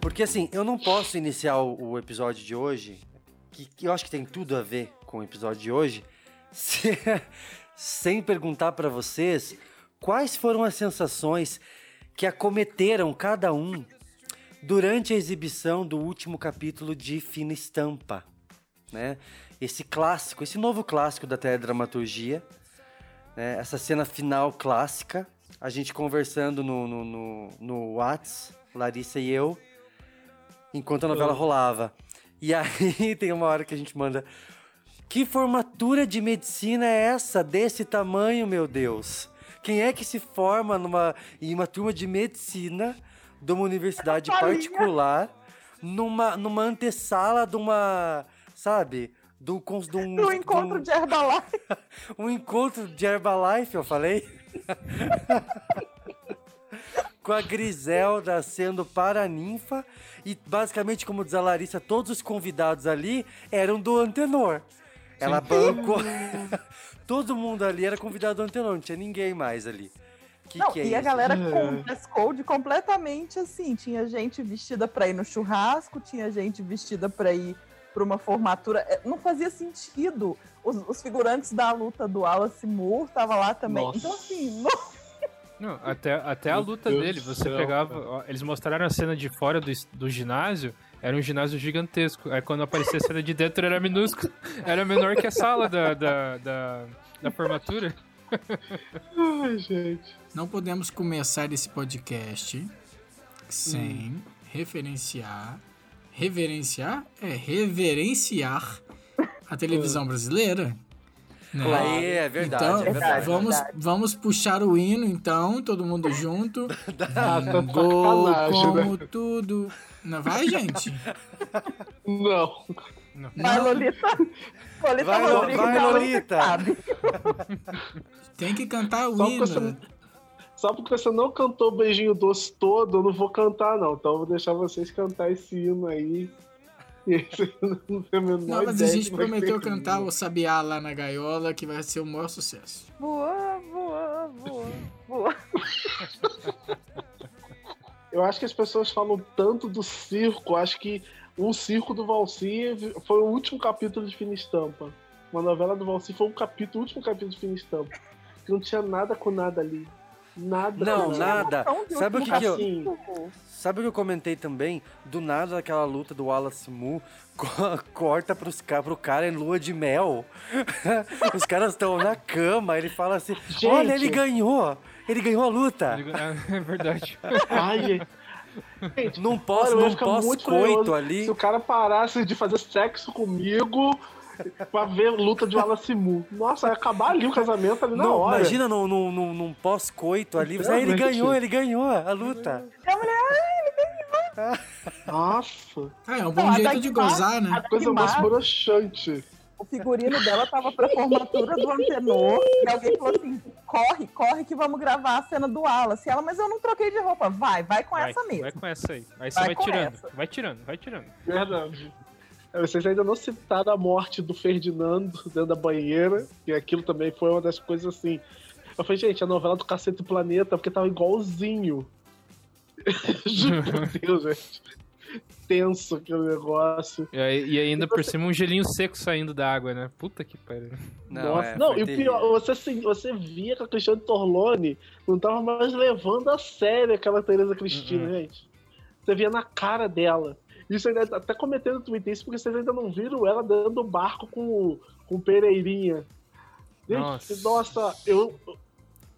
Porque assim, eu não posso iniciar o, episódio de hoje, que, que eu acho que tem tudo a ver com o episódio de hoje, se- sem perguntar pra vocês quais foram as sensações que acometeram cada um durante a exibição do último capítulo de Fina Estampa, né? Esse clássico, esse novo clássico da teledramaturgia, né? Essa cena final clássica, a gente conversando no, no, no, no Whats, Larissa e eu, enquanto a novela rolava. E aí tem uma hora que a gente manda. Que formatura de medicina é essa desse tamanho, meu Deus? Quem é que se forma numa, em uma turma de medicina de uma universidade particular, numa, numa antessala de uma. Sabe? Cons- de um, encontro de Herbalife. um encontro de Herbalife, eu falei? Com a Griselda sendo paraninfa e basicamente, como diz a Larissa, todos os convidados ali eram do Antenor. Ela bancou. Todo mundo ali era convidado do Antenor, não tinha ninguém mais ali. Que Não, que é e a isso? galera com dress code completamente assim. Tinha gente vestida pra ir no churrasco, tinha gente vestida pra ir pra uma formatura. É, Não fazia sentido. Os, os figurantes da luta do Wallace Moore estavam lá também. Nossa. Então, assim, não- Não, até, até a luta Deus dele, você céu, pegava. ó, eles mostraram a cena de fora do, do ginásio, era um ginásio gigantesco. Aí quando aparecia a cena de dentro era minúsculo. Era menor que a sala da, da, da, da formatura. Ai, gente. Não podemos começar esse podcast sem Hum. referenciar. Reverenciar? É, reverenciar a televisão brasileira. Né? Aí, é verdade, Então, é verdade. vamos, verdade. vamos puxar o hino, então, todo mundo junto. Ah, tá Vingou sacanagem, como né? tudo. Não vai, gente? Não. vai, Não, Lolita. Lolita Vai, Rodrigues, vai, não Lolita. tem que cantar o Só hino. você- Só porque você não cantou o beijinho doce todo, eu não vou cantar, não. Então eu vou deixar vocês cantar esse hino aí. E aí vocês não tem a menor Não, mas a gente é prometeu cantar o Sabiá lá na gaiola, que vai ser o maior sucesso. Voa, voa, voa, voa. Eu acho que as pessoas falam tanto do circo, acho que o circo do Valsi foi o último capítulo de Fina Estampa. Uma novela do Valsi foi um capítulo, o último capítulo de Fina Estampa. Que não tinha nada com nada ali. Nada Não, nada. Sabe o que, que eu. Assim, Sabe o que eu comentei também? Do nada aquela luta do Wallace Mu co- corta pros, pro cara em lua de mel. Os caras estão na cama, ele fala assim: Gente. Olha, ele ganhou! Ele ganhou a luta! É verdade. ai, gente, Não posso, não posso muito coito ali. Se o cara parasse de fazer sexo comigo pra ver luta de Wallace Mu. Nossa, ia acabar ali o casamento ali na Não, hora. imagina num, num, num, pós-coito ali. Você, "Ah, ele ganhou, ele ganhou a luta. E a mulher, ai, Nossa, Ah, é um bom Não, jeito de gozar, né? coisa mais broxante. o figurino dela tava pra formatura do Antenor e alguém falou assim: corre, corre que vamos gravar a cena do Wallace. Ela, mas eu não troquei de roupa. Vai, vai com Vai, essa mesmo. vai com essa aí. Aí você Vai vai, tirando. essa. Vai tirando, vai tirando. Verdade. É, Vocês ainda não citaram a morte do Ferdinando dentro da banheira, e aquilo também foi uma das coisas assim. Eu falei, gente, a novela do Cacete do Planeta, porque tava igualzinho. Juro por Deus, gente. Tenso aquele negócio. E, aí- e ainda E por você- cima um gelinho seco saindo da água, né? Puta que pariu. Nossa, é, não, e o pior, você, assim, você via que a Cristiane Torlone não tava mais levando a sério aquela Tereza Cristina, Uhum. gente. Você via na cara dela. Isso ainda até cometendo no Twitter isso porque vocês ainda não viram ela dando barco com, o- com Pereirinha. Gente, Nossa. nossa, eu.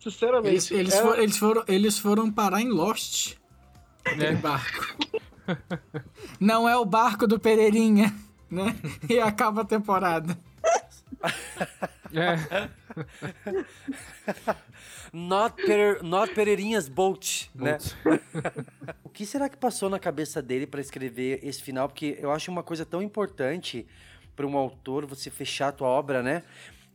Sinceramente. Eles, eles, era- foram, eles, foram, eles foram parar em Lost. Né? barco. Não é o barco do Pereirinha, né? E acaba a temporada. É. Not, Pereir- not Pereirinhas Bolt, né? O que será que passou na cabeça dele pra escrever esse final? Porque eu acho uma coisa tão importante para um autor você fechar a tua obra, né?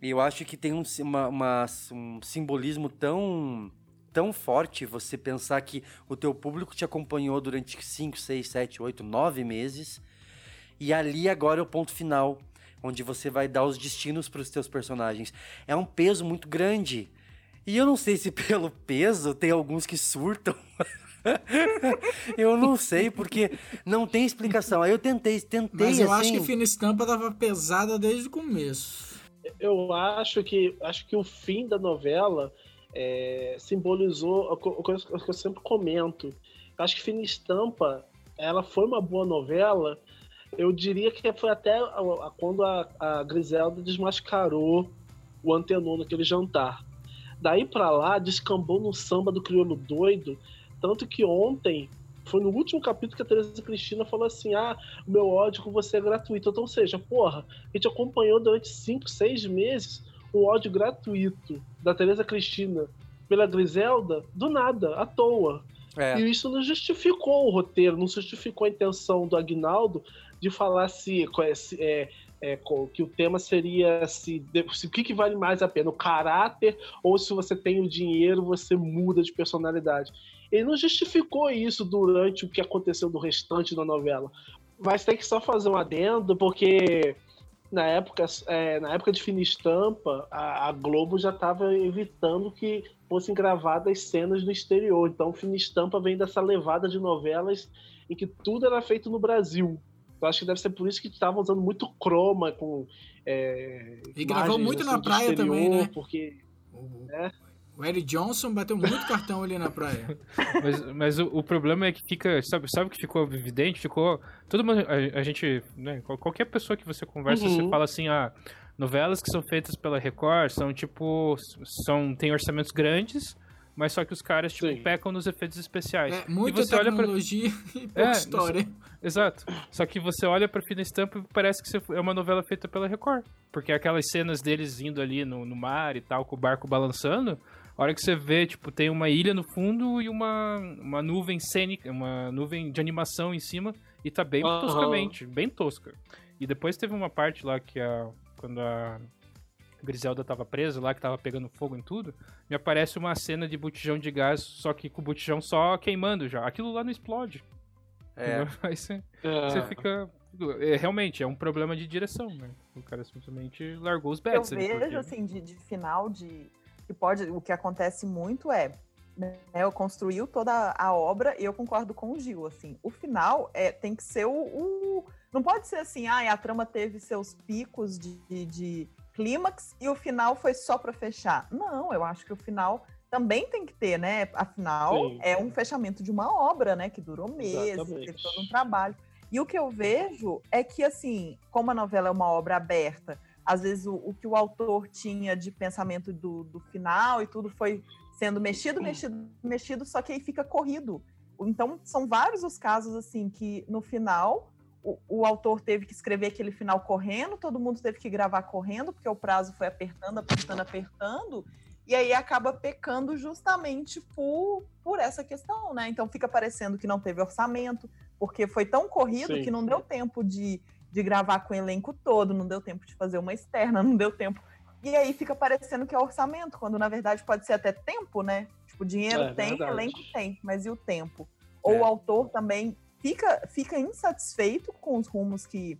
E eu acho que tem um, uma- uma- um simbolismo tão tão forte você pensar que o teu público te acompanhou durante 5, 6, 7, 8, 9 meses e ali agora é o ponto final, onde você vai dar os destinos para os teus personagens. É um peso muito grande. E eu não sei se pelo peso tem alguns que surtam. eu não sei, porque não tem explicação. Aí eu tentei, tentei Mas eu assim... acho que Fina Estampa tava pesada desde o começo. Eu acho que acho que o fim da novela é, simbolizou o que, o que eu- o que eu sempre comento. Eu acho que Fina Estampa ela foi uma boa novela. Eu diria que foi até quando a, a Griselda desmascarou o Antenor naquele jantar. Daí pra lá, descambou no samba do crioulo doido. Tanto que ontem, foi no último capítulo que a Teresa Cristina falou assim: ah, o meu ódio com você é gratuito. Então, ou seja, porra, a gente acompanhou durante cinco, seis meses um ódio gratuito da Teresa Cristina pela Griselda, do nada, à toa. É. E isso não justificou o roteiro, não justificou a intenção do Agnaldo de falar se, é, é, co- que o tema seria se, se o que, que vale mais a pena, o caráter ou se você tem o dinheiro você muda de personalidade. Ele não justificou isso durante o que aconteceu do restante da novela. Mas tem que só fazer um adendo, porque na época, é, na época de Fina Estampa, a, a Globo já estava evitando que fossem gravadas cenas no exterior. Então, Fina Estampa vem dessa levada de novelas em que tudo era feito no Brasil. Eu acho que deve ser por isso que estavam usando muito croma com. É, E gravou muito assim, na praia exterior, também, né? Porque O, É. o Eric Johnson bateu muito cartão ali na praia. Mas, mas o, o problema é que fica. Sabe, sabe o que ficou evidente? Ficou. Todo mundo. A, a gente. Né, qual- qualquer pessoa que você conversa, Uhum. você fala assim, ah, novelas que são feitas pela Record são tipo. São, tem orçamentos grandes, mas só que os caras, tipo, Sim. pecam nos efeitos especiais. É, e muita você olha pra. tecnologia e pouca É, história. Exato. Só que você olha pra Fina Estampa e parece que é uma novela feita pela Record. Porque aquelas cenas deles indo ali no, no mar e tal, com o barco balançando, a hora que você vê, tipo, tem uma ilha no fundo e uma, uma nuvem cênica, uma nuvem de animação em cima, e tá bem Aham. toscamente, bem tosca. E depois teve uma parte lá que a. Quando a Griselda tava presa lá, que tava pegando fogo em tudo, me aparece uma cena de botijão de gás, só que com o botijão só queimando já. Aquilo lá não explode. É. Aí você, é, você fica. é, realmente, é um problema de direção, né? O cara simplesmente largou os Eu bets ali. vejo, porque- assim, de, de final de. Que pode. O que acontece muito é. Né, eu construiu toda a obra e eu concordo com o Gil, assim. O final é, tem que ser o. o- não pode ser assim, ah, a trama teve seus picos de, de, de clímax e o final foi só para fechar. Não, eu acho que o final também tem que ter, né? Afinal, Sim. é um fechamento de uma obra, né? Que durou meses, Exatamente. teve todo um trabalho. E o que eu vejo é que, assim, como a novela é uma obra aberta, às vezes o, o que o autor tinha de pensamento do, do final e tudo foi sendo mexido, mexido, mexido, só que aí fica corrido. Então, são vários os casos, assim, que no final o, o autor teve que escrever aquele final correndo, todo mundo teve que gravar correndo, porque o prazo foi apertando, apertando, apertando, e aí acaba pecando justamente por, por essa questão, né? Então fica parecendo que não teve orçamento, porque foi tão corrido Sim. que não deu tempo de, de gravar com o elenco todo, não deu tempo de fazer uma externa, não deu tempo. E aí fica parecendo que é orçamento, quando na verdade pode ser até tempo, né? Tipo, dinheiro É, tem, verdade. elenco tem, mas e o tempo? Ou É. o autor também fica, fica insatisfeito com os rumos que,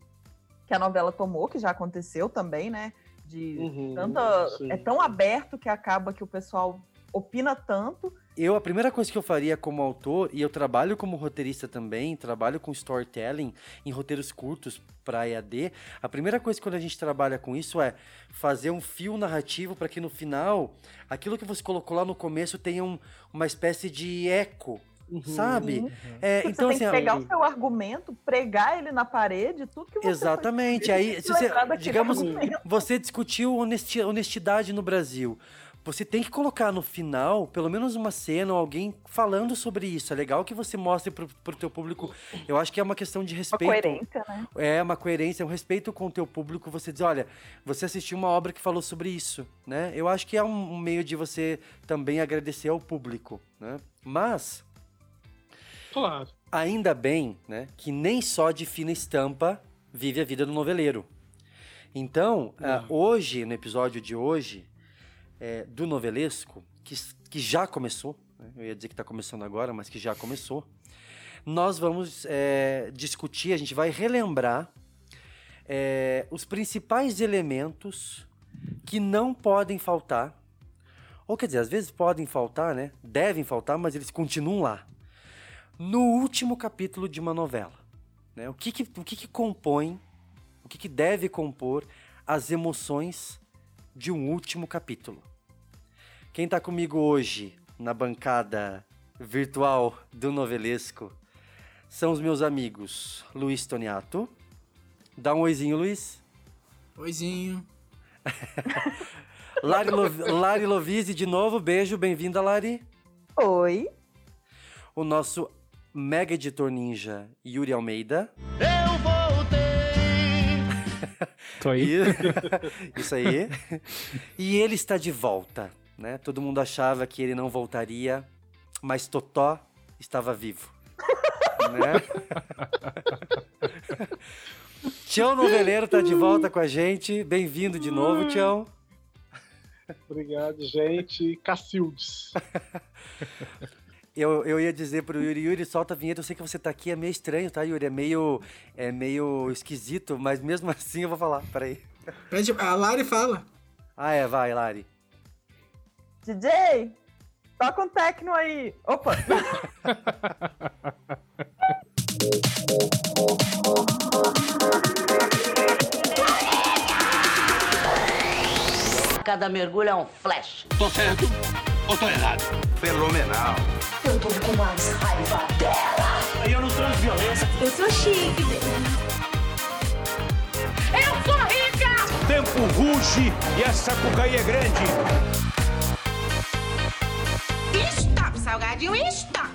que a novela tomou, que já aconteceu também, né? De Uhum, tanta, sim. é tão aberto que acaba que o pessoal opina tanto. Eu, a primeira coisa que eu faria como autor, e eu trabalho como roteirista também, trabalho com storytelling em roteiros curtos para EAD, a primeira coisa quando a gente trabalha com isso é fazer um fio narrativo para que no final, aquilo que você colocou lá no começo tenha um- uma espécie de eco, Uhum. sabe? Uhum. É, então, você assim, tem que ó, pegar o seu argumento, pregar ele na parede, tudo que você Exatamente. Aí, que você, digamos, você discutiu honesti- honestidade no Brasil. Você tem que colocar no final, pelo menos uma cena ou alguém falando sobre isso. É legal que você mostre pro, pro teu público. Eu acho que é uma questão de uma respeito. coerência, né? É uma coerência, um respeito com o teu público. Você diz, olha, você assistiu uma obra que falou sobre isso, né? Eu acho que é um, um meio de você também agradecer ao público, né? Mas Claro. Ainda bem, né, que nem só de fina estampa vive a vida do noveleiro. Então, ah, hoje, no episódio de hoje, é, do novelesco, que, que já começou, né, eu ia dizer que está começando agora, mas que já começou, nós vamos é, discutir, a gente vai relembrar é, os principais elementos que não podem faltar, Ou quer dizer, às vezes podem faltar, né? Devem faltar, mas eles continuam lá. No último capítulo de uma novela, né? O que que, o que, que compõe, o que, que deve compor as emoções de um último capítulo? Quem tá comigo hoje na bancada virtual do novelesco são os meus amigos Luiz Toniato. Dá um oizinho, Luiz. Oizinho. Lari, Lo... Lari Lovise, de novo, beijo, bem-vinda, Lari. Oi. O nosso mega editor ninja, Yuri Almeida. Tô aí. E- Isso aí. E ele está de volta, né? Todo mundo achava que ele não voltaria, mas Totó estava vivo. né? Tião Noveleiro tá de volta com a gente. Bem-vindo de novo, Tião. Obrigado, gente. Cacildes. Eu, eu ia dizer pro Yuri, Yuri, solta a vinheta, eu sei que você tá aqui, é meio estranho, tá, Yuri? É meio, é meio esquisito, mas mesmo assim eu vou falar, peraí. Pede, a Lari fala. Ah, é, vai, Lari. DJ, toca um techno aí. Opa. Cada mergulho é um flash. Tô certo ou tô errado? Fenomenal. Eu tô com mais raiva dela. Eu não transo violência. Eu sou chique, Eu sou rica! Tempo ruge e essa cucaí é grande. Stop, salgadinho, stop!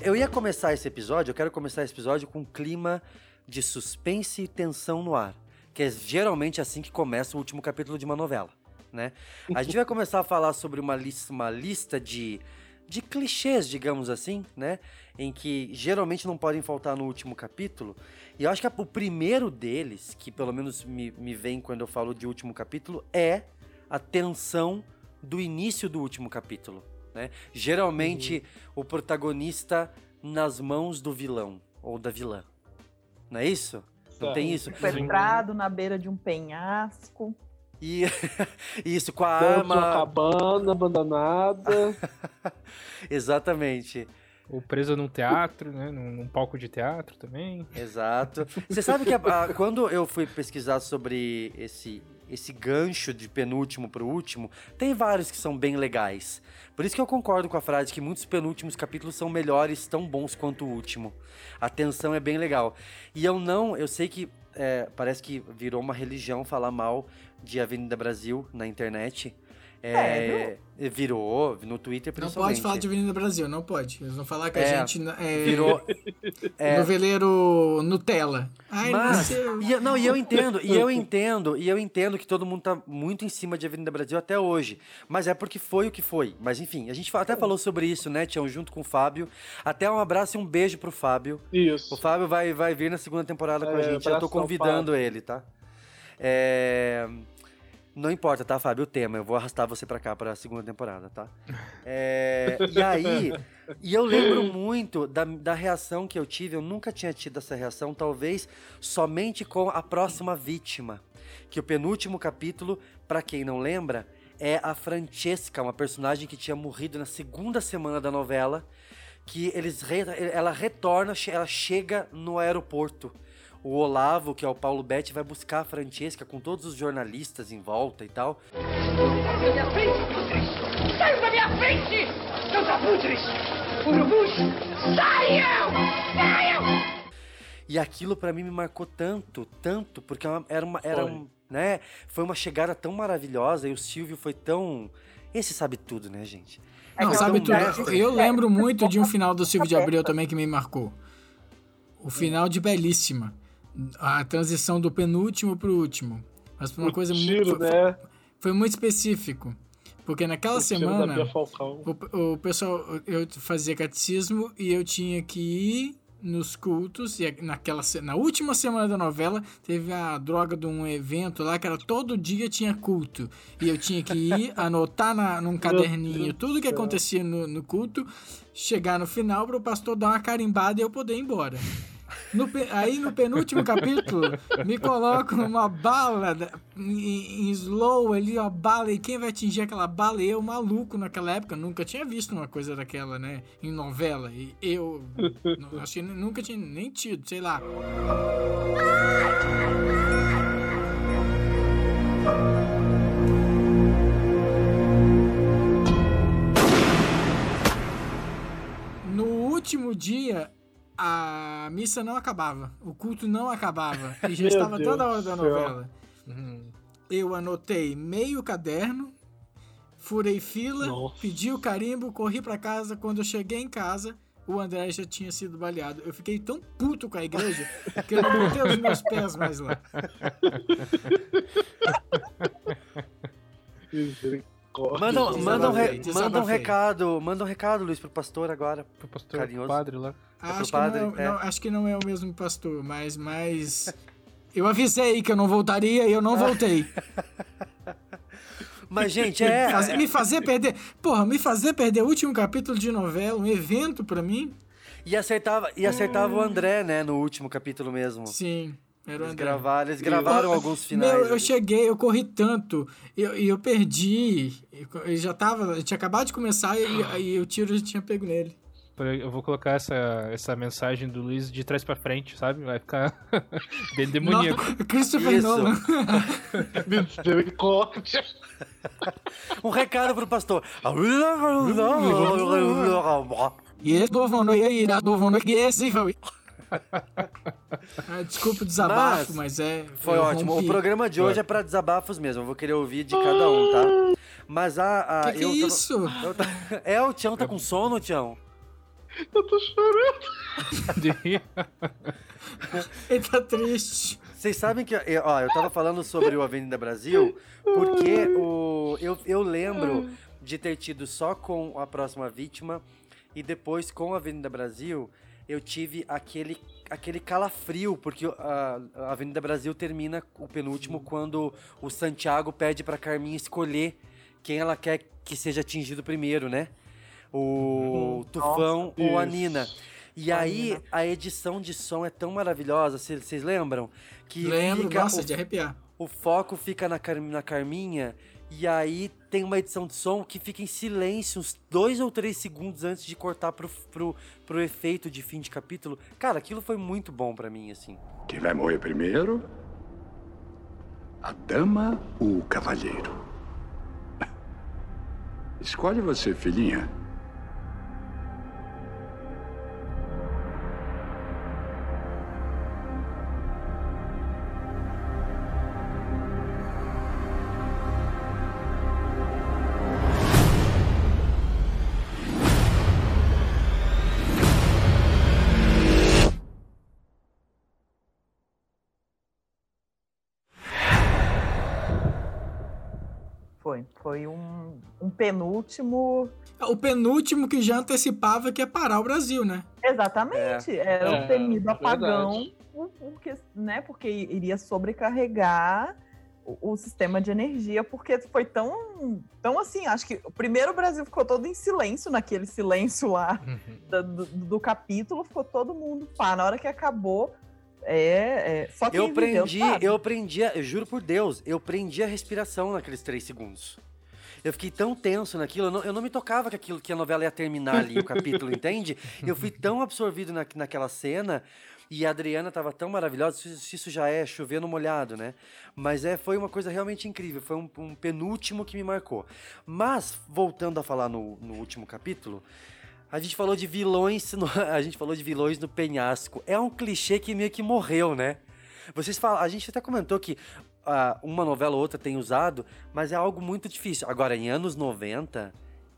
Eu ia começar esse episódio, eu quero começar esse episódio com um clima de suspense e tensão no ar. Que é geralmente assim que começa o último capítulo de uma novela, né? A gente vai começar a falar sobre uma lista, uma lista de, de clichês, digamos assim, né? Em que geralmente não podem faltar no último capítulo. E eu acho que o primeiro deles, que pelo menos me, me vem quando eu falo de último capítulo, é a tensão do início do último capítulo. Né? Geralmente o protagonista nas mãos do vilão ou da vilã. Não é isso? Não tem isso? Sequestrado na beira de um penhasco. E isso com a Dentro arma. cabana abandonada. Exatamente. Ou preso num teatro, né? Num, num palco de teatro também. Exato. Você sabe que a- a- quando eu fui pesquisar sobre esse esse gancho de penúltimo pro último, tem vários que são bem legais. Por isso que eu concordo com a frase que muitos penúltimos capítulos são melhores, tão bons quanto o último. A tensão é bem legal. E eu não, eu sei que é, parece que virou uma religião falar mal de Avenida Brasil na internet. É, virou, no Twitter Não principalmente. pode falar de Avenida Brasil, não pode. Eles vão falar que É, a gente é Virou, é, noveleiro Nutella. Ai, Mas, nasceu. e eu- não, e eu entendo, e eu entendo, e eu entendo que todo mundo tá muito em cima de Avenida Brasil até hoje. Mas é porque foi o que foi. Mas enfim, a gente até falou sobre isso, né, Tião, junto com o Fábio. Até um abraço e um beijo pro Fábio. Isso. O Fábio vai, vai vir na segunda temporada com a É, gente. Eu tô convidando ele, tá? É, Não importa, tá, Fábio? O tema. Eu vou arrastar você pra cá pra segunda temporada, tá? É, E aí, e eu lembro muito da, da reação que eu tive. Eu nunca tinha tido essa reação, talvez somente com a próxima vítima. Que o penúltimo capítulo, pra quem não lembra, é a Francesca, uma personagem que tinha morrido na segunda semana da novela que eles ela retorna, ela chega no aeroporto. O Olavo, que é o Paulo Betti, vai buscar a Francesca com todos os jornalistas em volta e tal. Minha frente, Putris! Saiam da minha frente! Seus abutres! Urubus! Saiam! Saiam! E aquilo pra mim me marcou tanto, tanto, porque ela- era uma era Foi. um, né, foi uma chegada tão maravilhosa e o Silvio foi tão esse sabe tudo, né, gente? Não, que sabe eu- tudo. Eu lembro muito de um final do Silvio de Abreu também que me marcou. O final de Belíssima. A transição do penúltimo pro último. Mas foi uma O coisa tiro, muito. né? Foi muito específico. Porque naquela O semana. O, o pessoal, eu fazia catecismo e eu tinha que ir nos cultos. E naquela, na última semana da novela, teve a droga de um evento lá que era todo dia tinha culto. E eu tinha que ir, anotar na, num caderninho tudo que acontecia no, no culto, chegar no final para o pastor dar uma carimbada e eu poder ir embora. No aí no penúltimo capítulo, me colocam uma bala da- em, em slow ali, uma bala, e quem vai atingir aquela bala? Eu, maluco, naquela época, nunca tinha visto uma coisa daquela, né? Em novela. E eu, acho que nunca tinha nem tido, sei lá. No último dia, a missa não acabava. O culto não acabava. E já estava Deus toda a hora da novela. Eu anotei meio caderno, furei fila, Nossa. pedi o carimbo, corri pra casa. Quando eu cheguei em casa, o André já tinha sido baleado. Eu fiquei tão puto com a igreja que eu não botei os meus pés mais lá. Misericórdia. Manda, manda, um re- Desabafei, manda um desabafei. recado, manda um recado, Luiz, pro pastor agora. Pro pastor, Carinhoso. pro padre lá. pro Acho que, padre, não, é. não- acho que não é o mesmo pastor, mas, mas eu avisei que eu não voltaria e eu não voltei. Mas, gente, é. Fazer- me fazer perder. Porra, me fazer perder o último capítulo de novela, um evento pra mim. E acertava, e acertava o André, né, no último capítulo mesmo. Sim, era Eles gravaram, eles gravaram Eu- alguns finais. Meu, eu cheguei, eu corri tanto, e eu, e eu perdi. Eu, já tava, eu tinha acabado de começar e, e o tiro já tinha pego nele. Eu vou colocar essa, essa mensagem do Luiz de trás pra frente, sabe? Vai ficar bem demoníaco. No- Christopher Isso. Nolan. Misericórdia. Um recado pro pastor. Yes, do vono, e aí, do vono, e foi. Ah, Desculpa o desabafo, mas, é. Foi ótimo. rompi. O programa de hoje é pra desabafos mesmo. Eu vou querer ouvir de cada um, tá? Mas a. a Que que eu é tava- isso? eu ta- É, o Tião tá com sono, Tião? Eu tô chorando. Ele tá triste. Vocês sabem que. eu- Ó, eu tava falando sobre o Avenida Brasil porque o, eu, eu lembro de ter tido só com a próxima vítima e depois com a Avenida Brasil eu tive aquele, aquele calafrio, porque a, a Avenida Brasil termina o penúltimo quando o Santiago pede pra Carminha escolher quem ela quer que seja atingido primeiro, né? O Tufão ou a. Nina. E aí, a edição de som é tão maravilhosa, vocês lembram? Que Lembro, nossa, o, de arrepiar. o foco fica na, Car- na Carminha, e aí tem uma edição de som que fica em silêncio uns dois ou três segundos antes de cortar pro, pro, pro efeito de fim de capítulo. Cara, aquilo foi muito bom pra mim, assim. Quem vai morrer primeiro? A dama ou o cavalheiro? Escolhe você, filhinha. Penúltimo. O penúltimo que já antecipava que ia parar o Brasil, né? Exatamente. Era É, o temido apagão, verdade. o- o que- né? Porque iria sobrecarregar o, o sistema de energia, porque foi tão, tão assim. Acho que o primeiro o Brasil ficou todo em silêncio, naquele silêncio lá da- do, do capítulo, ficou todo mundo pá. Na hora que acabou, é. é só quem Eu prendi, eu prendi, eu juro por Deus, eu prendi a respiração naqueles três segundos. Eu fiquei tão tenso naquilo, eu não, eu não me tocava que, aquilo, que a novela ia terminar ali, o capítulo, entende? Eu fui tão absorvido na, naquela cena e a Adriana tava tão maravilhosa, se isso, isso já é chover no molhado, né? Mas é, foi uma coisa realmente incrível, foi um, um penúltimo que me marcou. Mas, voltando a falar no, no último capítulo, a gente falou de vilões, no- a gente falou de vilões no penhasco. É um clichê que meio que morreu, né? Vocês falam, a gente até comentou que ah, uma novela ou outra tem usado, mas é algo muito difícil. Agora, em anos 90,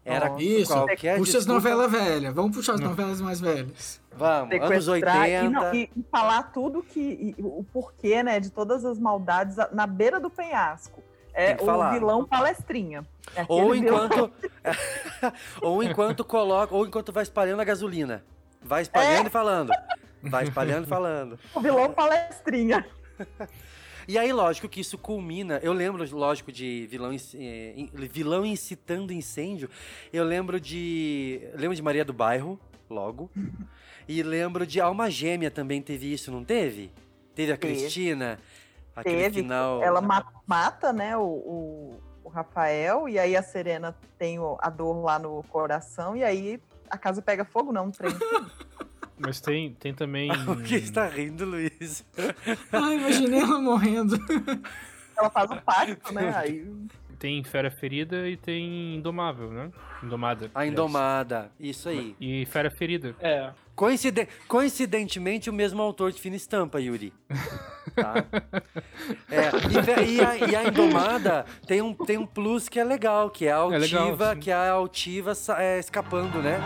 era Nossa. Isso. qualquer Puxa as desculpa- novelas velhas. Vamos puxar as novelas mais velhas. Vamos, anos sequestrar 80. e, não, e- e falar tudo que. e o porquê, né, de todas as maldades na beira do penhasco. É o falar. vilão palestrinha. É Ou enquanto. ou enquanto coloca. Ou enquanto vai espalhando a gasolina. Vai espalhando e falando. Vai espalhando e falando. O vilão palestrinha. E aí, lógico que isso culmina. Eu lembro, lógico, de vilão, in- vilão incitando incêndio. Eu lembro de. eu lembro de Maria do Bairro, logo. E lembro de Alma Gêmea também teve isso, não teve? Teve a Teve. Cristina? Aquele Teve, final. ela ma- mata, né, o, o, o Rafael, e aí a Serena tem a dor lá no coração, e aí a casa pega fogo, não, um trem. Mas tem, tem também. Por que está rindo, Luiz? Ah, imaginei ela morrendo. Ela faz o pacto, né? Aí Tem Fera Ferida e tem Indomável, né? Indomada. A aliás. Indomada, isso aí. E Fera Ferida. É. Coincide- Coincidentemente, o mesmo autor de Fina Estampa, Yuri. Tá? É, e, e a, e a Indomada tem um, tem um plus que é legal, que é a É legal, altiva, que é a altiva é, escapando, né?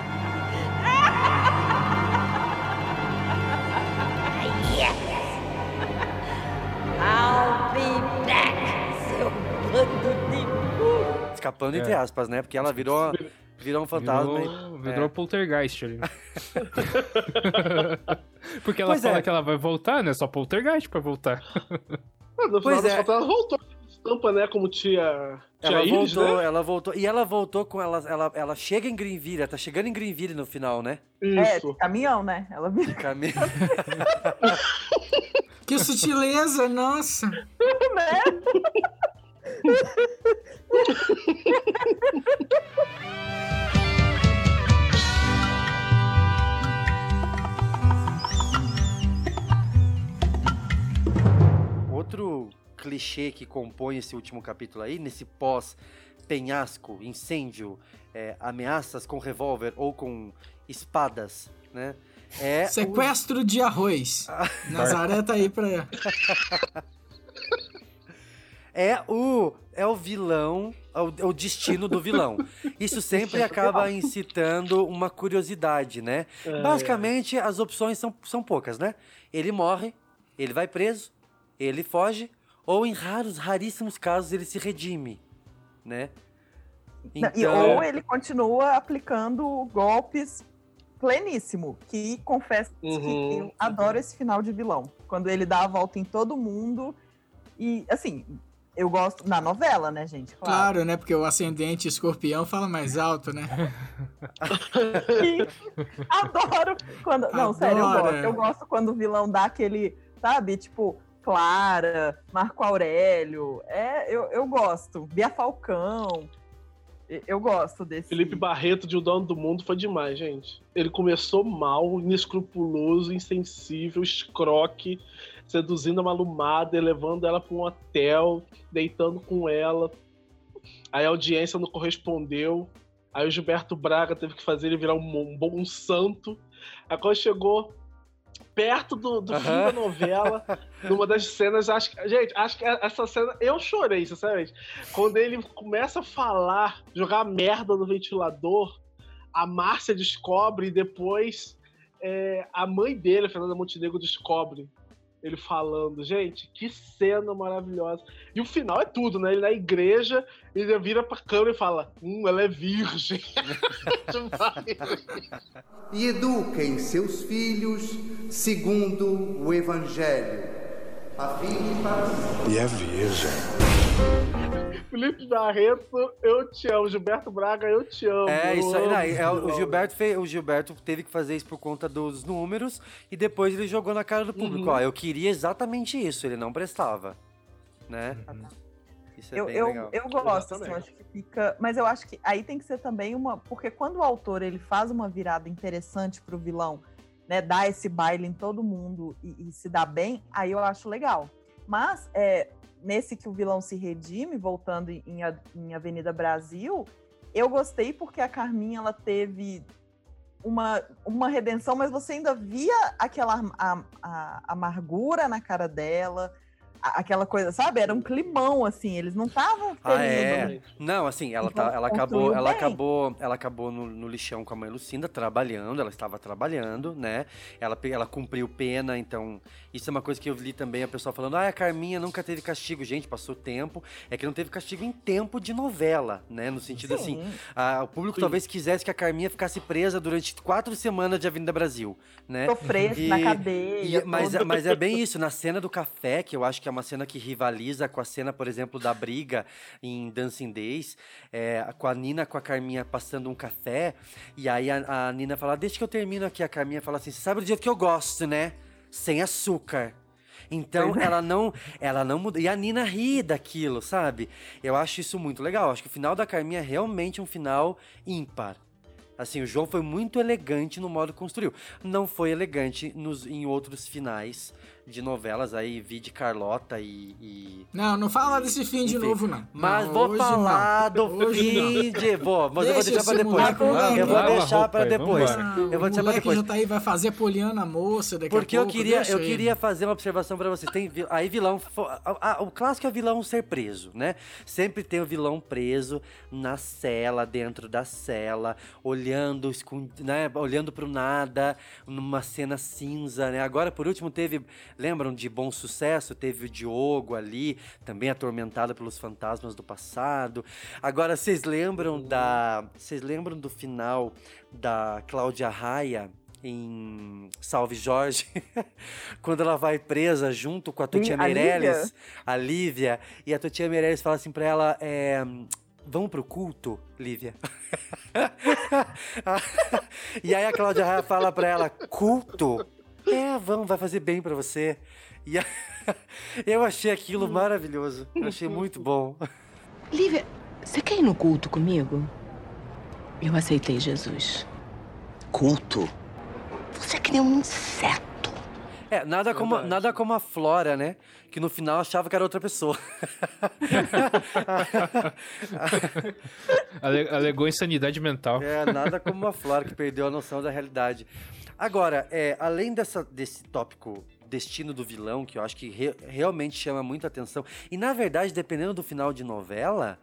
Escapando entre É. aspas, né? Porque ela virou, virou um fantasma. Virou, e- virou é. poltergeist ali. Porque ela Pois fala é. que ela vai voltar, né? Só poltergeist pra voltar. Ah, No Pois é. ela voltou estampa, né? Como tia, tia Ela Iris, voltou, né? ela voltou. E ela voltou com ela, ela. Ela chega em Greenville, ela tá chegando em Greenville no final, né? é, Isso. de caminhão, né? Ela vira Caminho. Que sutileza, nossa. né? Outro clichê que compõe esse último capítulo aí, nesse pós-penhasco, incêndio, é, ameaças com revólver ou com espadas, né? É o- Sequestro de arroz. Nazaré tá aí pra. é o é o vilão, é o, é o destino do vilão. Isso sempre acaba incitando uma curiosidade, né? É, Basicamente, as opções são, são poucas, né? Ele morre, ele vai preso, ele foge, ou em raros, raríssimos casos, ele se redime, né? Não, e, Então, ou ele continua aplicando golpes pleníssimo, que confesso que Uhum. eu adoro esse final de vilão. Quando ele dá a volta em todo mundo. E, assim, eu gosto. Na novela, né, gente? Claro. Claro, né? Porque o ascendente escorpião fala mais alto, né? Adoro quando. Não, sério, eu gosto. Eu gosto quando o vilão dá aquele, sabe, tipo, Clara, Marco Aurélio. É, eu, eu gosto. Bia Falcão. Eu gosto desse. Felipe Barreto de O Dono do Mundo foi demais, gente. Ele começou mal, inescrupuloso, insensível, escroque, seduzindo a malumada, levando ela para um hotel, deitando com ela. Aí a audiência não correspondeu. Aí o Gilberto Braga teve que fazer ele virar um, um bom santo. Aí quando chegou perto do, do fim Aham. da novela, numa das cenas, acho que. Gente, acho que essa cena. Eu chorei, sinceramente. Quando ele começa a falar, jogar merda no ventilador, a Márcia descobre e depois é, a mãe dele, a Fernanda Montenegro, descobre ele falando. Gente, que cena maravilhosa. E o final é tudo, né? Ele na igreja, ele vira pra câmera e fala: Hum, ela é virgem. E eduquem seus filhos segundo o Evangelho, a fim de para E é virgem. Felipe Barreto, eu te amo. Gilberto Braga, eu te amo. É, isso aí. não, é, esse o. Gilberto fez, o Gilberto teve que fazer isso por conta dos números e depois ele jogou na cara do público. Uhum. Ó, eu queria exatamente isso, ele não prestava. Né? Isso é eu, bem eu, legal. eu gosto, assim, eu acho que fica. Mas eu acho que aí tem que ser também uma. Porque quando o autor ele faz uma virada interessante pro vilão, né? Dá esse baile em todo mundo e, e se dá bem, aí eu acho legal. Mas é, nesse que o vilão se redime, voltando em, em A- Avenida Brasil, eu gostei porque a Carminha ela teve uma, uma redenção, mas você ainda via aquela am- a- a- amargura na cara dela, a- aquela coisa, sabe? Era um climão, assim, eles não estavam Ah, é. Não, assim, ela, tá, ela acabou, ela bem. acabou, ela acabou no, no lixão com a mãe Lucinda trabalhando, ela estava trabalhando, né? Ela, ela cumpriu pena, então isso é uma coisa que eu li também a pessoa falando, ah, a Carminha nunca teve castigo, gente, passou tempo, é que não teve castigo em tempo de novela, né? No sentido assim, Sim. a- o público talvez quisesse que a Carminha ficasse presa durante quatro semanas de Avenida Brasil, né? Sofresse na cadeia. E- mas, todo- mas é bem isso, na cena do café, que eu acho que é uma cena que rivaliza com a cena, por exemplo, da briga em Dancing Days, é, com a Nina com a Carminha passando um café, e aí a, a Nina fala, deixa que eu termino aqui, a Carminha fala assim, "Você sabe do jeito que eu gosto, né? Sem açúcar. Então é. ela não, ela não muda. E a Nina ri daquilo, sabe? Eu acho isso muito legal. Acho que o final da Carminha é realmente um final ímpar. Assim, o João foi muito elegante no modo que construiu. Não foi elegante nos, em outros finais de novelas aí, vi de Carlota e. e- Não, não fala desse fim de Enfim, novo, não. Mas Não, vou hoje falar não. do Hoje não. fim de. Vou, mas eu vou Deixa deixar pra depois. Eu vou deixar pra depois. Ah, Eu vou o deixar pra moleque depois. já tá aí, vai fazer Poliana moça daqui Porque a eu pouco. queria, deixa eu ele. queria fazer uma observação pra você. Tem aí vilão, o clássico é vilão ser preso, né? Sempre tem o vilão preso na cela, dentro da cela, olhando, escon- né? olhando pro nada, numa cena cinza, né? Agora, por último, teve, lembram de Bom Sucesso? Teve o Diogo ali, também atormentado pelos fantasmas do passado. Agora, vocês lembram da, vocês lembram do final da Cláudia Raia? em Salve Jorge, quando ela vai presa junto com a Tutinha a Meirelles, a Lívia, e a Tutinha Meirelles fala assim pra ela, é, vamos pro culto, Lívia? e aí a Cláudia Raia fala pra ela, culto? É, vamos, vai fazer bem pra você. E a- eu achei aquilo maravilhoso, eu achei muito bom. Lívia, você quer ir no culto comigo? Eu aceitei Jesus. Culto? Você é que nem um inseto. É, nada como, nada como a Flora, né? Que no final achava que era outra pessoa. Ale- Alegou insanidade mental. É, nada como a Flora que perdeu a noção da realidade. Agora, é, além dessa, desse tópico destino do vilão, que eu acho que re- realmente chama muita atenção, e na verdade, dependendo do final de novela,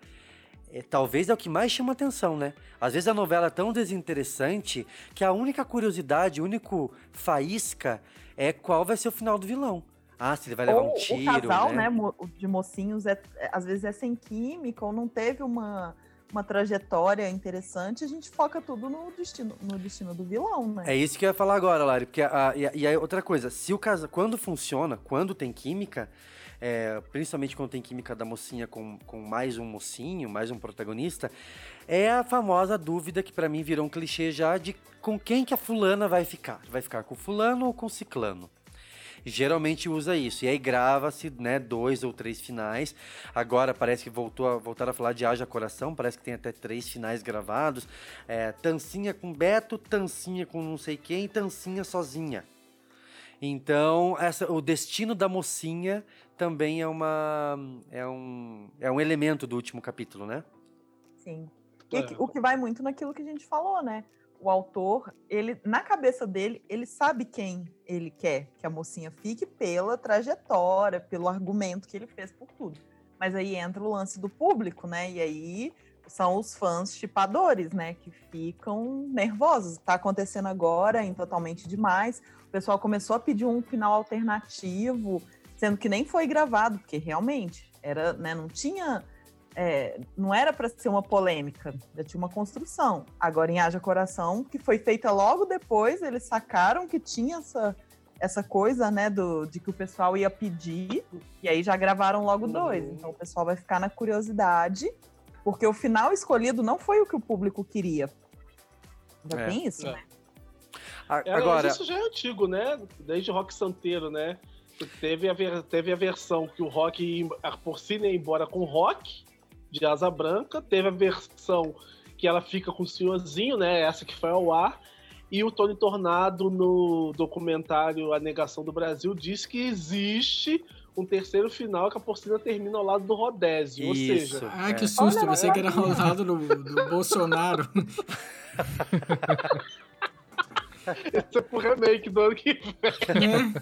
é, talvez é o que mais chama atenção, né? Às vezes a novela é tão desinteressante que a única curiosidade, o único faísca é qual vai ser o final do vilão. Ah, se ele vai levar ou um tiro, o casal, né? né, de mocinhos, é- às vezes é sem química ou não teve uma, uma trajetória interessante, a gente foca tudo no destino, no destino do vilão, né? É isso que eu ia falar agora, Lari. Porque a, e, aí outra coisa, se o casa, quando funciona, quando tem química, é, principalmente quando tem química da mocinha com, com mais um mocinho, mais um protagonista, é a famosa dúvida que pra mim virou um clichê já de com quem que a fulana vai ficar. Vai ficar com fulano ou com ciclano? Geralmente usa isso. E aí grava-se, né, dois ou três finais. Agora parece que voltou a, voltaram a falar de Haja Coração, parece que tem até três finais gravados. É, Tancinha com Beto, Tancinha com não sei quem, Tancinha sozinha. Então, essa, o destino da mocinha também é uma é um, é um elemento do último capítulo, né? Sim. E que- o que vai muito naquilo que a gente falou, né? O autor, ele na cabeça dele, ele sabe quem ele quer que a mocinha fique pela trajetória, pelo argumento que ele fez por tudo. Mas aí entra o lance do público, né? E aí são os fãs chipadores, né? Que ficam nervosos. Tá acontecendo agora em Totalmente Demais. O pessoal começou a pedir um final alternativo, sendo que nem foi gravado, porque realmente era, né? Não tinha é, não era para ser uma polêmica, já tinha uma construção. Agora, em Haja Coração, que foi feita logo depois, eles sacaram que tinha essa, essa coisa, né, do, de que o pessoal ia pedir, e aí já gravaram logo dois. Então, o pessoal vai ficar na curiosidade, porque o final escolhido não foi o que o público queria. Já É. tem isso, É. né? É, Agora, isso já é antigo, né? Desde Rock Santeiro, né? Teve a, ver- teve a versão que o Rock ia, a Porcina ia embora com o Rock, de asa branca. Teve a versão que ela fica com o senhorzinho, né? Essa que foi ao ar. E o Tony Tornado, no documentário A Negação do Brasil, diz que existe um terceiro final que a Porcina termina ao lado do Rodésio. Ou seja, Ah, É. que susto, Olha, você que era ao lado do, do Bolsonaro. esse é pro remake do ano que vem. né?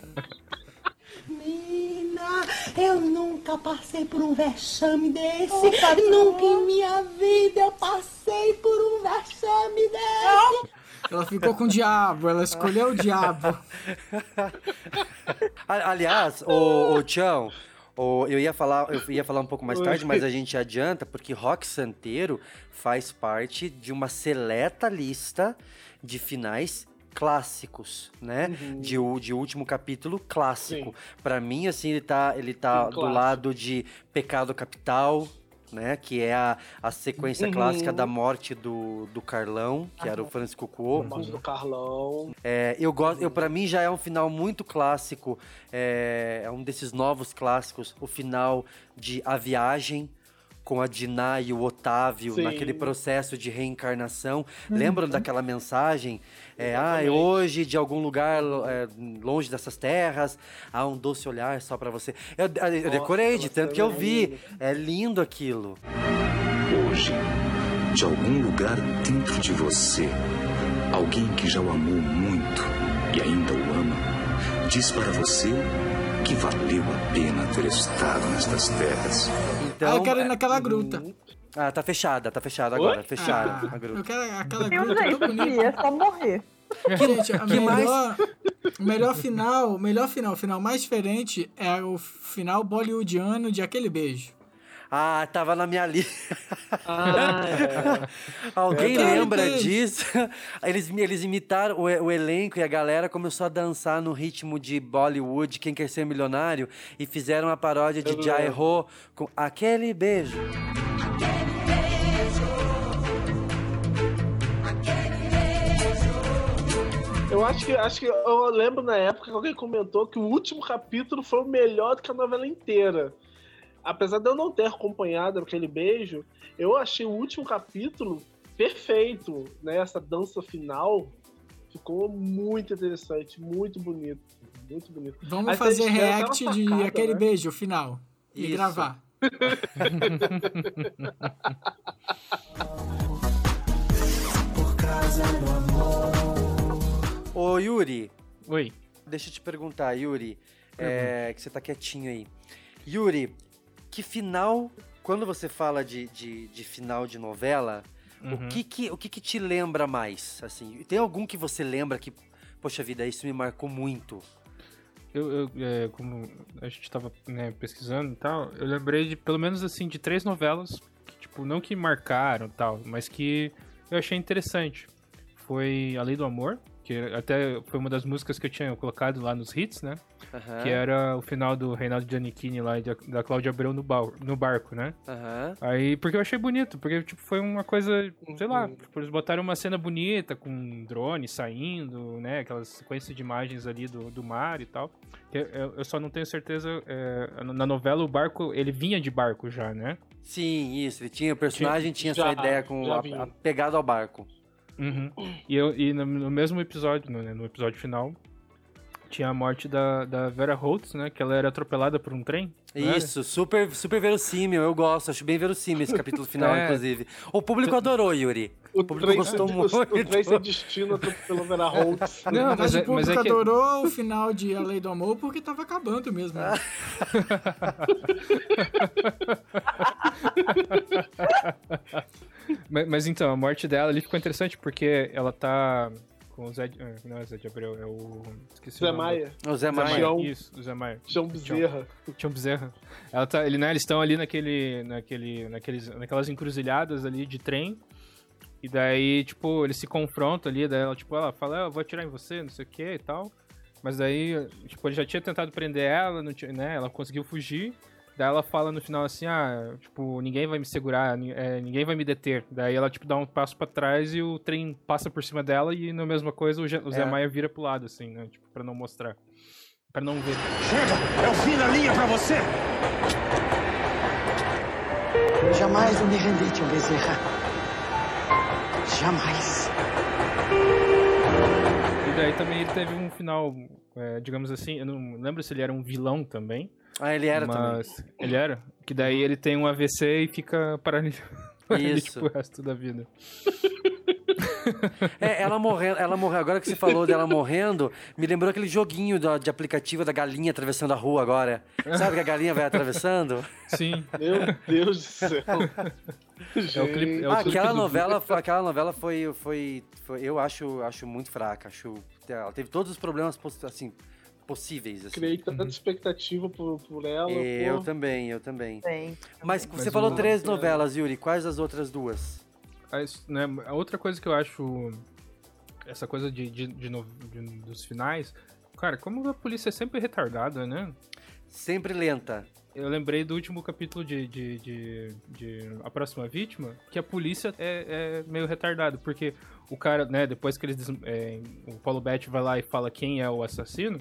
Eu nunca passei por um vexame desse. nunca em minha vida eu passei por um vexame desse. Ela ficou com o diabo, ela escolheu o diabo. aliás, o, o Tião, o- eu ia falar, eu ia falar um pouco mais tarde, mas a gente adianta porque Rock Santeiro faz parte de uma seleta lista de finais clássicos, né? Uhum. De, de último capítulo clássico. Pra mim, assim, ele tá, ele tá Sim, do lado de Pecado Capital, né? Que é a, a sequência Uhum. clássica da morte do, do Carlão, que era o Francisco Cuoco. Morte do Carlão. É, eu gosto, eu para mim já é um final muito clássico, é, é um desses novos clássicos, o final de A Viagem com a Diná e o Otávio Sim. naquele processo de reencarnação. Uhum. Lembram daquela mensagem? É, ah, hoje de algum lugar é, longe dessas terras há um doce olhar só pra você. Eu, eu decorei de tanto que eu vi. É lindo aquilo. Hoje, de algum lugar dentro de você, alguém que já o amou muito e ainda o ama, diz para você que valeu a pena ter estado nestas terras. Então, ah, eu quero ir naquela gruta. Ah, tá fechada, tá fechada agora. Fechada Ah, a gruta. Eu quero aquela um gruta jeito tão bonita. é só morrer. Gente, a Que mais? melhor, o melhor final, o melhor final, o final mais diferente é o final bollywoodiano de aquele beijo. Ah, tava na minha lista. Ah, é. Alguém lembra disso? Eles, eles imitaram o, o elenco e a galera começou a dançar no ritmo de Bollywood, Quem Quer Ser Milionário, e fizeram uma paródia de Jai. Ho com aquele beijo. Eu acho que acho que eu lembro na época que alguém comentou que o último capítulo foi o melhor do que a novela inteira. Apesar de eu não ter acompanhado aquele beijo, eu achei o último capítulo perfeito, né? Essa dança final ficou muito interessante, muito bonito, muito bonito. Vamos Aí fazer react de sacada, aquele né? beijo final. E Isso. gravar. Ô, Yuri, Oi. deixa eu te perguntar, Yuri, é, que você tá quietinho aí. Yuri, que final, quando você fala de, de, de final de novela, Uhum. o, que que, o que que te lembra mais? Assim, tem algum que você lembra que, poxa vida, isso me marcou muito? Eu, eu, é, como a gente tava né, pesquisando e tal, eu lembrei de pelo menos assim de três novelas que, tipo, não que marcaram tal, mas que eu achei interessante. Foi A Lei do Amor, que até foi uma das músicas que eu tinha colocado lá nos hits, né? Aham. Que era o final do Reinaldo Giannichini lá da, da Cláudia Abreu no, bal, no barco, né? Aham. Aí, porque eu achei bonito, porque, tipo, foi uma coisa, sei lá, Uhum. tipo, eles botaram uma cena bonita, com um drone saindo, né, aquelas sequências de imagens ali do, do mar e tal. Eu, eu só não tenho certeza, é, na novela o barco, ele vinha de barco já, né? Sim, isso. Ele tinha, o personagem tinha Já, essa ideia com a, a pegada ao barco. Uhum. E, eu, e no, no mesmo episódio, no, né, no episódio final, tinha a morte da, da Vera Holtz, né, que ela era atropelada por um trem. Isso, super, super verossímil, eu gosto, acho bem verossímil esse capítulo final, É. inclusive. O público adorou, Yuri. O, público trem, gostou o, muito. O trem sem destino pelo Vera Holtz. Não, mas verdade, é- o público mas é que- adorou o final de A Lei do Amor porque tava acabando mesmo. né? mas, mas então, a morte dela ali ficou interessante porque ela tá com o Zé. de- ah, Não é Zé de Abreu, é o. Esqueci Zé o nome. Maia. O Zé Maia. Tião. Isso, o Zé Maia. Tião Bezerra. Tião Bezerra. Ela tá, ele, né, eles estão ali naquele, naquele, naqueles, naquelas encruzilhadas ali de trem. E daí, tipo, eles se confrontam ali, daí ela, tipo, ela fala, "Ah, eu vou atirar em você, não sei o que e tal. Mas daí, tipo, ele já tinha tentado prender ela, não tinha, né? Ela conseguiu fugir. Daí ela fala no final assim, ah, tipo, ninguém vai me segurar, é, ninguém vai me deter. Daí ela, tipo, dá um passo pra trás e o trem passa por cima dela e na mesma coisa o, Zé- o Zé É. Maia vira pro lado, assim, né? Tipo, pra não mostrar. Pra não ver. Chega! É o fim da linha pra você! Jamais vou me render, tio Bezerra. Jamais. E daí também ele teve um final, é, digamos assim, eu não lembro se ele era um vilão também. Ah, ele era mas Ele era? Que daí ele tem um AVC e fica paralítico Isso. o resto da vida. É, ela morrendo, ela morreu. Agora que você falou dela morrendo, me lembrou aquele joguinho da- de aplicativo da galinha atravessando a rua agora. Sabe que a galinha vai atravessando? Sim. Meu Deus do céu. É o clipe, é o Ah, aquela do- novela, foi- aquela novela foi, foi, foi- eu acho, acho muito fraca. Acho, ela teve todos os problemas assim possíveis. Assim. Criei tanta expectativa por, por ela. Eu pô. também, eu também. Tem. Mas você Mas falou três novelas, Yuri. Quais as outras duas? A, his- né, a outra coisa que eu acho essa coisa de, de, de no- de- dos finais. Cara, como a polícia é sempre retardada, né? Sempre lenta. Eu lembrei do último capítulo de, de, de, de A Próxima Vítima, que a polícia é, é meio retardada, porque o cara, né, depois que eles. é, o Paulo Betti vai lá e fala quem é o assassino,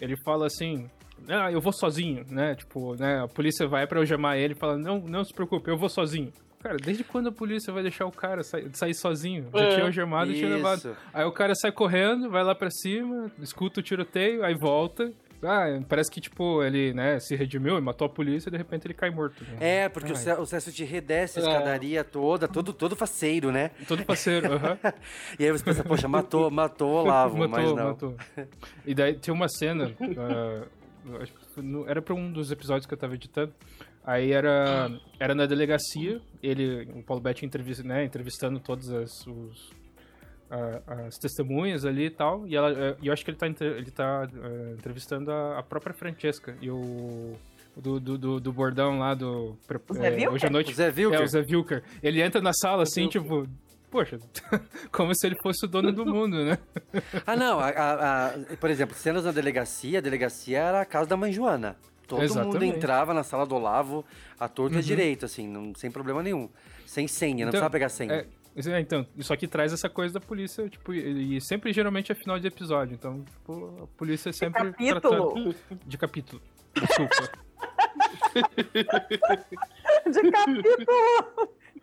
ele fala assim. Ah, eu vou sozinho, né? Tipo, né? A polícia vai pra algemar ele e fala: Não, não se preocupe, eu vou sozinho. Cara, desde quando a polícia vai deixar o cara sair, sair sozinho? Já É, tinha algemado e tinha levado. Aí o cara sai correndo, vai lá pra cima, escuta o tiroteio, aí volta. Ah, parece que, tipo, ele, né, se redimiu e matou a polícia e de repente ele cai morto. né? É, porque o Ai. O Cécio te redesce a É. escadaria toda, todo, todo faceiro, né? Todo parceiro, aham. E aí você pensa, poxa, matou, matou o Olavo, mas matou, não. matou. E daí tem uma cena, no- era pra um dos episódios que eu tava editando. Aí era, era na delegacia, ele, o Paulo Betti entrevista, né, entrevistando todas as, os, a- as testemunhas ali e tal. E ela, eh, e eu acho que ele tá, ele tá eh, entrevistando a, a própria Francesca. E o. Do, do, do, do bordão lá do. Wilker? hoje à noite. O Zé Wilker? É, o Zé Wilker. Ele entra na sala assim, tipo. Poxa, como se ele fosse o dono do mundo, né? Ah, não, a- a- a- por exemplo, cenas na delegacia, a delegacia era a casa da mãe Joana. Todo mundo Exatamente. entrava na sala do Olavo, à torta e Uhum. direita, assim, não- sem problema nenhum. Sem senha, não precisava pegar senha. É, é, então, isso aqui traz essa coisa da polícia, tipo, e, e sempre geralmente é final de episódio. Então, tipo, a polícia é sempre capítulo. tratando de capítulo. Desculpa. De capítulo.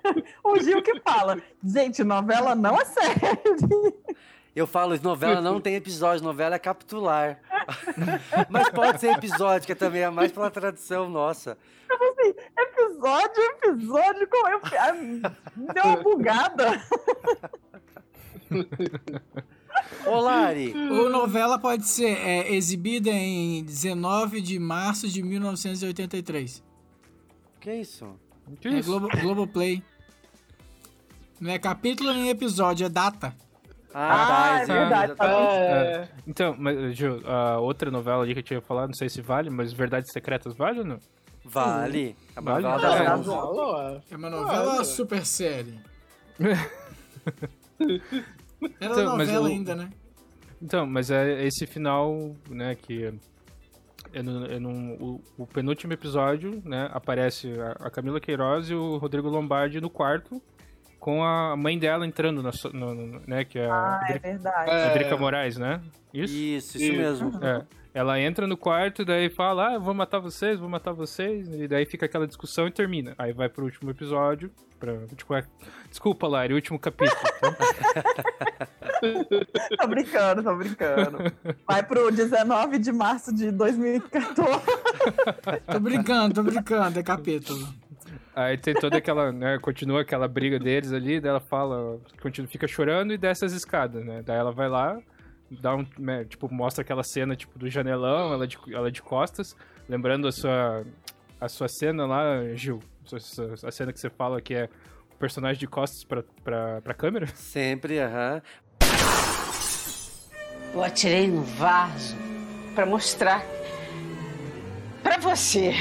O Gil que fala. Gente, novela não é sério. Eu falo, novela não tem episódio, novela é capitular. Mas pode ser episódio, que também é mais pela tradição nossa. Tipo assim, episódio, episódio, como eu. Deu uma bugada. Ô, Lari. Ou novela pode ser é, exibida em 19 de março de 1983. Que isso? Que é isso? Globo, Globoplay. Não é capítulo nem episódio, é data. Ah, tá, é verdade, tá bom. É. Então, mas, Gil, a outra novela ali que eu tinha falado, não sei se vale, mas Verdades Secretas vale ou não? Vale. É uma Vale? novela É. das onze. É uma novela Olha. super série. Era Então, novela o- ainda, né? Então, mas é esse final, né, que é no, é num- o, o penúltimo episódio, né, aparece a, a Camila Queiroz e o Rodrigo Lombardi no quarto com a mãe dela entrando, na, no- no- né, que é a Ah, é Drica, verdade. É. Drica Moraes, né? Isso? Isso, isso mesmo. É. Ela entra no quarto, daí fala, ah, eu vou matar vocês, vou matar vocês, e daí fica aquela discussão e termina. Aí vai pro último episódio, pra, tipo, é- desculpa, Lari, último capítulo. tá? Tô brincando, tô brincando. Vai pro 19 de março de 2014. Tô brincando, tô brincando, é capítulo. Aí tem toda aquela, né, continua aquela briga deles ali, daí ela fala, continua, fica chorando e desce as escadas, né? Daí ela vai lá, dá um, né, tipo, mostra aquela cena, tipo, do janelão, ela de, ela de costas, lembrando a sua, a sua cena lá, Gil, a cena que você fala que é o personagem de costas pra, pra, pra câmera. Sempre, aham. Eu atirei no vaso pra mostrar pra você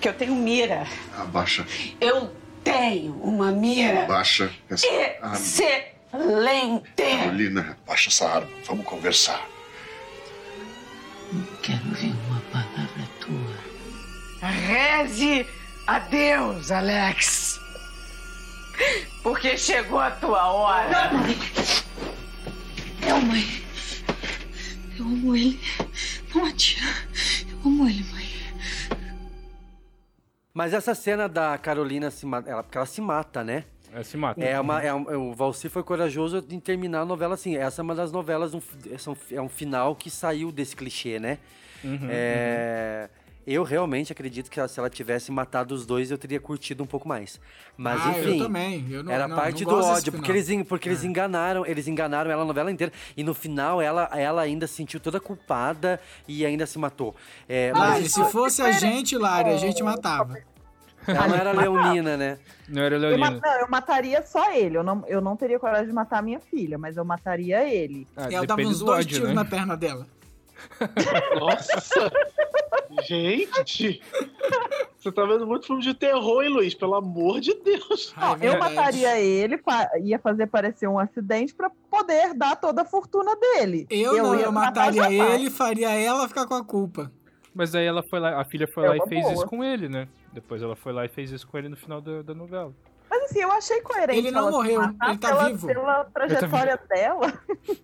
que eu tenho mira. Abaixa. Eu tenho uma mira Abaixa essa arma. excelente. Carolina, abaixa essa arma. Vamos conversar. Quero ouvir uma palavra tua. Reze a Deus, Alex. Porque chegou a tua hora. Não, mãe. Não, mãe. Eu amo ele. Não atira. Eu amo ele, mãe. Mas essa cena da Carolina se mata, ela, porque ela se mata, né? Ela se mata. É uma, é um- o Valci foi corajoso em terminar a novela assim. Essa é uma das novelas, um, são- é um final que saiu desse clichê, né? Uhum, É, Eu realmente acredito que ela- se ela tivesse matado os dois, eu teria curtido um pouco mais. Mas Ah, eu enfim, também. Eu não- era não, parte não do ódio, porque eles, porque eles enganaram, eles enganaram ela a novela inteira. E no final ela, ela ainda se sentiu toda culpada e ainda se matou. É, mas Lari, se fosse a gente, Lari, a gente matava. ela não era leonina, né? Não era Eu, ma- não, eu mataria só ele. Eu não, eu não teria coragem de matar a minha filha, mas eu mataria ele. e ela dava uns dois tiros na perna dela. Nossa! Gente! Você tá vendo muito filme de terror, hein, Luiz? Pelo amor de Deus. Não, eu mataria ele, fa- ia fazer parecer um acidente pra poder herdar toda a fortuna dele. Eu, não, ia eu matar mataria ele, faria ela ficar com a culpa. Mas aí ela foi lá, a filha foi É lá e fez boa. isso com ele, né? Depois ela foi lá e fez isso com ele no final da, da novela. Mas assim, eu achei coerente. Ele não ela se morreu, matar ele tá pela, vivo. Pela trajetória dela.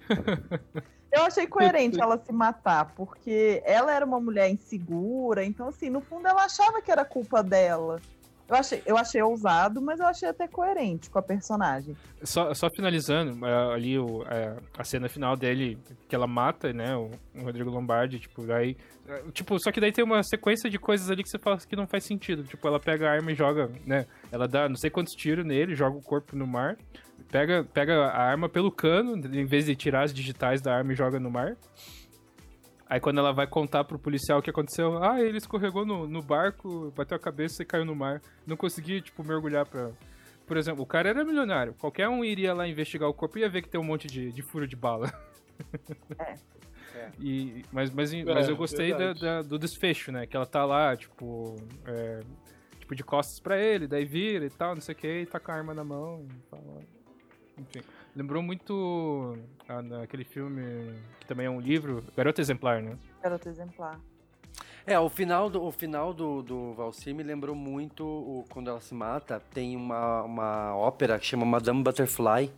eu achei coerente ela se matar, porque ela era uma mulher insegura, então assim, no fundo ela achava que era culpa dela. Eu achei, eu achei ousado, mas eu achei até coerente com a personagem. Só, só finalizando, é, ali o, é, a cena final dele, que ela mata, né, o, Rodrigo Lombardi, tipo, daí... é, Tipo, só que daí tem uma sequência de coisas ali que você fala que não faz sentido. Tipo, ela pega a arma e joga, né, ela dá não sei quantos tiros nele, joga o corpo no mar, pega, pega a arma pelo cano, em vez de tirar as digitais da arma e joga no mar. Aí quando ela vai contar pro policial o que aconteceu, ah, ele escorregou no, no barco, bateu a cabeça e caiu no mar. Não consegui, tipo, mergulhar pra... Por exemplo, o cara era milionário. Qualquer um iria lá investigar o corpo e ia ver que tem um monte de, de furo de bala. É. E, mas, mas, mas É, eu gostei da- da- do desfecho, né? Que ela tá lá, tipo... é, tipo, de costas pra ele, daí vira e tal, não sei o que, e tá com a arma na mão. E fala, enfim. Lembrou muito ah, naquele filme, que também é um livro, Garota Exemplar, né? Garota exemplar. É, o final do, o final do, do Valsir me lembrou muito o, quando ela se mata. Tem uma, uma ópera que chama Madame Butterfly.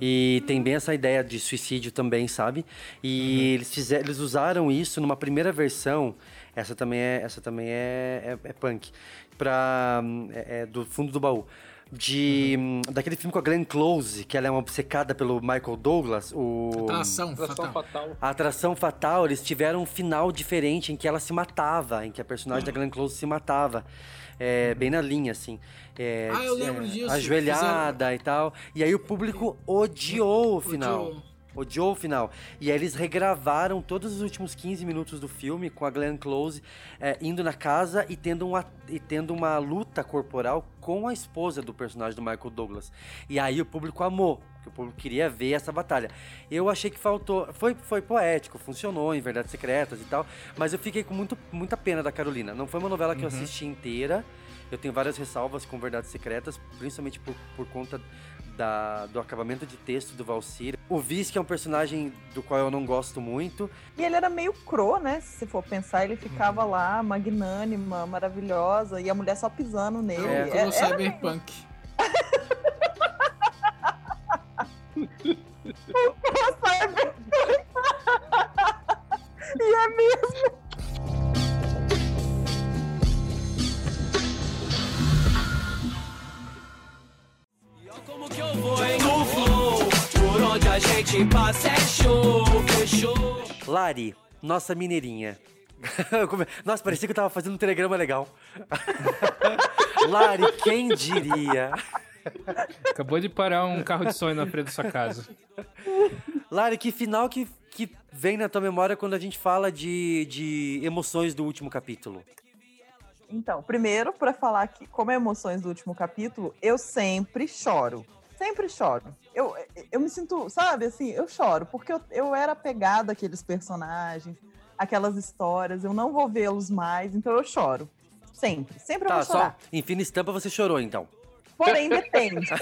E tem bem essa ideia de suicídio também, sabe? E eles, fizeram, eles usaram isso numa primeira versão. Essa também é, essa também é, é, é punk. Pra, hum, é- é do fundo do baú. De, hum, Daquele filme com a Glenn Close, que ela é uma obcecada pelo Michael Douglas. O... Atração Atração fatal. fatal. A atração fatal, eles tiveram um final diferente em que ela se matava, em que a personagem da Glenn Close se matava. É, bem na linha, assim. É, Ah, eu lembro é, disso. Ajoelhada e tal. E aí o público odiou o final. Odiou. Odiou o final. E aí eles regravaram todos os últimos 15 minutos do filme com a Glenn Close é, indo na casa e tendo, uma, e tendo uma luta corporal com a esposa do personagem do Michael Douglas. E aí o público amou, porque o público queria ver essa batalha. Eu achei que faltou. Foi, foi poético, funcionou em Verdades Secretas e tal, mas eu fiquei com muito, muita pena da Carolina. Não foi uma novela que eu assisti inteira. Eu tenho várias ressalvas com Verdades Secretas, principalmente por, por conta da- do acabamento de texto do Valcir. O Viz, que é um personagem do qual eu não gosto muito. E ele era meio cro, né? Se você for pensar, ele ficava Uhum. lá, magnânima, maravilhosa, e a mulher só pisando nele. É, Tudo É- era cyberpunk. E Lari, nossa mineirinha. Come- Nossa, parecia que eu tava fazendo um telegrama legal. Lari, quem diria? Acabou de parar um carro de sonho na frente da sua casa. Lari, que final que, que vem na tua memória quando a gente fala de, de emoções do último capítulo? Então, primeiro, pra falar que, como é emoções do último capítulo, eu sempre choro. Sempre choro. Eu, eu me sinto, sabe, assim, eu choro, porque eu, eu era apegada àqueles personagens, aquelas histórias, eu não vou vê-los mais, então eu choro. Sempre, sempre eu Tá, vou chorar. só em fina estampa você chorou então. Porém, depende.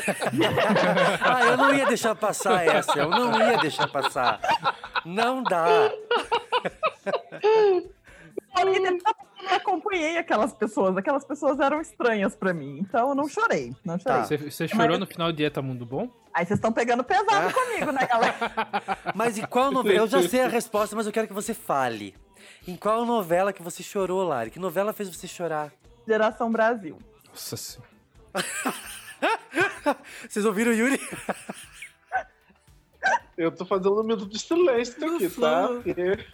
Ah, eu não ia deixar passar essa, eu não ia deixar passar. Não dá. não acompanhei aquelas pessoas, aquelas pessoas eram estranhas pra mim, então eu não chorei, não chorei. Você, você chorou no final de Dieta Mundo Bom? Aí vocês estão pegando pesado comigo, né, galera? Mas em qual novela? Eu já sei a resposta, mas eu quero que você fale. Em qual novela que você chorou, Lari? Que novela fez você chorar? Geração Brasil. Nossa senhora. Vocês ouviram o Yuri? Eu tô fazendo um minuto de silêncio aqui, tá? Porque-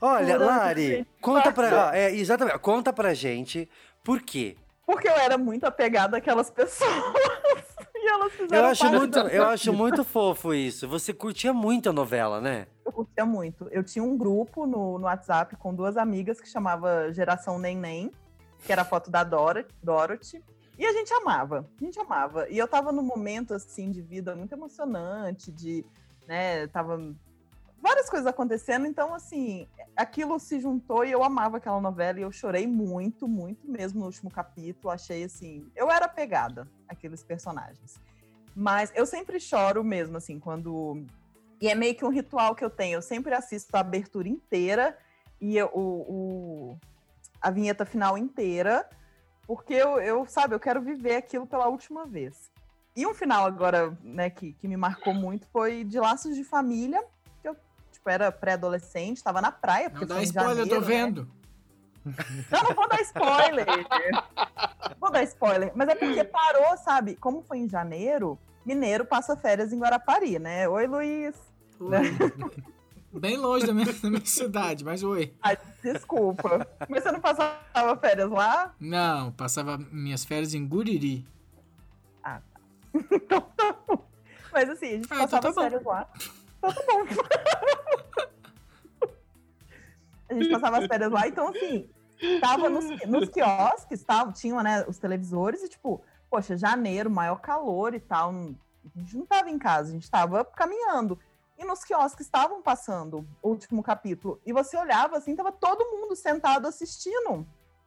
Olha, Lari, conta pra. É, exatamente, conta pra gente por quê. Porque eu era muito apegada àquelas pessoas. e elas fizeram Eu acho, muito, eu acho muito fofo isso. Você curtia muito a novela, né? Eu curtia muito. Eu tinha um grupo no, no WhatsApp com duas amigas que chamava Geração Neném, que era a foto da Dora, Dorothy. E a gente amava, a gente amava. E eu tava num momento, assim, de vida muito emocionante, de, né, tava várias coisas acontecendo, então, assim, aquilo se juntou e eu amava aquela novela e eu chorei muito, muito mesmo no último capítulo. Achei, assim, eu era apegada àqueles personagens. Mas eu sempre choro mesmo, assim, quando. E é meio que um ritual que eu tenho. Eu sempre assisto a abertura inteira e eu- o, o- a vinheta final inteira, porque eu, eu, sabe, eu quero viver aquilo pela última vez. E um final agora, né, que, que me marcou muito foi de Laços de Família, tipo, era pré-adolescente, tava na praia, porque Não dá spoiler, eu tô janeiro, né? vendo. Não, não vou dar spoiler. Vou dar spoiler. Mas é porque parou, sabe? Como foi em janeiro, mineiro passa férias em Guarapari, né? Oi, Luiz. Né? Bem longe da minha, da minha cidade, mas oi. Ai, desculpa. Mas você não passava férias lá? Não, passava minhas férias em Guriri. Mas assim, a gente Ah, então passava tá as bom. férias lá. Então tá a gente passava as férias lá, então assim, tava nos, nos quiosques, tava, tinham né, os televisores e tipo, poxa, janeiro, maior calor e tal. A gente não tava em casa, a gente tava caminhando. E nos quiosques estavam passando o último capítulo. E você olhava assim, tava todo mundo sentado assistindo.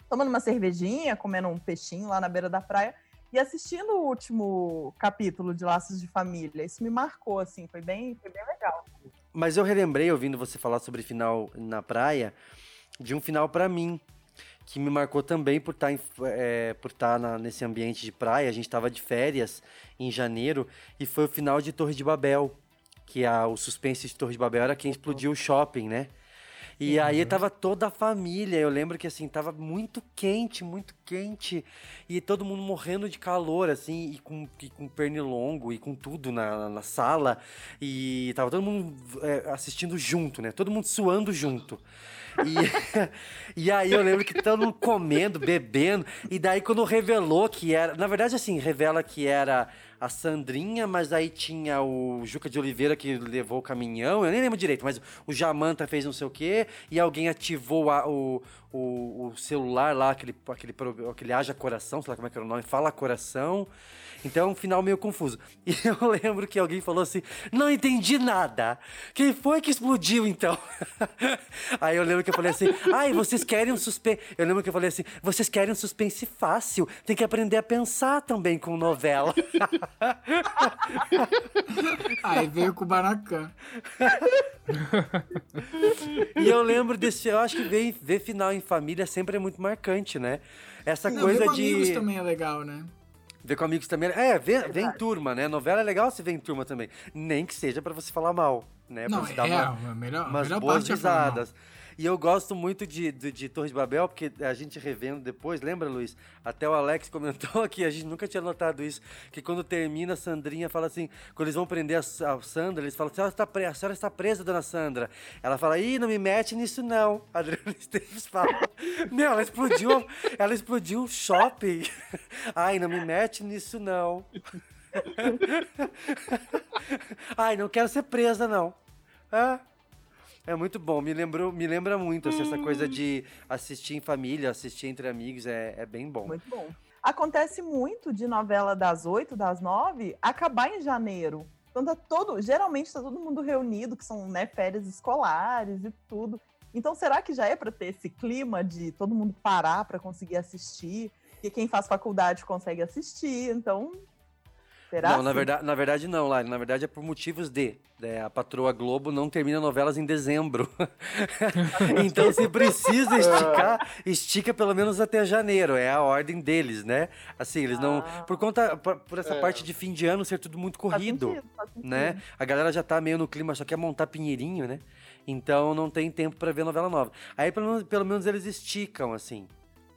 Tomando uma cervejinha, comendo um peixinho lá na beira da praia e assistindo o último capítulo de Laços de Família. Isso me marcou, assim, foi bem, foi bem legal. Mas eu relembrei, ouvindo você falar sobre final na praia, de um final pra mim, que me marcou também por estar, por estar na- nesse ambiente de praia. A gente estava de férias em janeiro e foi o final de Torre de Babel, que a, o suspense de Torre de Babel era quem explodiu o shopping, né? E aí tava toda a família. Eu lembro que assim, tava muito quente, muito quente. E todo mundo morrendo de calor, assim, e com, e com pernilongo e com tudo na, na sala. E tava todo mundo é, assistindo junto, né? Todo mundo suando junto. E, e aí eu lembro que todo mundo comendo, bebendo. E daí quando revelou que era. Na verdade, assim, revela que era a Sandrinha, mas aí tinha o Juca de Oliveira que levou o caminhão. Eu nem lembro direito, mas o Jamanta fez não sei o quê. E alguém ativou a- o, o, o celular lá, aquele, aquele, aquele Haja Coração, sei lá como é que era o nome, Fala Coração. Então é um final meio confuso. E eu lembro que alguém falou assim: não entendi nada. Quem foi que explodiu então? Aí eu lembro que eu falei assim: ai, vocês querem um suspense. Eu lembro que eu falei assim: vocês querem um suspense fácil. Tem que aprender a pensar também com novela. Aí veio com o Baracan. E eu lembro desse. Eu acho que ver, ver final em família sempre é muito marcante, né? Essa Não, coisa de. amigos também é legal, né? Ver com amigos também. É, ver, ver em turma, né? Novela é legal se ver em turma também. Nem que seja pra você falar mal, né? Pra Não, você é, dar uma- a melhor, umas melhor boas é risadas. E eu gosto muito de, de, de Torre de Babel, porque a gente revendo depois, lembra, Luiz? Até o Alex comentou aqui, a gente nunca tinha notado isso, que quando termina, a Sandrinha fala assim, quando eles vão prender a, a Sandra, eles falam, senhora, está pre- a senhora está presa, dona Sandra. Ela fala, ih, não me mete nisso não. A Adriana Esteves fala, meu, ela explodiu, ela explodiu o shopping. Ai, não me mete nisso não. Ai, não quero ser presa, não. Ah, é muito bom, me, lembrou, me lembra muito assim, essa coisa de assistir em família, assistir entre amigos, é, é bem bom. Muito bom. Acontece muito de novela das oito, das nove, acabar em janeiro. Então tá todo, geralmente tá todo mundo reunido, que são né, férias escolares e tudo. Então será que já é para ter esse clima de todo mundo parar para conseguir assistir? E quem faz faculdade consegue assistir, então será? Não, na assim? verdade, na verdade não, Lari. Na verdade é por motivos de. né, a patroa Globo não termina novelas em dezembro. então, se precisa esticar, estica pelo menos até janeiro. É a ordem deles, né? Assim, eles não. Por conta. Por, por essa É. parte de fim de ano ser tudo muito corrido. sentido, faz sentido. né? A galera já tá meio no clima, só quer montar pinheirinho, né? Então não tem tempo pra ver novela nova. Aí pelo, menos- pelo menos eles esticam, assim.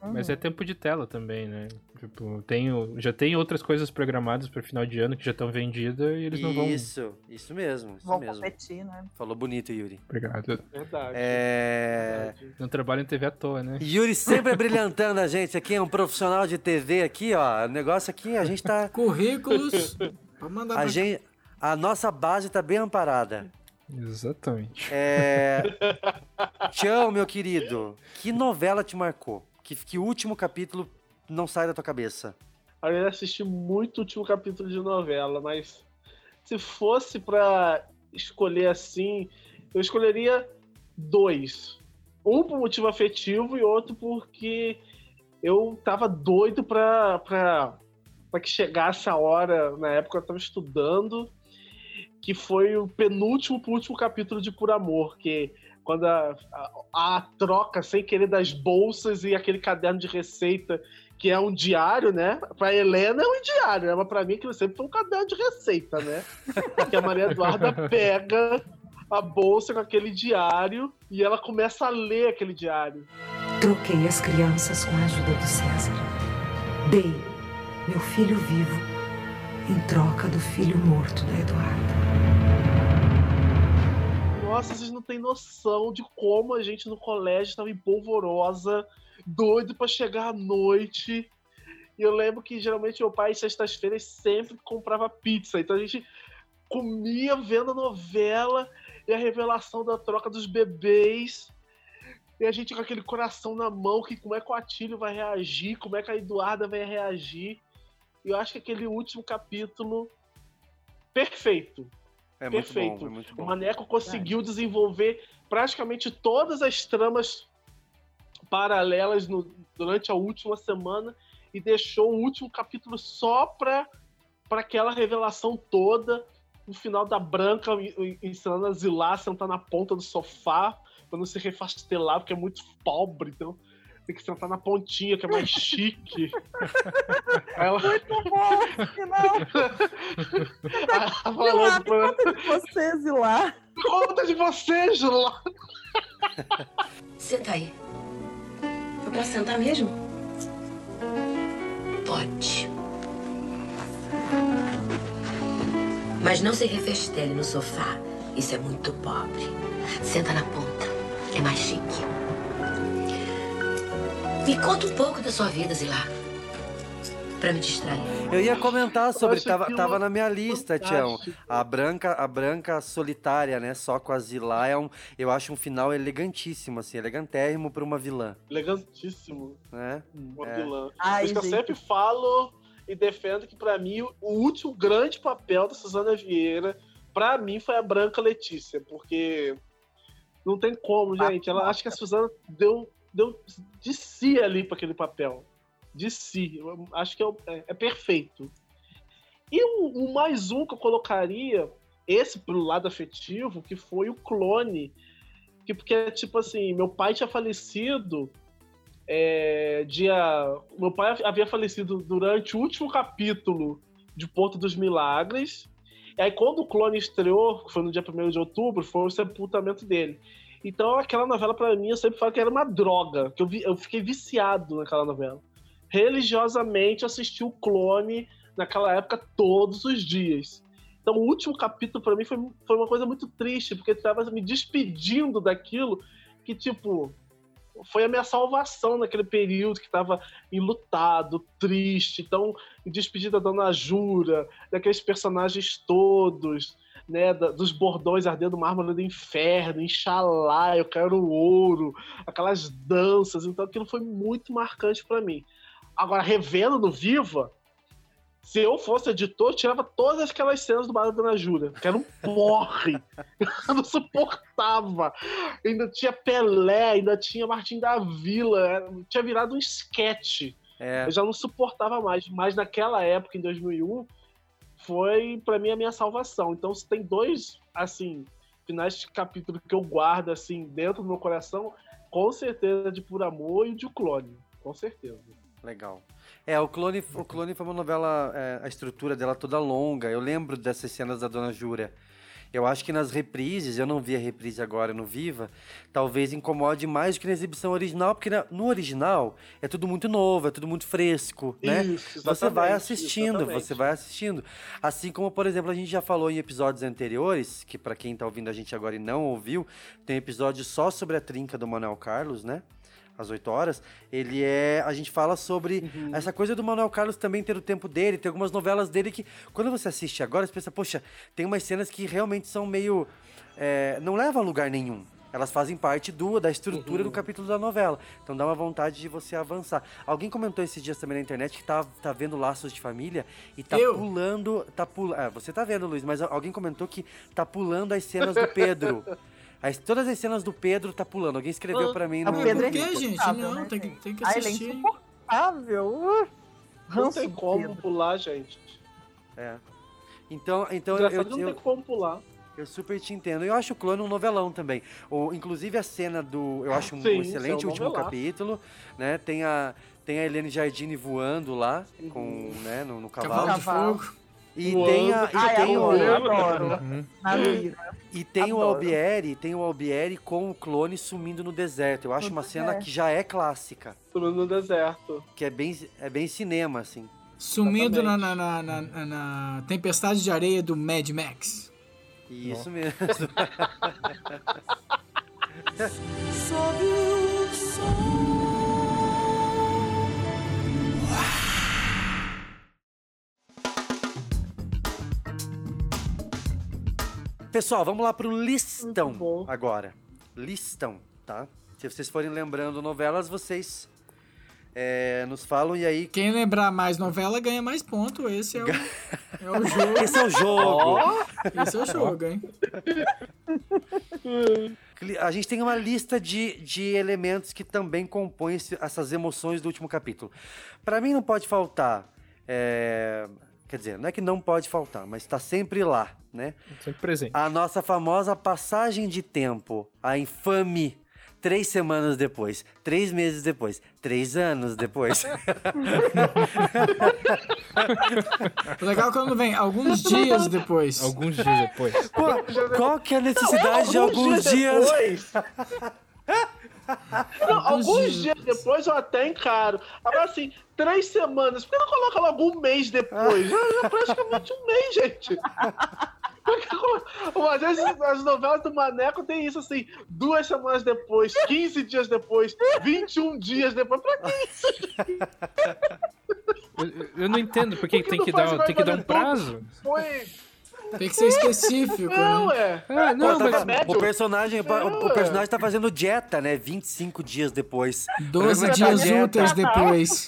Mas é tempo de tela também, né? Tipo, tenho, já tem outras coisas programadas para final de ano que já estão vendidas e eles não vão. Isso, isso mesmo, isso Vão mesmo. competir, né? Falou bonito, Yuri. Obrigado. Verdade. É... Não trabalho em TV à toa, né? Yuri sempre brilhantando a gente aqui, é um profissional de TV aqui, ó. O negócio aqui, a gente tá. Currículos. Vou mandar A, pra gente, a nossa base tá bem amparada. Exatamente. É... Tchau, meu querido. Que novela te marcou? Que, que último capítulo não sai da tua cabeça? Eu assisti muito o último capítulo de novela, mas se fosse pra escolher assim, eu escolheria dois. Um por motivo afetivo e outro porque eu tava doido pra, pra para que chegasse a hora, na época eu estava estudando, que foi o penúltimo pro último capítulo de Por Amor, que quando a, a, a troca sem querer das bolsas e aquele caderno de receita que é um diário, né? Pra Helena é um diário, né? mas pra mim aquilo sempre foi um caderno de receita, né? que a Maria Eduarda pega a bolsa com aquele diário e ela começa a ler aquele diário. Troquei as crianças com a ajuda do César. Dei meu filho vivo em troca do filho morto da Eduarda. Nossa, vocês não têm noção de como a gente no colégio estava em polvorosa, doido para chegar à noite. E eu lembro que geralmente meu pai, sextas-feiras, sempre comprava pizza. Então a gente comia vendo a novela e a revelação da troca dos bebês. E a gente com aquele coração na mão, que como é que o Atílio vai reagir, como é que a Eduarda vai reagir. E eu acho que aquele último capítulo, perfeito. É muito perfeito. bom, é muito bom. O Maneco conseguiu desenvolver praticamente todas as tramas paralelas no- durante a última semana e deixou um último capítulo só para aquela revelação toda. No final da Branca en- en- ensinando a Zilá a sentar na ponta do sofá para não se refastelar, porque é muito pobre, então tem que sentar na pontinha, que é mais chique. Ela... Muito bom, final. Ela falou me pra- conta de você, Zilá. Conta de você, Zilá. Senta aí. Foi pra sentar mesmo? Pode. Mas não se refestele no sofá. Isso é muito pobre. Senta na ponta. É mais chique. Me conta um pouco da sua vida, Zilá. Pra me distrair. Eu ia comentar sobre, tava, aquilo tava na minha lista, Tião. A branca, a branca solitária, né? Só com a Zilá é um, eu acho um final elegantíssimo, assim, elegantérrimo pra uma vilã, Elegantíssimo. né? Uma É. vilã. Ai, Por isso que eu sempre falo e defendo que, pra mim, o último grande papel da Suzana Vieira, pra mim, foi a Branca Letícia, porque não tem como, gente. Ela acho que a Suzana deu, deu de si ali pra aquele papel. De si. Eu acho que é, é- é perfeito. E o, o mais um que eu colocaria, esse pro lado afetivo, que foi o clone. Que, porque, tipo assim, meu pai tinha falecido é, dia. Meu pai havia falecido durante o último capítulo de Porto dos Milagres. E aí, quando o clone estreou, que foi no dia 1 de outubro, foi o sepultamento dele. Então, aquela novela, pra mim, eu sempre falo que era uma droga, que eu, vi- eu fiquei viciado naquela novela. Religiosamente, assisti o clone naquela época todos os dias. Então, o último capítulo, pra mim, foi, foi uma coisa muito triste, porque eu tava me despedindo daquilo que, tipo, foi a minha salvação naquele período que estava enlutado, triste. Então, me despedi da Dona Jura, daqueles personagens todos, né, dos bordões ardendo mármore do inferno, Inxalá, eu quero ouro, aquelas danças. Então, aquilo foi muito marcante para mim. Agora, revendo no Viva, se eu fosse editor, eu tirava todas aquelas cenas do Bar da Dona Júlia, que era um porre. Eu não suportava. Ainda tinha Pelé, ainda tinha Martim da Vila, tinha virado um esquete. É. Eu já não suportava mais. Mas naquela época, em 2001, foi pra mim a minha salvação. Então, se tem dois, assim, finais de capítulo que eu guardo, assim, dentro do meu coração, com certeza de Por Amor e de O Clone. Com certeza. Legal. É, o Clone, o Clone foi uma novela, é, a estrutura dela toda longa. Eu lembro dessas cenas da Dona Júlia. Eu acho que nas reprises, eu não vi a reprise agora no Viva, talvez incomode mais do que na exibição original, porque na- no original é tudo muito novo, é tudo muito fresco, né? Isso, você vai assistindo, exatamente. você vai assistindo. Assim como, por exemplo, a gente já falou em episódios anteriores, que pra quem tá ouvindo a gente agora e não ouviu, tem um episódio só sobre a trinca do Manuel Carlos, né? Às 8 horas, ele é. A gente fala sobre Uhum. essa coisa do Manuel Carlos também ter o tempo dele, tem algumas novelas dele que, quando você assiste agora, você pensa, poxa, tem umas cenas que realmente são meio. é, não levam a lugar nenhum. Elas fazem parte do, da estrutura Uhum. do capítulo da novela. Então dá uma vontade de você avançar. Alguém comentou esses dias também na internet que tá, tá vendo Laços de Família e tá Eu? pulando. Tá pula, ah, você tá vendo, Luiz, mas alguém comentou que tá pulando as cenas do Pedro. As, todas as cenas do Pedro tá pulando. Alguém escreveu pra mim A no. Pedro é Por que, insuportável, gente? Não, né, tem que- tem que ele é assistir. insuportável. Uh. Não ranço tem como Pedro. pular, gente. É. Então, então eu, Engraçado, eu, não tem como pular. eu super te entendo. Eu acho o clone um novelão também. O, inclusive a cena do. Eu acho um, Sim, excelente isso é um último capítulo. Né? Tem a. Tem a Helene Jardine voando lá, com, né, no, no cavalo. Cavalo de fogo. E tem, a, e Ai, tem o, adoro, adoro. Uhum. E tem o Adoro. Albieri, tem o Albieri com o clone sumindo no deserto. Eu acho No uma cena que já é clássica, Subindo no deserto. que é bem, é bem cinema, assim. Sumindo na, na, na, na- na tempestade de areia do Mad Max. Isso mesmo. Sobe o som. Pessoal, vamos lá pro listão agora. Listão, tá? Se vocês forem lembrando novelas, vocês é, nos falam e aí. Quem lembrar mais novela ganha mais ponto. Esse é o, é o jogo. Esse é o jogo! Esse é o jogo, hein? A gente tem uma lista de, de elementos que também compõem esse- essas emoções do último capítulo. Pra mim não pode faltar. é, Quer dizer, não é que não pode faltar, mas tá sempre lá, né? Sempre presente. A nossa famosa passagem de tempo, a infame três semanas depois, três meses depois, três anos depois. Legal quando vem alguns dias depois. Alguns dias depois. Qual, qual que é a necessidade de alguns dias? depois. Não, alguns dias depois eu até encaro. Agora, assim, três semanas. Por que não coloca logo um mês depois? É praticamente um mês, gente. Às vezes as novelas do Maneco tem isso assim, duas semanas depois, 15 dias depois, 21 dias depois. Pra que isso? Eu, eu- não entendo porque Por que tem não que dar, tem que dar um prazo. Foi. Tem que ser específico, Não, né? é. Ah, não, Pô, tá- mas o personagem, o, o É. personagem tá fazendo dieta, né? 25 dias depois. 12 Como é que dias úteis depois.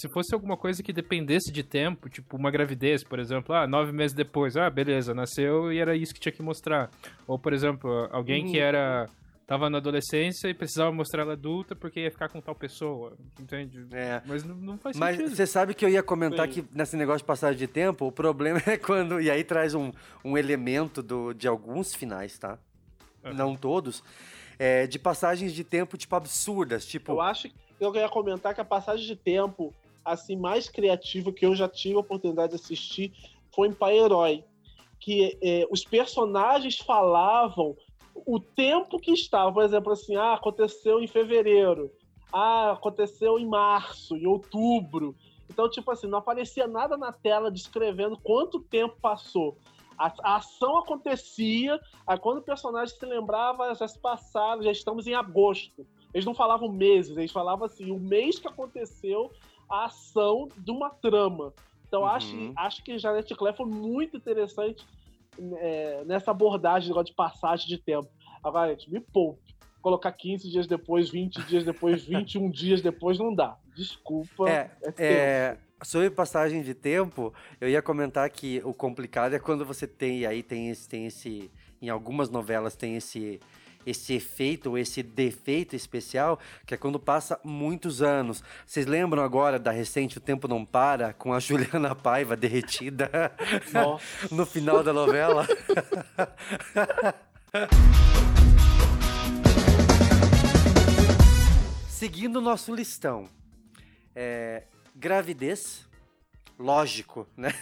Se fosse alguma coisa que dependesse de tempo, tipo uma gravidez, por exemplo, ah, nove meses depois, ah, beleza, nasceu e era isso que tinha que mostrar. Ou, por exemplo, alguém que Uhum. era. tava na adolescência e precisava mostrar ela adulta porque ia ficar com tal pessoa, entende? É. Mas não, não faz Mas sentido. você sabe que eu ia comentar Sim. que nesse negócio de passagem de tempo, o problema é quando. E aí traz um, um elemento do, de alguns finais, tá? Aham. Não todos. é, de passagens de tempo, tipo, absurdas. Tipo, Eu acho que eu ia comentar que a passagem de tempo assim mais criativa que eu já tive a oportunidade de assistir foi em Pai Herói, que é, os personagens falavam o tempo que estava, por exemplo, assim, ah, aconteceu em fevereiro, ah, aconteceu em março, em outubro. Então, tipo assim, não aparecia nada na tela descrevendo quanto tempo passou. A, a ação acontecia, aí quando o personagem se lembrava, já se passaram, já estamos em agosto. Eles não falavam meses, eles falavam assim, o mês que aconteceu a ação de uma trama. Então Uhum. acho, acho que Janet Clare foi muito interessante é, nessa abordagem de passagem de tempo. Agora, gente, me poupe. Colocar 15 dias depois, 20 dias depois, 21 dias depois, não dá. Desculpa. É, tenso. é, sobre passagem de tempo, eu ia comentar que o complicado é quando você tem, aí tem esse, tem esse em algumas novelas tem esse, esse efeito, ou esse defeito especial, que é quando passa muitos anos. Vocês lembram agora da recente O Tempo Não Para, com a Juliana Paiva derretida no final da novela? Seguindo o nosso listão. É, gravidez, lógico, né?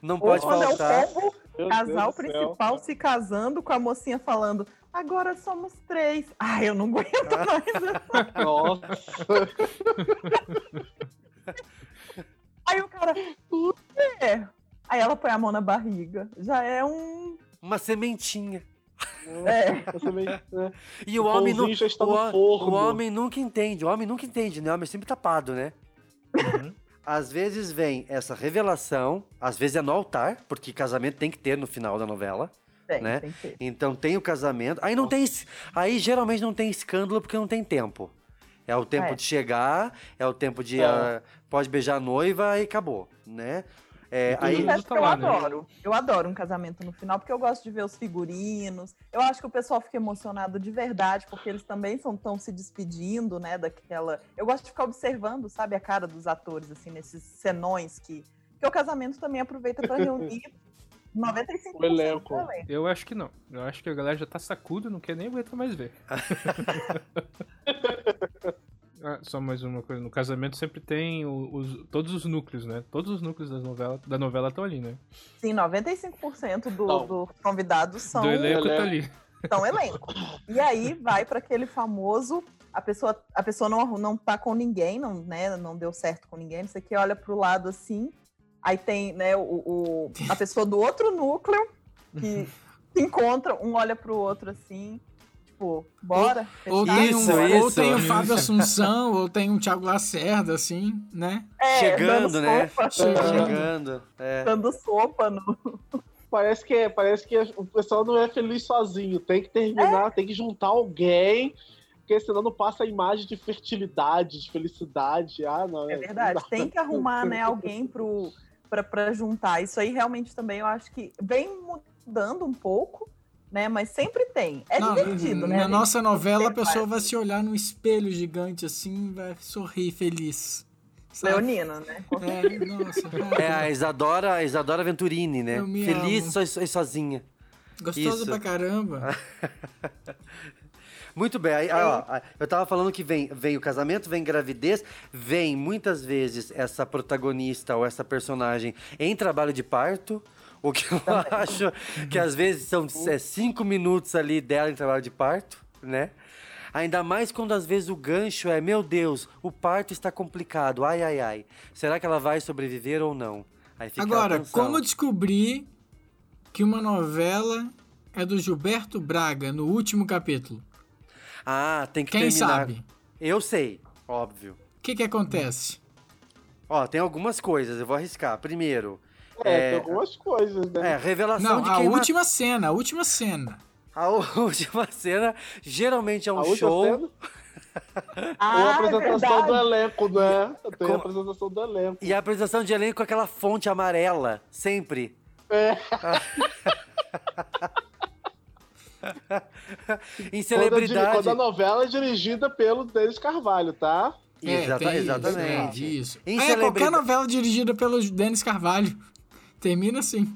Não Ou pode quando faltar. é o Meu casal principal se casando com a mocinha falando, agora somos três. Ai, eu não aguento mais. Nossa. Aí o cara, quê? Aí ela põe a mão na barriga. Já é um. Uma sementinha. É. Né? E o, O homem, nu- já está o, o homem nunca entende. O homem nunca entende, né? O homem é sempre tapado, né? Às vezes vem essa revelação, às vezes é no altar, porque casamento tem que ter no final da novela. Tem, né? tem. Então tem o casamento. Aí não tem. Aí geralmente não tem escândalo porque não tem tempo. É o tempo É. de chegar, é o tempo de. É. ah, pode beijar a noiva e acabou, né? É, Aí, eu tá lá, né? adoro. Eu adoro um casamento no final, porque eu gosto de ver os figurinos. Eu acho que o pessoal fica emocionado de verdade, porque eles também estão se despedindo, né, daquela... Eu gosto de ficar observando, sabe, a cara dos atores, assim, nesses senões que... Porque o casamento também aproveita para reunir 95% O elenco. do elenco. Eu acho que não. Eu acho que a galera já tá sacuda, não quer nem aguentar mais ver. Ah, só mais uma coisa. No casamento sempre tem os, todos os núcleos, né? Todos os núcleos das novela, da novela estão ali, né? Sim, 95% do, Não. dos convidados são... Do elenco tá elenco. ali. são elenco. E aí vai para aquele famoso a pessoa a pessoa não não tá com ninguém, não, né, não deu certo com ninguém, não sei o que, olha pro lado assim, aí tem, né, o, o- a pessoa do outro núcleo que se encontra, um olha pro outro assim, tipo, bora. Ou fechar? tem, um, Isso, ou isso. tem o Fábio Assunção, ou tem um Thiago Lacerda, assim, né? É, chegando, né? sopa, Chegando. É. Dando sopa no. Parece que, parece que o pessoal não é feliz sozinho. Tem que terminar, tem que juntar alguém, porque senão não passa a imagem de fertilidade, de felicidade. Ah, não. É verdade, tem que arrumar, né, alguém pro, pra, pra juntar. Isso aí realmente também eu acho que vem mudando um pouco, né? Mas sempre tem. É Não, divertido, né? Na nossa novela, a pessoa vai. se olhar num espelho gigante assim, vai sorrir feliz. sabe? Leonina, né? É, nossa, É a Isadora, a Isadora Venturini, né? Eu me Feliz amo. so- so- sozinha. gostoso Isso. pra caramba. Muito bem. Aí, ó, eu tava falando que vem, vem o casamento, vem gravidez, vem muitas vezes essa protagonista ou essa personagem em trabalho de parto. O que eu acho que às vezes são é, cinco minutos ali dela em trabalho de parto, né? Ainda mais quando às vezes o gancho é, meu Deus, o parto está complicado, ai, ai, ai. Será que ela vai sobreviver ou não? Agora, como descobrir que uma novela é do Gilberto Braga no último capítulo? Ah, tem que Quem terminar. sabe? Eu sei, óbvio. O que que acontece? Ó, tem algumas coisas, eu vou arriscar. Primeiro, É, é, tem algumas coisas, né? é, revelação Não, de a quem ma- última cena, a última cena. A última cena geralmente é um show. cena? Ah, Ou a é apresentação do verdade. elenco, né? Tem Com- a apresentação do elenco. E a apresentação de elenco com aquela fonte amarela, sempre. É. em Quando a, celebridade. quando a novela é dirigida pelo Denis Carvalho, tá? Exata- É, tem exatamente. Isso, é, isso. Em É, celebridade- qualquer novela dirigida pelo Denis Carvalho termina assim.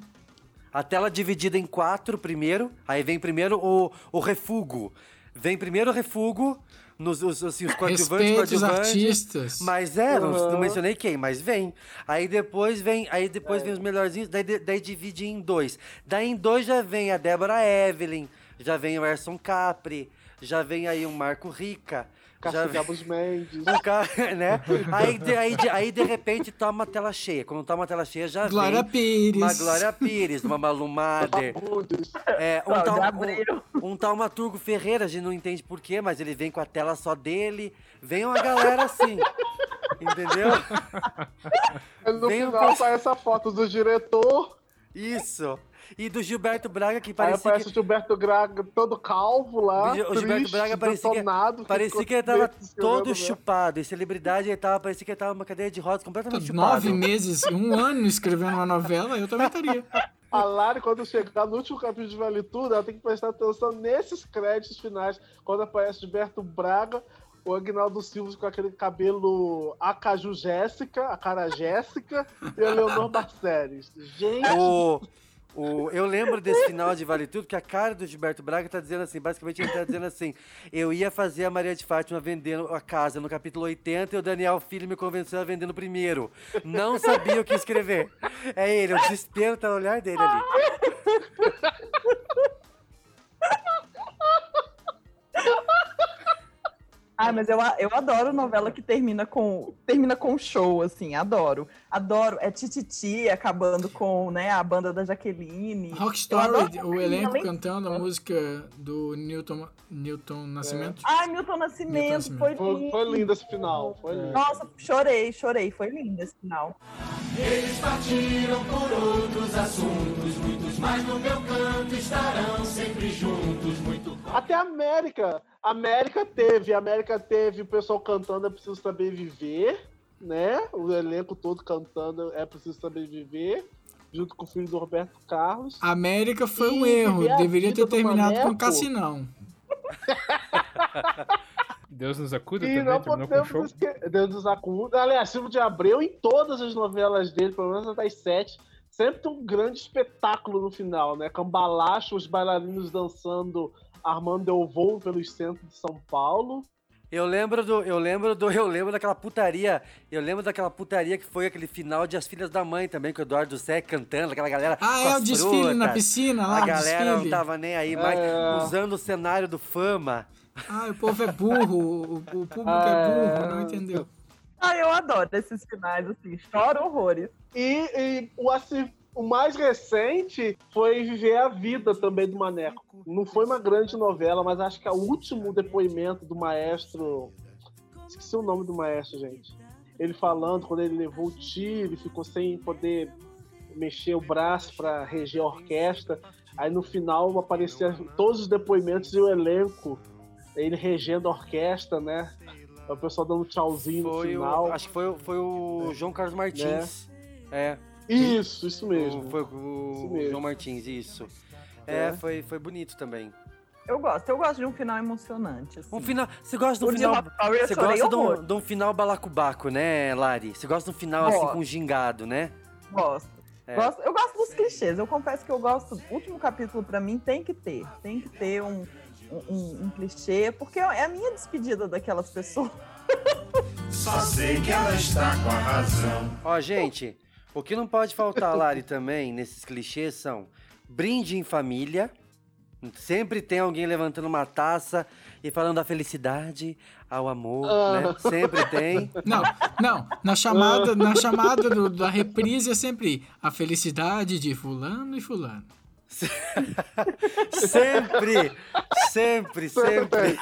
A tela dividida em quatro primeiro. Aí vem primeiro o, o refugo. Vem primeiro o refugo, nos, os, assim, os coadjuvantes, coadjuvantes. artistas. Mas é, não, Uhum. não mencionei quem, mas vem. Aí depois vem, aí depois vem os melhorzinhos, daí, daí divide em dois. Daí em dois já vem a Débora Evelyn, já vem o Erson Capri, já vem aí o Marco Rica. Já Gabos Mendes. o cara, né? Aí, de- aí, de- aí de repente toma uma tela cheia. Quando toma uma tela cheia, já Glória vem Pires. uma Glória Pires, uma Malu Mader. É, um, tal, um, um tal Maturgo Ferreira, a gente não entende porquê, mas ele vem com a tela só dele. Vem uma galera assim. Entendeu? No Vem final pers- sai essa foto do diretor, Isso. E do Gilberto Braga, que aí parecia aparece que. o Gilberto Braga todo calvo lá, O Gilberto triste, Braga parecia que- Parecia que ele tava todo chupado. Em celebridade, ele tava, parecia que ele tava numa cadeia de rodas completamente chupado. Nove meses, um ano escrevendo uma novela, eu também estaria. A Lari, quando chegar no último capítulo de Vale Tudo, ela tem que prestar atenção nesses créditos finais, quando aparece Gilberto Braga, o Agnaldo Silva com aquele cabelo Acaju Jéssica, a cara Jéssica, e o Leonor Barceres. Gente, O, o, eu lembro desse final de Vale Tudo, que a cara do Gilberto Braga tá dizendo assim, basicamente ele tá dizendo assim, eu ia fazer a Maria de Fátima vendendo a casa no capítulo 80 e o Daniel Filho me convenceu a vender no primeiro. Não sabia o que escrever. É ele, o desespero tá no olhar dele ali. Ah, mas eu, eu adoro novela que termina com termina com show, assim, adoro. Adoro. É Tititi acabando com né, a banda da Jaqueline. Rock Story, o elenco cantando a música do Newton, Newton Nascimento. Ai, Milton Nascimento, Milton foi Nascimento. lindo. foi, foi lindo esse final. Foi lindo. Nossa, chorei, chorei. Foi lindo esse final. Eles partiram por outros assuntos, muitos mais no meu canto estarão sempre juntos, muito Até a América. América teve, a América teve o pessoal cantando É Preciso Saber Viver. né? O elenco todo cantando É Preciso Sobreviver, junto com o filho do Roberto Carlos. América foi um E erro. viver Deveria ter do terminado com Maneco. Cassinão. Deus nos acuda E também, não terminou com o show. podemos. Deus dos Acuda. Aliás, Silvio de Abreu, em todas as novelas dele, pelo menos das sete, sempre tem um grande espetáculo no final, né? Cambalacho, os bailarinos dançando Armando Eu Voo pelos centros de São Paulo. Eu lembro do. Eu lembro do. Eu lembro daquela putaria. Eu lembro daquela putaria que foi aquele final de As Filhas da Mãe também, com o Eduardo Sé cantando, aquela galera. Ah, com é as o desfile na frutas. piscina lá, A galera não desfile. tava nem aí mais, É. usando o cenário do fama. Ah, o povo é burro. O, o público Ah, é burro, não entendeu. Ah, eu adoro esses finais, assim, choro horrores. E, e o, assim, o mais recente foi Viver a Vida também do Maneco. Não foi uma grande novela, mas acho que é o último depoimento do maestro. Esqueci o nome do maestro, gente. Ele falando quando ele levou o tiro e ficou sem poder mexer o braço para reger a orquestra. Aí no final apareciam todos os depoimentos e o elenco. Ele regendo a orquestra, né? O pessoal dando tchauzinho no Foi o, final. acho que foi, o- foi o João Carlos Martins. É. Isso, isso mesmo. O- foi o Isso mesmo. João Martins, isso. É, É. Foi, foi bonito também. Eu gosto, eu gosto de um final emocionante. Assim. Um final. Você gosta de um O final. Você gosta de um, de um final balacobaco, né, Lari? Você gosta de um final assim com gingado, né? Gosto. É. Gosto- Eu gosto dos clichês. Eu confesso que eu gosto. O último capítulo, pra mim, tem que ter. Tem que ter um, um, um clichê, porque é a minha despedida daquelas pessoas. Só sei que ela está com a razão. Ó, gente, o que não pode faltar, Lari, também, nesses clichês são brinde em família. Sempre tem alguém levantando uma taça e falando da felicidade, ao amor, Ah. né? Sempre tem. Não, não. Na chamada, na chamada do- da reprise é sempre a felicidade de fulano e fulano. Sempre! Sempre, sempre.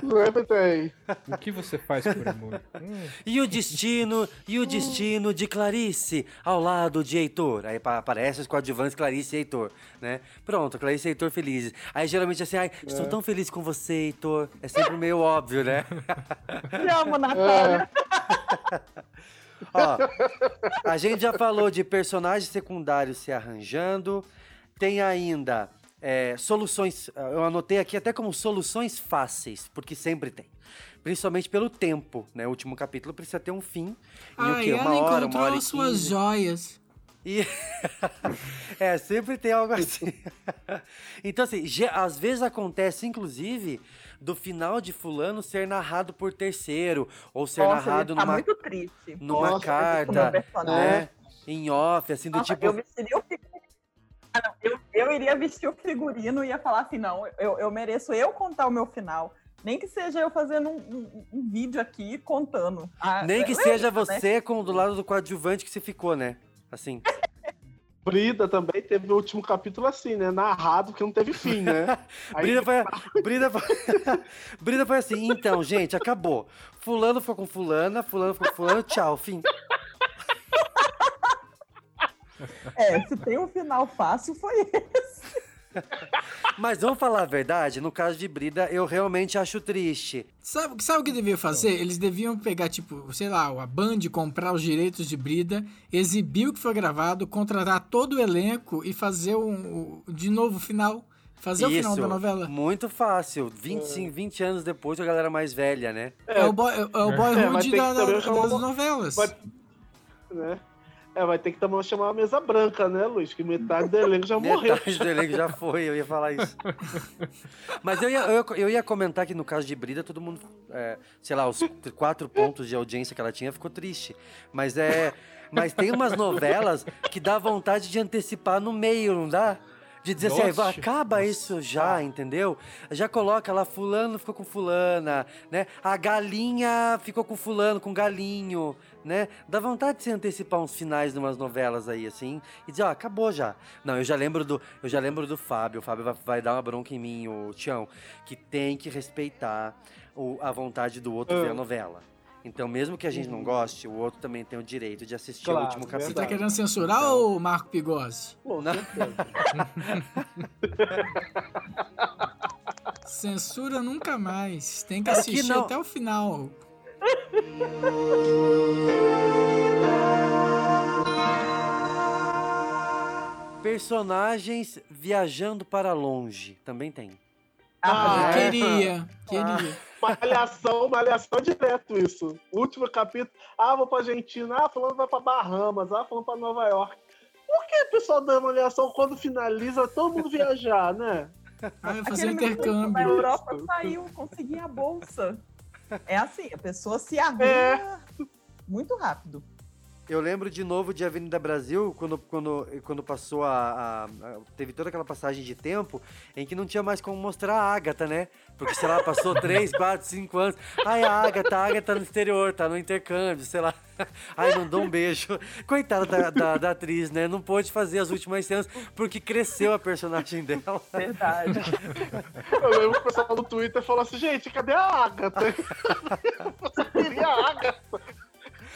Sempre tem. O que você faz por amor? Hum. E o destino, e o destino de Clarice ao lado de Heitor. Aí pa- aparece os coadjuvantes Clarice e Heitor, né? Pronto, Clarice e Heitor felizes. Aí geralmente assim, ai, estou É. tão feliz com você, Heitor. É sempre meio óbvio, né? Te amo, Natália. Ó, a gente já falou de personagens secundários se arranjando. Tem ainda é, soluções. Eu anotei aqui até como soluções fáceis, porque sempre tem. Principalmente pelo tempo, né? O último capítulo precisa ter um fim. Em o quê? Uma hora, uma hora e as suas quinze. joias. E... é, sempre tem algo assim. então, assim, às vezes acontece, inclusive, do final de fulano ser narrado por terceiro, ou ser Nossa, narrado tá numa, muito triste. numa Nossa, carta, né? Em off, assim, do Nossa, tipo... eu vestiria o figurino. Ah, não, eu, eu iria vestir o figurino e ia falar assim, não, eu, eu mereço eu contar o meu final. Nem que seja eu fazendo um, um- um vídeo aqui contando. Ah, Nem que lembra, seja né? você com do lado do coadjuvante que você ficou, né? Assim. Brida também teve o último capítulo assim, né? Narrado, que não teve fim, né? Aí- Brida foi, Brida, foi, Brida foi assim, então, gente, acabou. Fulano ficou com fulana, fulano ficou com fulano, tchau, fim. É, se tem um final fácil, foi esse. Mas vamos falar a verdade, no caso de Brida, eu realmente acho triste. Sabe, sabe o que devia fazer? Eles deviam pegar, tipo, sei lá, a Band, comprar os direitos de Brida, exibir o que foi gravado, contratar todo o elenco e fazer um, o- de novo o final. Fazer o final Isso, da novela. Muito fácil. 25, 20 anos depois, a galera mais velha, né? É, o boy, é o boyhood É, mas da- da- das novelas. Vai, né? É, vai ter que também chamar a mesa branca, né, Luiz? Que metade do elenco já morreu. Metade do elenco já foi, eu ia falar isso. Mas eu ia, eu, eu ia comentar que no caso de Brida, todo mundo, é, sei lá, os quatro pontos de audiência que ela tinha ficou triste. Mas é. Mas tem umas novelas que dá vontade de antecipar no meio, não dá? De dizer assim, Nossa. "Ah, acaba isso já, entendeu? Já coloca lá, fulano ficou com fulana, né? A galinha ficou com fulano, com galinho, né? Dá vontade de se antecipar uns finais de umas novelas aí, assim, e dizer, ó, acabou já. Não, eu já lembro do, eu já lembro do Fábio, o Fábio vai, vai dar uma bronca em mim, o Tião, que tem que respeitar o- a vontade do outro Ah. ver a novela. Então, mesmo que a gente não goste, o outro também tem o direito de assistir Claro, o último Você capítulo. tá querendo censurar ou Marco Pigossi? Pô, Não. Censura nunca mais. Tem que É que assistir não- até o final. Personagens viajando para longe. Também tem. Ah, ah queria. Queria. Ah. Malhação, malhação direto isso. Último capítulo. Ah, vou pra Argentina. Ah, falando vai pra Bahamas. Ah, falando pra Nova York. Por que o pessoal dá malhação, quando finaliza, todo mundo viajar, né? Ah, fazer Aquele intercâmbio. Na Europa saiu, consegui a bolsa. É assim, a pessoa se arruma É. muito rápido. Eu lembro de novo de Avenida Brasil, quando, quando, quando passou a, a- a- Teve toda aquela passagem de tempo em que não tinha mais como mostrar a Agatha, né? Porque, sei lá, passou 3, 4, 5 anos. Ai, a Agatha, a Agatha tá no exterior, tá no intercâmbio, sei lá. Ai, mandou um beijo. Coitada da, da, da atriz, né? Não pôde fazer as últimas cenas porque cresceu a personagem dela. Verdade. Eu lembro que o pessoal no Twitter falou assim, gente, cadê a Agatha? Eu só queria a Agatha.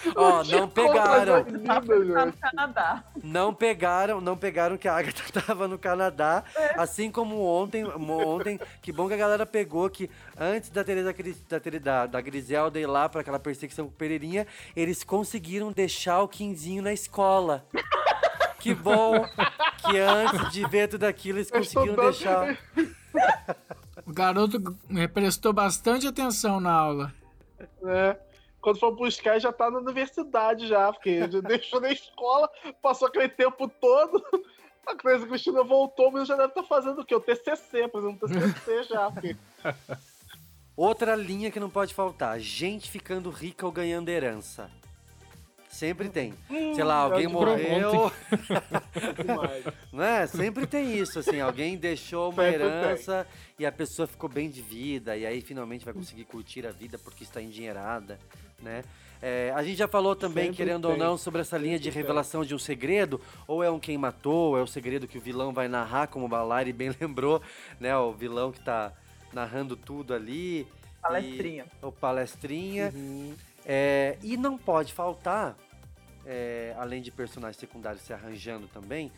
Ó, não pegaram. Não pegaram, não pegaram que a Agatha tava no Canadá, assim como ontem, ontem, que bom que a galera pegou que antes da Teresa da, da, da Griselda ir lá para aquela perseguição com o Pereirinha, eles conseguiram deixar o Quinzinho na escola. Que bom que antes de ver tudo aquilo eles conseguiram deixar. O garoto prestou bastante atenção na aula. né? Quando for buscar, já tá na universidade já, porque já deixou na escola, passou aquele tempo todo. A Cris Cristina voltou, mas já deve estar fazendo o quê? O TCC, fazendo o TCC já. Porque... Outra linha que não pode faltar, gente ficando rica ou ganhando herança. Sempre tem. Sei lá, alguém é de morreu. Né? Sempre tem isso, assim, alguém deixou uma Sempre herança e a pessoa ficou bem de vida e aí finalmente vai conseguir curtir a vida porque está endinheirada, né? É, a gente já falou também, Sempre querendo ou tem. não, sobre essa linha de revelação de um segredo, ou é um quem matou, ou é o segredo que o vilão vai narrar, como o Balari bem lembrou, né? O vilão que tá narrando tudo ali. Palestrinha. E, o palestrinha. É, e não pode faltar, é, além de personagens secundários se arranjando também,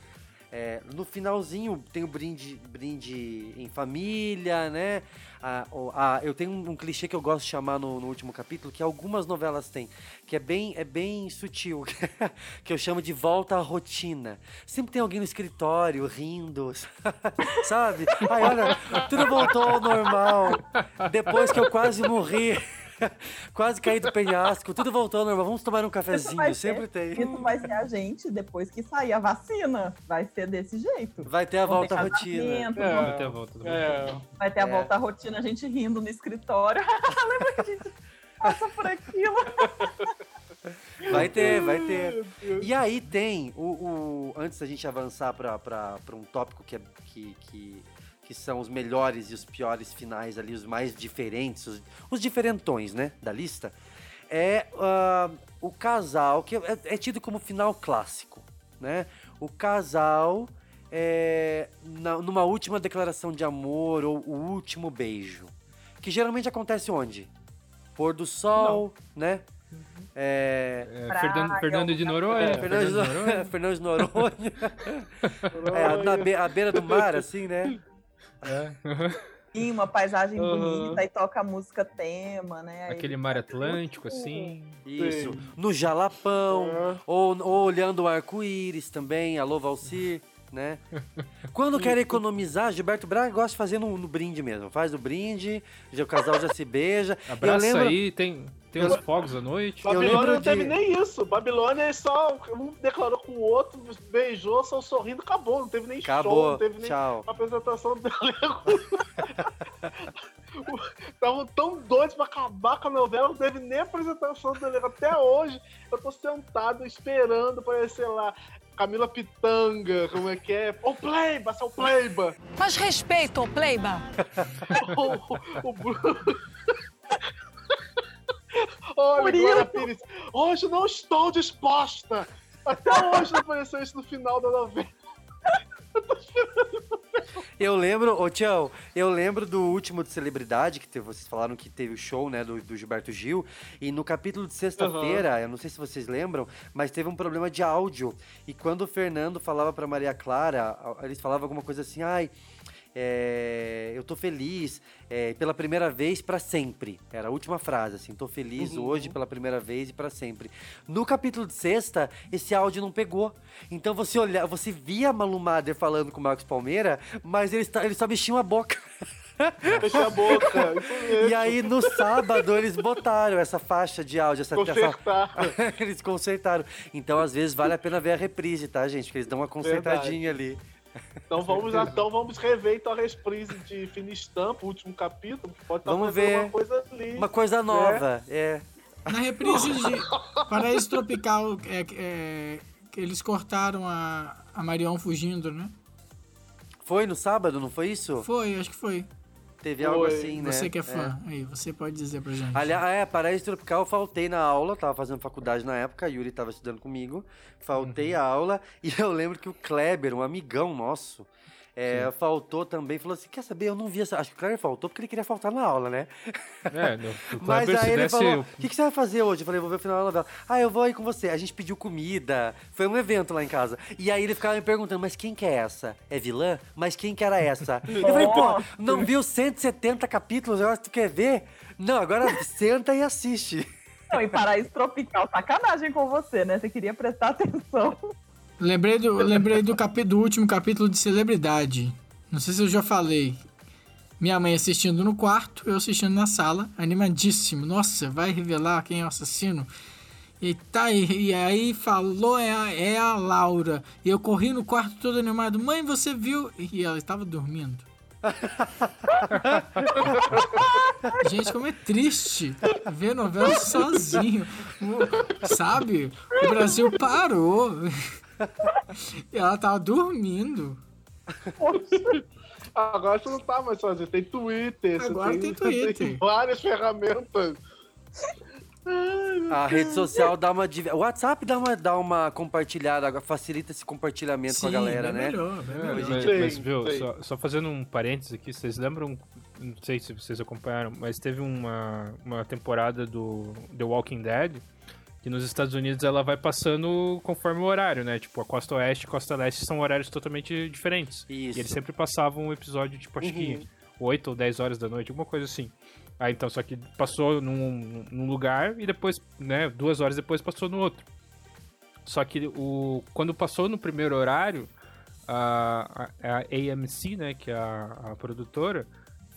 é, no finalzinho tem o brinde, brinde em família, né? O- ah, eu tenho um, um clichê que eu gosto de chamar no, no último capítulo, que algumas novelas têm, que é bem, é bem sutil, que eu chamo de volta à rotina. Sempre tem alguém no escritório rindo, sabe? Ai, olha, tudo voltou ao normal. Depois que eu quase morri. Quase caí do penhasco, tudo voltou ao normal. Vamos tomar um cafezinho, vai sempre ser- tem. Isso vai ser a gente depois que sair a vacina. Vai ser desse jeito. Vai ter a Vão volta à rotina. É, vai ter a volta. É, Vai ter a É. volta à rotina, a gente rindo no escritório. Lembra que a gente passa por aquilo? Vai ter, vai ter. E aí tem o. o- antes da gente avançar para um tópico que, é, que, que, que são os melhores e os piores finais ali, os mais diferentes, os, os diferentões, né? Da lista. É ah, o casal, que é, é tido como final clássico, né? O casal é, na- numa última declaração de amor ou o último beijo. Que geralmente acontece onde? Pôr do sol, né? É, É, Fernando, Fernando de Noronha. é, Fernando, de Fernando de Noronha. Nor- Fernando de Noronha. é, na be- à beira do mar, assim, né? É. Sim, uma paisagem Aham. bonita e toca a música tema, né? Aí Aquele mar Atlântico, assim. Isso. No Jalapão, ou, ou olhando o arco-íris também, alô Valcir, né? Quando quer economizar, Gilberto Braga gosta de fazer no, no brinde mesmo. Faz o brinde, o casal já se beija. Abraça eu lembro, aí, tem, tem uns fogos à noite. Babilônia não teve de- nem isso. Babilônia é só um declarou com o outro, beijou, só sorrindo, acabou. Não teve nem show, Acabou, não teve nem tchau. apresentação do elenco. Estavam tão doidos pra acabar com a novela, não teve nem apresentação do elenco. Até hoje, eu tô sentado esperando aparecer lá. Camila Pitanga, como é que é? Ô Pleiba, seu Pleiba! Mas respeito, ô Pleiba. o, o Bruno. Olha. Glória Pires, hoje não estou disposta. Até hoje não apareceu isso no final da novela. Eu lembro, ô Tião, eu lembro do último de celebridade, que teve- vocês falaram que teve o show, né, do, do Gilberto Gil, e no capítulo de sexta-feira, eu não sei se vocês lembram, mas teve um problema de áudio. E quando o Fernando falava pra Maria Clara, eles falavam alguma coisa assim, ai. É, eu tô feliz é, pela primeira vez pra sempre. Era a última frase, assim, tô feliz Uhum. hoje pela primeira vez e pra sempre. No capítulo de sexta, esse áudio não pegou. Então você olha, você via a Malu Mader falando com o Marcos Palmeira, mas eles, ta- eles só mexiam a boca. Fecha a boca. E aí, no sábado, eles botaram essa faixa de áudio, essa, Consertaram. essa... eles consertaram. Então, às vezes, vale a pena ver a reprise, tá, gente? Porque eles dão uma consertadinha ali. Então vamos, então vamos rever então a reprise de Fina Estampa, o último capítulo, que pode estar Vamos fazendo ver. uma coisa ali. Uma coisa nova, é. Na reprise de Paraíso Tropical, é, é, que eles cortaram a, a Marion fugindo, né? Foi no sábado, não foi isso? Foi, acho que foi. Teve algo assim, né? Você que é fã, aí, você pode dizer pra gente. Aliás, é, Paraíso Tropical, eu faltei na aula, tava fazendo faculdade na época, a Yuri tava estudando comigo, faltei a aula, e eu lembro que o Kleber, um amigão nosso, é, faltou também, falou assim, quer saber, eu não vi essa... Acho que o Kleber faltou porque ele queria faltar na aula, né? É, no- o Mas aí ele desse- falou, o que, que você vai fazer hoje? Eu falei, vou ver o final da novela. Ah, eu vou aí com você. A gente pediu comida, foi um evento lá em casa. E aí ele ficava me perguntando, mas quem que é essa? É vilã? Mas quem que era essa? Eu falei, pô, não viu 170 capítulos, agora tu quer ver? Não, agora senta e assiste. Não, e Paraíso Tropical, sacanagem com você, né? Você queria prestar atenção. Lembrei do, lembrei do, capi, do último capítulo de Celebridade. Não sei se eu já falei. Minha mãe assistindo no quarto, eu assistindo na sala, animadíssimo. Nossa, vai revelar quem é o assassino. E tá aí, e aí falou, é a, é a Laura. E eu corri no quarto todo animado. Mãe, você viu? E ela estava dormindo. Gente, como é triste ver novela sozinho. Sabe? O Brasil parou. E ela tava dormindo. Agora você não tá mais sozinho, tem Twitter. você Agora tem Twitter. Tem várias ferramentas. A rede social dá uma... O WhatsApp dá uma, dá uma compartilhada, facilita esse compartilhamento com a Sim, galera, bem né? melhor, bem melhor. Mas, viu, só, só fazendo um parênteses aqui, vocês lembram, não sei se vocês acompanharam, mas teve uma, uma temporada do The Walking Dead que nos Estados Unidos ela vai passando conforme o horário, né? Tipo, a costa oeste e a costa leste são horários totalmente diferentes. Isso. E eles sempre passavam um episódio, tipo, acho Uhum. que 8 ou 10 horas da noite, alguma coisa assim. Aí então, só que passou num, num lugar e depois, né, duas horas depois passou no outro. Só que o, quando passou no primeiro horário, a, a, a AMC, né, que é a, a produtora,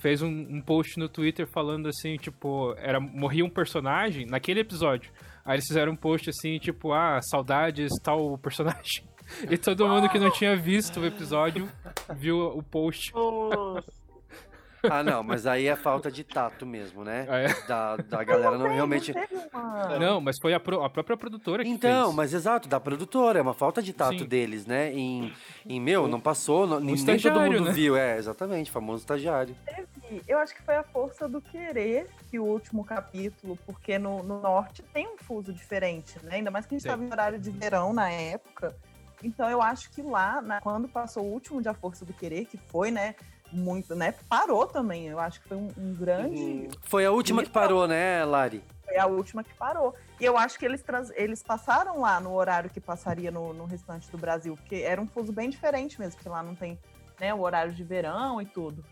fez um, um post no Twitter falando assim, tipo, era morria um personagem naquele episódio. Aí eles fizeram um post assim, tipo, ah, saudades tal personagem. E todo mundo que não tinha visto o episódio viu o post. Ah, não, mas aí é falta de tato mesmo, né? Ah, é? Da, da galera não realmente. Não, mas foi a, pro- a própria produtora que Então, fez. mas exato, da produtora, é uma falta de tato Sim. deles, né? Em, em meu, não passou, não, nem todo mundo né? viu, é, exatamente, famoso estagiário. Teve- Eu acho que foi a força do querer que o último capítulo, porque no, no norte tem um fuso diferente, né? Ainda mais que a gente estava em horário de verão na época. Então eu acho que lá, na- quando passou o último de A Força do Querer, que foi, né, muito, né, parou também. Eu acho que foi um, um grande. Foi a última que parou, né, Lari? Foi a última que parou. E eu acho que eles, eles passaram lá no horário que passaria no, no restante do Brasil, porque era um fuso bem diferente mesmo, porque lá não tem né, o horário de verão e tudo.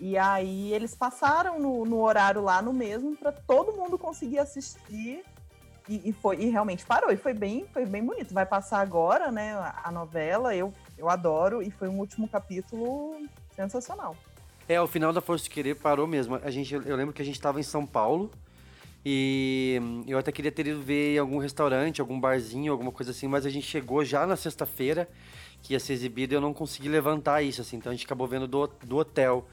E aí eles passaram no, no horário lá no mesmo para todo mundo conseguir assistir. E, e foi e realmente parou. E foi bem, foi bem bonito. Vai passar agora, né, a novela. Eu, eu adoro. E foi um último capítulo sensacional. É, o final da Força de Querer parou mesmo. A gente, eu lembro que a gente estava em São Paulo e hum, eu até queria ter ido ver em algum restaurante, algum barzinho, alguma coisa assim, mas a gente chegou já na sexta-feira que ia ser exibido e eu não consegui levantar isso, assim, então a gente acabou vendo do, do hotel.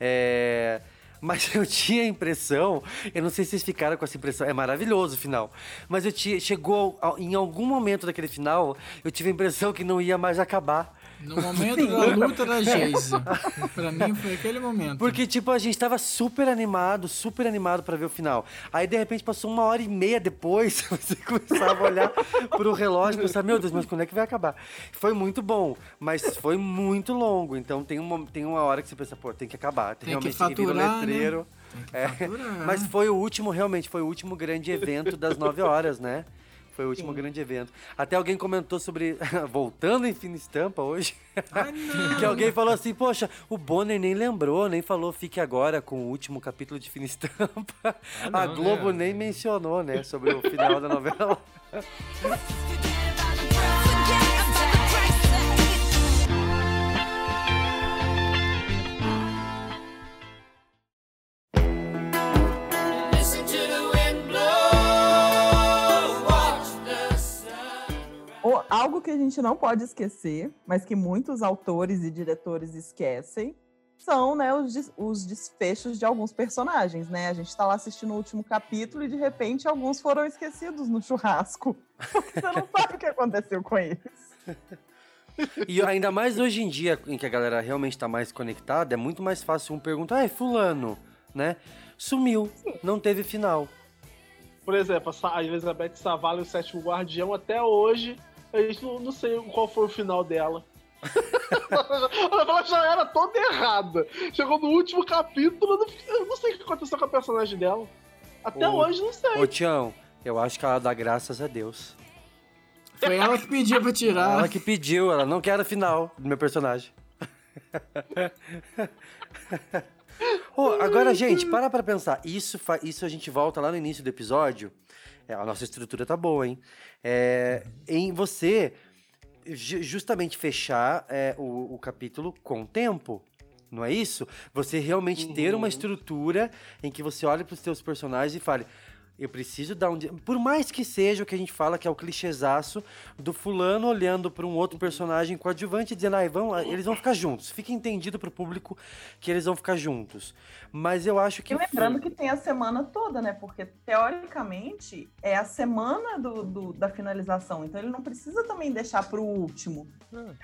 É, Mas eu tinha a impressão, eu não sei se vocês ficaram com essa impressão, é maravilhoso o final, mas eu tinha, chegou em algum momento daquele final, eu tive a impressão que não ia mais acabar. No momento da luta da Geise. pra mim foi aquele momento. Porque, tipo, a gente tava super animado, super animado pra ver o final. Aí, de repente, passou uma hora e meia depois, você começava a olhar pro relógio e pensar, meu Deus, mas quando é que vai acabar? Foi muito bom, mas foi muito longo. Então, tem uma, tem uma hora que você pensa, pô, tem que acabar. Tem que realmente tem que faturar, o letreiro. É, mas foi o último, realmente, foi o último grande evento das nove horas, né? Foi o último Sim. grande evento. Até alguém comentou sobre. Voltando em fina estampa hoje. que alguém falou assim: Poxa, o Bonner nem lembrou, nem falou fique agora com o último capítulo de fina estampa. não, A Globo né? nem mencionou, né? Sobre o final da novela. Algo que a gente não pode esquecer, mas que muitos autores e diretores esquecem, são né, os, des- os desfechos de alguns personagens, né? A gente tá lá assistindo o último capítulo e de repente alguns foram esquecidos no churrasco. Porque você não sabe o que aconteceu com eles. E ainda mais hoje em dia, em que a galera realmente tá mais conectada, é muito mais fácil um perguntar: Ai, Fulano, né? Sumiu, não teve final. Por exemplo, a Elizabeth Savala e o Sétimo Guardião, até hoje, a gente não, não sei qual foi o final dela. a novela já era toda errada. Chegou no último capítulo, eu não, eu não sei o que aconteceu com a personagem dela. Até Ô, hoje, não sei. Ô, Tião, eu acho que ela dá graças a Deus. Foi ela que pediu pra tirar. Ela que pediu, ela não quer a final do meu personagem. Ô, agora, gente, para pra pensar. Isso, fa- isso a gente volta lá no início do episódio. É, a nossa estrutura tá boa, hein? É, em você ju- justamente fechar é, o, o capítulo com tempo. Não é isso? Você realmente ter uma estrutura em que você olhe para os seus personagens e fale. Eu preciso dar um. Por mais que seja o que a gente fala, que é o clichêzaço do fulano olhando para um outro personagem coadjuvante e dizendo, ah, vão, eles vão ficar juntos. Fica entendido pro público que eles vão ficar juntos. Mas eu acho que. E lembrando que tem a semana toda, né? Porque teoricamente é a semana do, do- da finalização. Então ele não precisa também deixar para o último.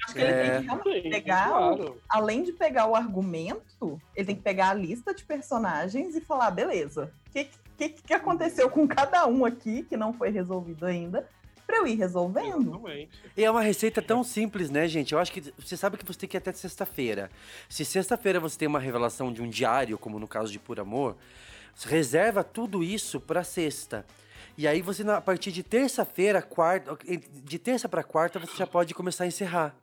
Acho que ele É. tem que realmente Sim, pegar, o- claro. além de pegar o argumento, ele tem que pegar a lista de personagens e falar, beleza, o que, que, que aconteceu com cada um aqui que não foi resolvido ainda, para eu ir resolvendo. Exatamente. E é uma receita tão simples, né, gente? Eu acho que você sabe que você tem que ir até sexta-feira. Se sexta-feira você tem uma revelação de um diário, como no caso de Por Amor, reserva tudo isso pra sexta. E aí você, a partir de terça-feira, quarta, de terça pra quarta, você já pode começar a encerrar.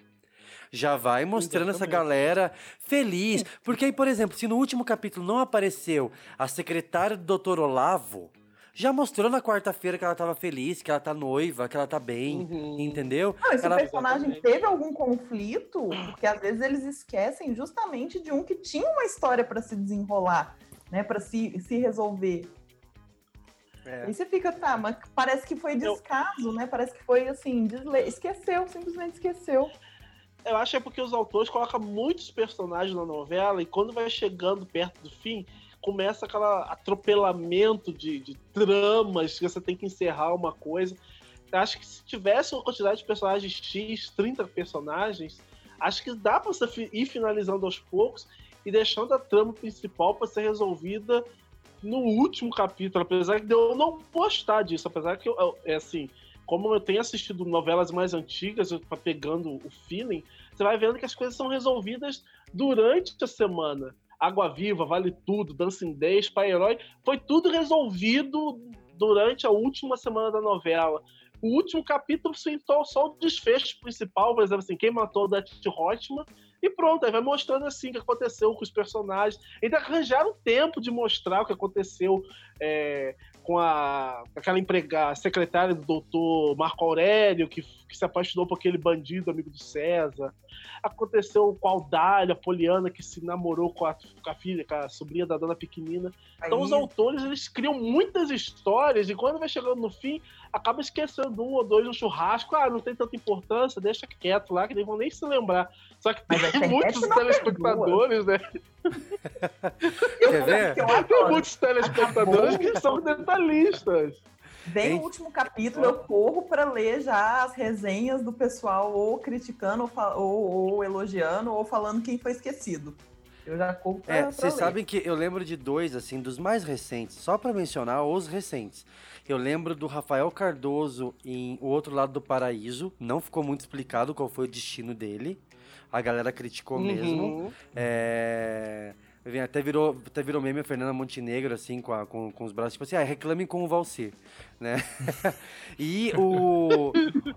Já vai mostrando essa galera feliz. Porque aí, por exemplo, se no último capítulo não apareceu a secretária do Dr. Olavo, já mostrou na quarta-feira que ela tava feliz, que ela tá noiva, que ela tá bem, entendeu? Não, e se Ela- o personagem teve algum conflito, porque às vezes eles esquecem justamente de um que tinha uma história para se desenrolar, né? Para se, se resolver. É. Aí você fica, tá, mas parece que foi descaso, né? Parece que foi assim, desle... esqueceu, simplesmente esqueceu. Eu acho que é porque os autores colocam muitos personagens na novela e quando vai chegando perto do fim, começa aquele atropelamento de, de tramas que você tem que encerrar uma coisa. Eu acho que se tivesse uma quantidade de personagens X, 30 personagens, acho que dá pra você ir finalizando aos poucos e deixando a trama principal para ser resolvida no último capítulo, apesar de eu não gostar disso, apesar que eu- é assim, como eu tenho assistido novelas mais antigas, eu pegando o feeling, você vai vendo que as coisas são resolvidas durante a semana. Água Viva, Vale Tudo, Dancing Days, Pai Herói, foi tudo resolvido durante a última semana da novela. O último capítulo sentou só o desfecho principal, por exemplo, assim, quem matou o Dutch Hotman, e pronto, aí vai mostrando assim o que aconteceu com os personagens. Ainda arranjaram tempo de mostrar o que aconteceu é, com a aquela empregada, secretária do doutor Marco Aurélio, que, que se apaixonou por aquele bandido amigo do César. Aconteceu com a Aldália, a Poliana, que se namorou com a, com a filha, com a sobrinha da dona pequenina. Então Aí- os autores, eles criam muitas histórias e quando vai chegando no fim, acaba esquecendo um ou dois no churrasco. Ah, não tem tanta importância, deixa quieto lá, que nem vão nem se lembrar. Só que Mas tem muitos não telespectadores, né? Quer ver? Tem muitos telespectadores que são detalhistas. Vem o último capítulo, eu corro para ler já as resenhas do pessoal, ou criticando, ou, ou- ou elogiando, ou falando quem foi esquecido. Eu já corro pra, É, pra vocês ler. sabem que eu lembro de dois, assim, dos mais recentes, só pra mencionar os recentes. Eu lembro do Rafael Cardoso em O Outro Lado do Paraíso, não ficou muito explicado qual foi o destino dele. A galera criticou Uhum. mesmo. É, Até virou, até virou meme a Fernanda Montenegro, assim, com, a- com, com os braços, tipo assim, ah, reclame com o Valsir, né? e o...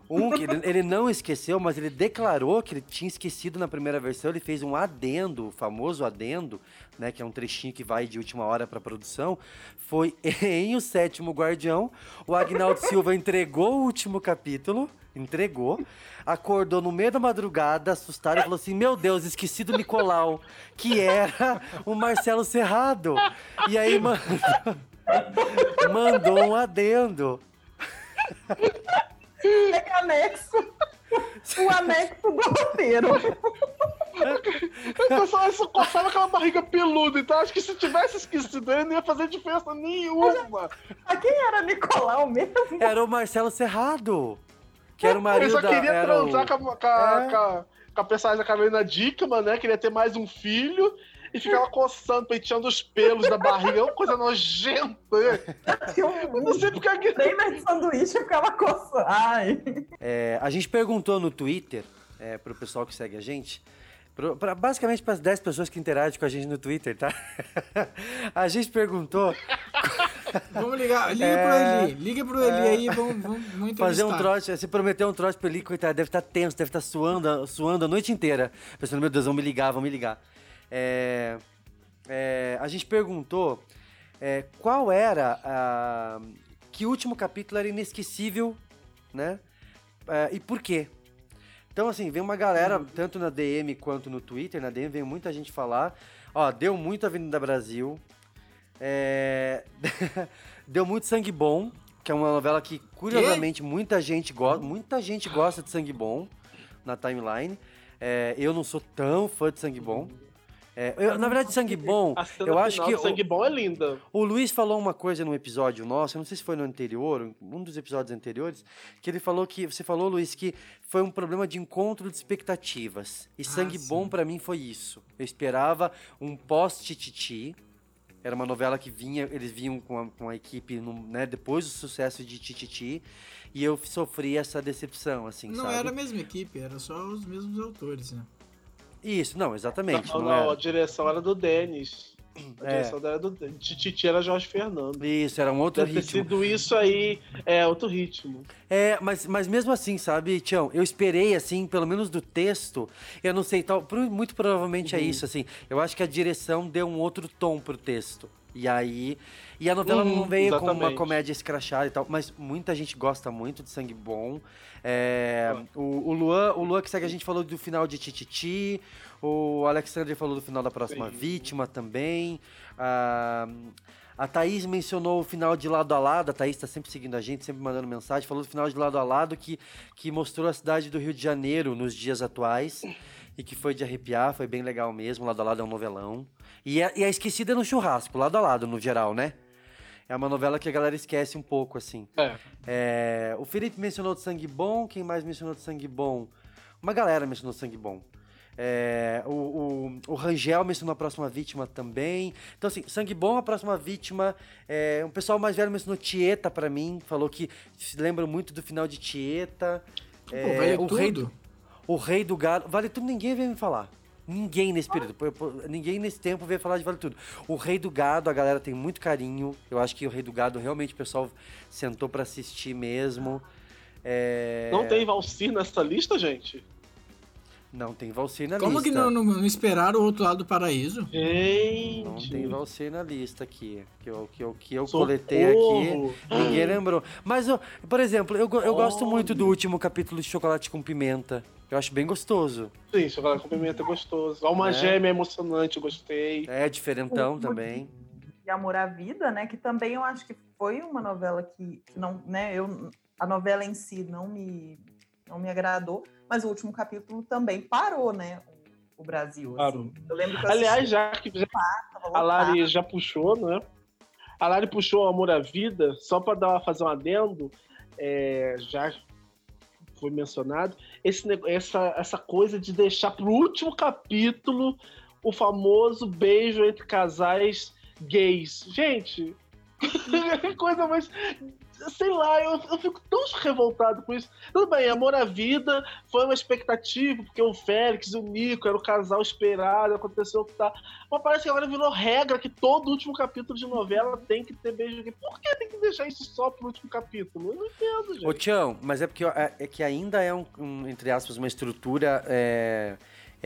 Um que ele, ele não esqueceu, mas ele declarou que ele tinha esquecido na primeira versão, ele fez um adendo, o famoso adendo, né, que é um trechinho que vai de última hora pra produção, foi em O Sétimo Guardião, o Agnaldo Silva entregou o último capítulo, entregou, acordou no meio da madrugada, assustado, e falou assim: Meu Deus, esqueci do Nicolau, que era o Marcelo Serrado. E aí mandou, mandou um adendo. É anexo. O anexo do roteiro. O pessoal só coçava aquela barriga peluda, então acho que se tivesse esquecido ele não ia fazer diferença nenhuma. A quem era Nicolau mesmo? Era o Marcelo Serrado. Que era o Ele marido só da. queria era o- transar com, a, com, a, É. com, a, com a personagem da Carolina Dickman, né? Queria ter mais um filho e ficava coçando, penteando os pelos da barriga. É uma coisa nojenta. Eu não sei porque que. Nem na sanduíche ficava coçando. Ai. É, a gente perguntou no Twitter, é, pro pessoal que segue a gente, pro, pra, basicamente para as 10 pessoas que interagem com a gente no Twitter, tá? a gente perguntou. Vamos ligar, liga É, pro Eli, liga pro Eli é. aí, vamos, vamos, vamos Fazer um trote, você prometeu um trote pra ele, coitado, deve estar tenso, deve estar suando, suando a noite inteira. Pensando, meu Deus, vão me ligar, vão me ligar. É, é, a gente perguntou é, qual era a. Que último capítulo era inesquecível, né? É, e por quê? Então, assim, vem uma galera, tanto na DM quanto no Twitter, na DM veio muita gente falar. Ó, deu muito Avenida Brasil. É, deu muito Sangue Bom, que é uma novela que, curiosamente, muita gente gosta. Muita gente gosta de Sangue Bom na timeline. É, eu não sou tão fã de Sangue Bom. É, eu, na verdade, Sangue Bom, eu acho que. de Sangue Bom é linda. O Luiz falou uma coisa num episódio nosso, eu não sei se foi no anterior, um dos episódios anteriores, que ele falou que. Você falou, Luiz, que foi um problema de encontro de expectativas. E Sangue Bom, pra mim, foi isso. Eu esperava um pós-Tititi. Era uma novela que vinha, eles vinham com a, com a equipe no- né, depois do sucesso de Tititi. E eu sofri essa decepção, assim, Não sabe? era a mesma equipe, era só os mesmos autores, né? Isso, não, exatamente. Não, não não, era. a direção era do Denis. A É. direção era do. Titi era Jorge Fernando. Isso, era um outro Deve ter ritmo. sido isso aí, é outro ritmo. É, mas, mas mesmo assim, sabe, Tião, eu esperei, assim, pelo menos do texto, eu não sei, tal, muito provavelmente é Uhum. isso, assim, eu acho que a direção deu um outro tom pro texto. E aí, e a novela Uhum, não veio com uma exatamente. comédia escrachada e tal, mas muita gente gosta muito de Sangue Bom. É, o, o Luan, o Luan que segue a gente falou do final de Tititi, o Alexandre falou do final da próxima vítima também. A, a Thaís mencionou o final de lado a lado, a Thaís tá sempre seguindo a gente, sempre mandando mensagem, falou do final de lado a lado que, que mostrou a cidade do Rio de Janeiro nos dias atuais e que foi de arrepiar, foi bem legal mesmo, lado a lado é um novelão. E é, e é esquecida no churrasco, lado a lado, no geral, né? É uma novela que a galera esquece um pouco, assim. É. É, o Felipe mencionou de Sangue Bom, quem mais mencionou de Sangue Bom? Uma galera mencionou de Sangue Bom. É, o, o, o Rangel mencionou a próxima vítima também. Então, assim, Sangue Bom, a próxima vítima. É, um pessoal mais velho mencionou Tieta pra mim, falou que se lembra muito do final de Tieta. É, vale o Rei, tudo. do- o Rei do Gado. Vale tudo, ninguém veio me falar. Ninguém nesse período, ninguém nesse tempo veio falar de Vale Tudo. O Rei do Gado, a galera tem muito carinho. Eu acho que o Rei do Gado realmente o pessoal sentou pra assistir mesmo. É, Não tem Valsir nessa lista, gente? Não tem Valsir na Como lista. que não, não, não esperaram o outro lado do paraíso? Gente. Não tem Valsir na lista aqui. Que eu, que eu, que eu Socorro! coletei aqui. Ninguém lembrou. Mas, por exemplo, eu, eu gosto muito do último capítulo de Chocolate com Pimenta. Eu acho bem gostoso. Sim, chocolate com pimenta é gostoso. Alma É. gêmea é emocionante, eu gostei. É diferentão O- também. de Amor à Vida, né? Que também eu acho que foi uma novela que, que não, né? Eu, a novela em si não me, não me agradou, mas o último capítulo também parou, né? O, o Brasil. assim. Parou. Eu lembro que eu Aliás, já que já- tava a Lari já puxou, né? A Lari puxou o Amor à Vida, só para dar, fazer um adendo, é, já foi mencionado, esse, essa, essa coisa de deixar pro último capítulo o famoso beijo entre casais gays. Gente, que coisa mais. Sei lá, eu, eu fico tão revoltado com isso. Tudo bem, Amor à Vida foi uma expectativa, porque o Félix e o Nico era o casal esperado, aconteceu o que tá. Mas parece que agora virou regra que todo último capítulo de novela tem que ter beijo gay. Por que tem que deixar isso só pro último capítulo? Eu não entendo, gente. Ô, Tião, mas é porque é, é que ainda é um, um, entre aspas, uma estrutura. É,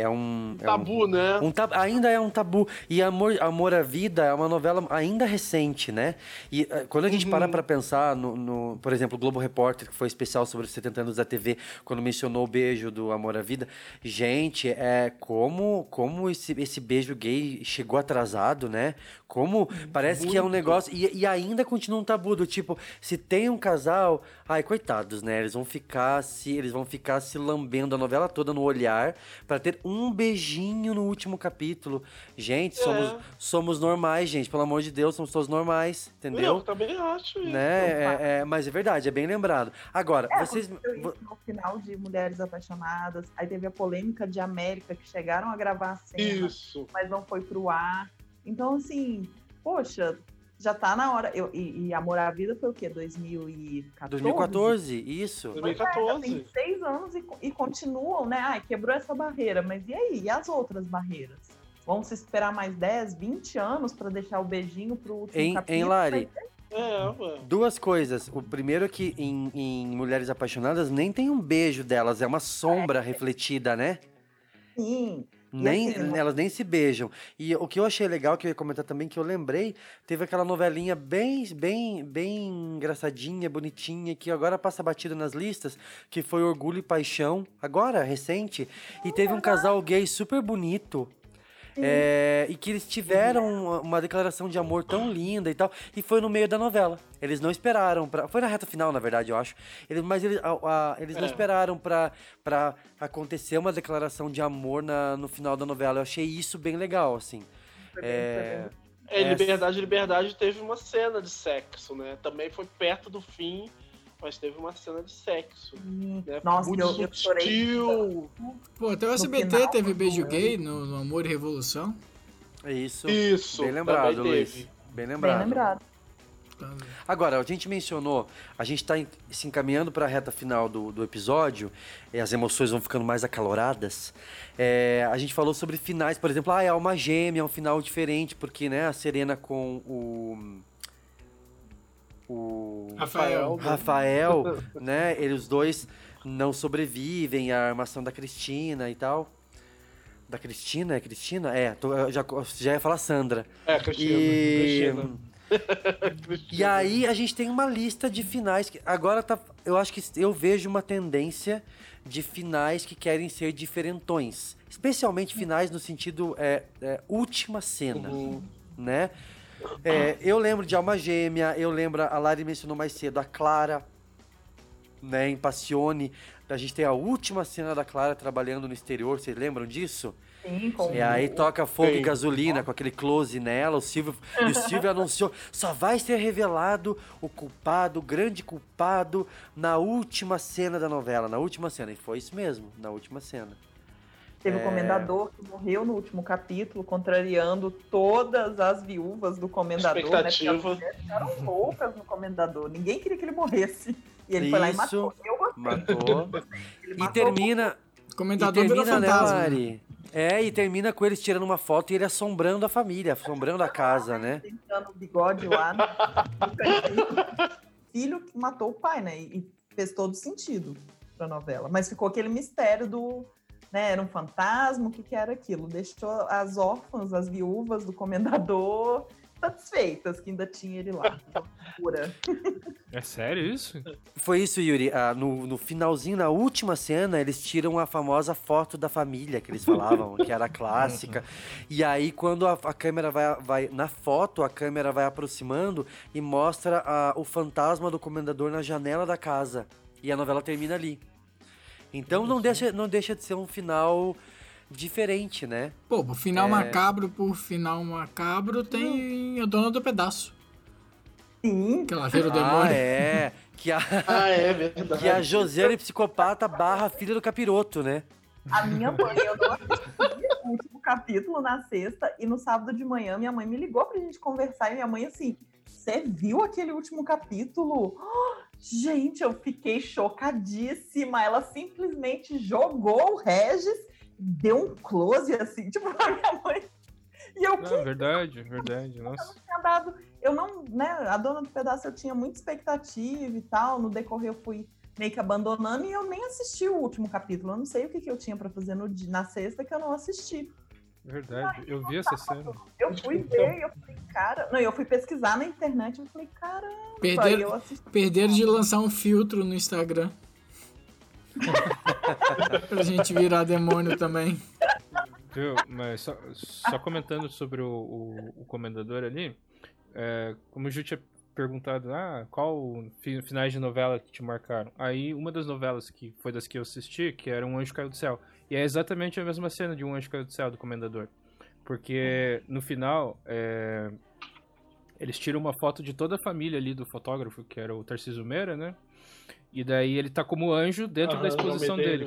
é um. é Tabu, um- né? um ainda é um tabu. E Amor, Amor à Vida é uma novela ainda recente, né? E eh, quando a gente Uhum. para pra pensar no, no- Por exemplo, o Globo Repórter, que foi especial sobre os 70 anos da TV, quando mencionou o beijo do Amor à Vida. Gente, é como, como esse, esse beijo gay chegou atrasado, né? Como parece que é um Muito. negócio. E, e ainda continua um tabu do tipo, se tem um casal. Ai, coitados, né? Eles vão ficar se. Eles vão ficar se lambendo a novela toda no olhar pra ter um beijinho no último capítulo. Gente, somos, É. somos normais, gente. Pelo amor de Deus, somos todos normais, entendeu? Eu também acho isso. Né? É, é, mas é verdade, é bem lembrado. Agora, É, vocês. isso no final de Mulheres Apaixonadas. Aí teve a polêmica de América, que chegaram a gravar a cena, Isso. mas não foi pro ar. Então, assim, poxa, já tá na hora. Eu, e, e Amor à Vida foi o quê? 2014? 2014, isso. Pois é, já tem seis anos e, e continuam, né? Ai, quebrou essa barreira, mas e aí? E as outras barreiras? Vamos se esperar mais 10, 20 anos pra deixar o beijinho pro último Em, capítulo? em Lari, É, ué. Duas coisas. O primeiro é que em, em Mulheres Apaixonadas nem tem um beijo delas, é uma sombra refletida, né? Sim. Nem, não- elas nem se beijam. E o que eu achei legal, que eu ia comentar também, que eu lembrei, teve aquela novelinha bem, bem, bem engraçadinha, bonitinha, que agora passa batido nas listas, que foi Orgulho e Paixão, agora, recente. E teve um casal gay super bonito. É, e que eles tiveram uma, uma declaração de amor tão linda e tal, e foi no meio da novela. Eles não esperaram pra. Foi na reta final, na verdade, eu acho. Eles, mas eles, a- a- eles não É. esperaram pra, pra acontecer uma declaração de amor na, no final da novela. Eu achei isso bem legal, assim. É, É, essa- Liberdade, Liberdade teve uma cena de sexo, né? Também foi perto do fim, mas teve uma cena de sexo. Né? Nossa, Muito eu- eu sutil. Pô, até o SBT final, teve beijo gay no, no Amor e Revolução. É isso. Isso, Bem lembrado, Luiz. Bem Bem lembrado. lembrado. Agora, a gente mencionou, a gente está se encaminhando para a reta final do, do episódio, e as emoções vão ficando mais acaloradas. É, a gente falou sobre finais, por exemplo, ah, é alma gêmea, é um final diferente, porque né, a Serena com o. O. Rafael. Rafael, né? Eles dois não sobrevivem à armação da Cristina e tal. Da Cristina? É Cristina? É, tô- já, já ia falar Sandra. É, Cristina. E... Cristina. E aí a gente tem uma lista de finais que agora tá, eu acho que eu vejo uma tendência de finais que querem ser diferentões, especialmente finais no sentido é, é, última cena, né? É, eu lembro de Alma Gêmea, eu lembro a Lari mencionou mais cedo a Clara, né? Em Passione, a gente tem a última cena da Clara trabalhando no exterior, vocês lembram disso? Sim, com E aí toca fogo e Sim. gasolina com aquele close nela. O Silvio, e o Silvio anunciou: só vai ser revelado o culpado, o grande culpado, na última cena da novela. Na última cena. E foi isso mesmo, na última cena. Teve É. o comendador que morreu no último capítulo, contrariando todas as viúvas do comendador. Né? Porque as Expectativa. mulheres ficaram loucas no comendador. Ninguém queria que ele morresse. E ele foi lá e Isso. matou. Eu gostei. Matou. E matou termina. O comendador e virou termina, né. Mari? É, e termina com eles tirando uma foto e ele assombrando a família, assombrando a casa, né? Tentando o bigode lá. No... cantinho. Filho que matou o pai, né? E e fez todo sentido pra novela. Mas ficou aquele mistério do. Né, era um fantasma, o que, que era aquilo? Deixou as órfãs, as viúvas do comendador satisfeitas que ainda tinha ele lá. Loucura. É sério isso? Foi isso, Yuri. Ah, no, no finalzinho, na última cena, eles tiram a famosa foto da família que eles falavam, que era clássica. E aí, quando a, a câmera vai, vai. Na foto, a câmera vai aproximando e mostra a- o fantasma do comendador na janela da casa. E a novela termina ali. Então não deixa, não deixa de ser um final diferente, né? Pô, por final É. macabro, por final macabro, tem a dona do pedaço. Sim. Que ela vira o Ah, demônio. é. Que a, Ah, é verdade. que a Josiane psicopata barra filha do capiroto, né? A minha mãe, eu não assisti o último capítulo na sexta, e no sábado de manhã minha mãe me ligou pra gente conversar, e minha mãe assim, você viu aquele último capítulo? Gente, eu fiquei chocadíssima. Ela simplesmente jogou o Regis, deu um close assim, tipo, pra minha mãe. E eu É verdade, verdade. Nossa. tinha dado. Eu não, né? A dona do pedaço eu tinha muita expectativa e tal. No decorrer eu fui meio que abandonando e eu nem assisti o último capítulo. Eu não sei o que, que eu tinha pra fazer no, na sexta que eu não assisti. Verdade. Eu vi essa cena. Eu fui ver e eu falei, cara. Não, eu fui pesquisar na internet e eu falei, caramba. Eu assisti. perderam de lançar um filtro no Instagram. pra gente virar demônio também. Viu? Mas só, só comentando sobre o, o, o comendador ali, é, como o Ju tinha perguntado, ah, qual fi- finais de novela que te marcaram? Aí, uma das novelas que foi das que eu assisti, que era Um Anjo Caiu do Céu. E é exatamente a mesma cena de Um Anjo Caiu do Céu, do Comendador. Porque no final, é, eles tiram uma foto de toda a família ali do fotógrafo, que era o Tarcísio Meira, né? E daí ele tá como anjo dentro da exposição dele.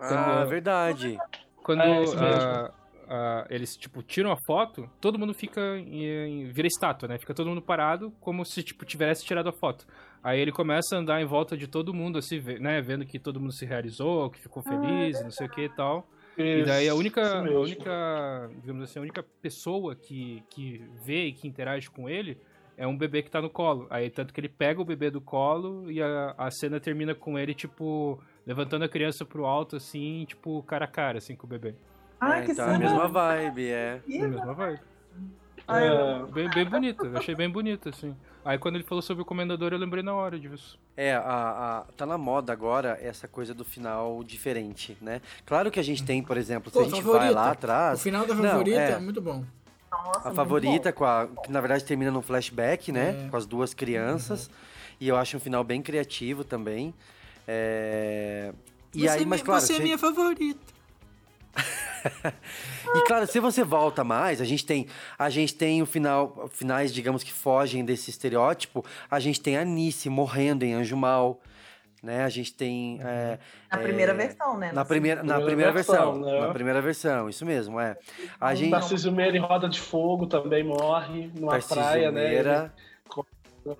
Ah, verdade. Quando É, ah, ah, eles, tipo, tiram a foto, todo mundo fica em, em- vira estátua, né? Fica todo mundo parado, como se, tipo, tivesse tirado a foto. Aí ele começa a andar em volta de todo mundo, assim, né? Vendo que todo mundo se realizou, que ficou feliz, não sei o que e tal. e daí a Isso, única, isso a única, digamos assim, a única pessoa que, que vê e que interage com ele é um bebê que tá no colo. Aí tanto que ele pega o bebê do colo e a, a cena termina com ele, tipo, levantando a criança pro alto, assim, tipo, cara a cara, assim, com o bebê. Ah, É, que então, a cena mesma vibe, é. A mesma vibe. Ah, É, bem, bem bonito, eu achei bem bonito, assim. Aí quando ele falou sobre o comendador, eu lembrei na hora disso. É, a, a- tá na moda agora essa coisa do final diferente, né? Claro que a gente tem, por exemplo, se Pô, a gente favorita. vai lá atrás. O final da Não, favorita é. é muito bom. Nossa, A favorita, com a, que na verdade termina num flashback, né? É. Com as duas crianças. E eu acho um final bem criativo também. É, E você aí, é mas claro. você é minha favorita. E claro, se você volta mais, a gente tem, a gente tem o final, finais, digamos que fogem desse estereótipo. A gente tem a Nice morrendo em Anjo Mal, né? A gente tem é, Na é, primeira versão, né? na primeira, na Primeira versão, versão, né? na primeira versão, isso mesmo, é. A gente Tarcísio Meira em Roda de Fogo também morre numa Tarcísio praia, né? Meira. Ele-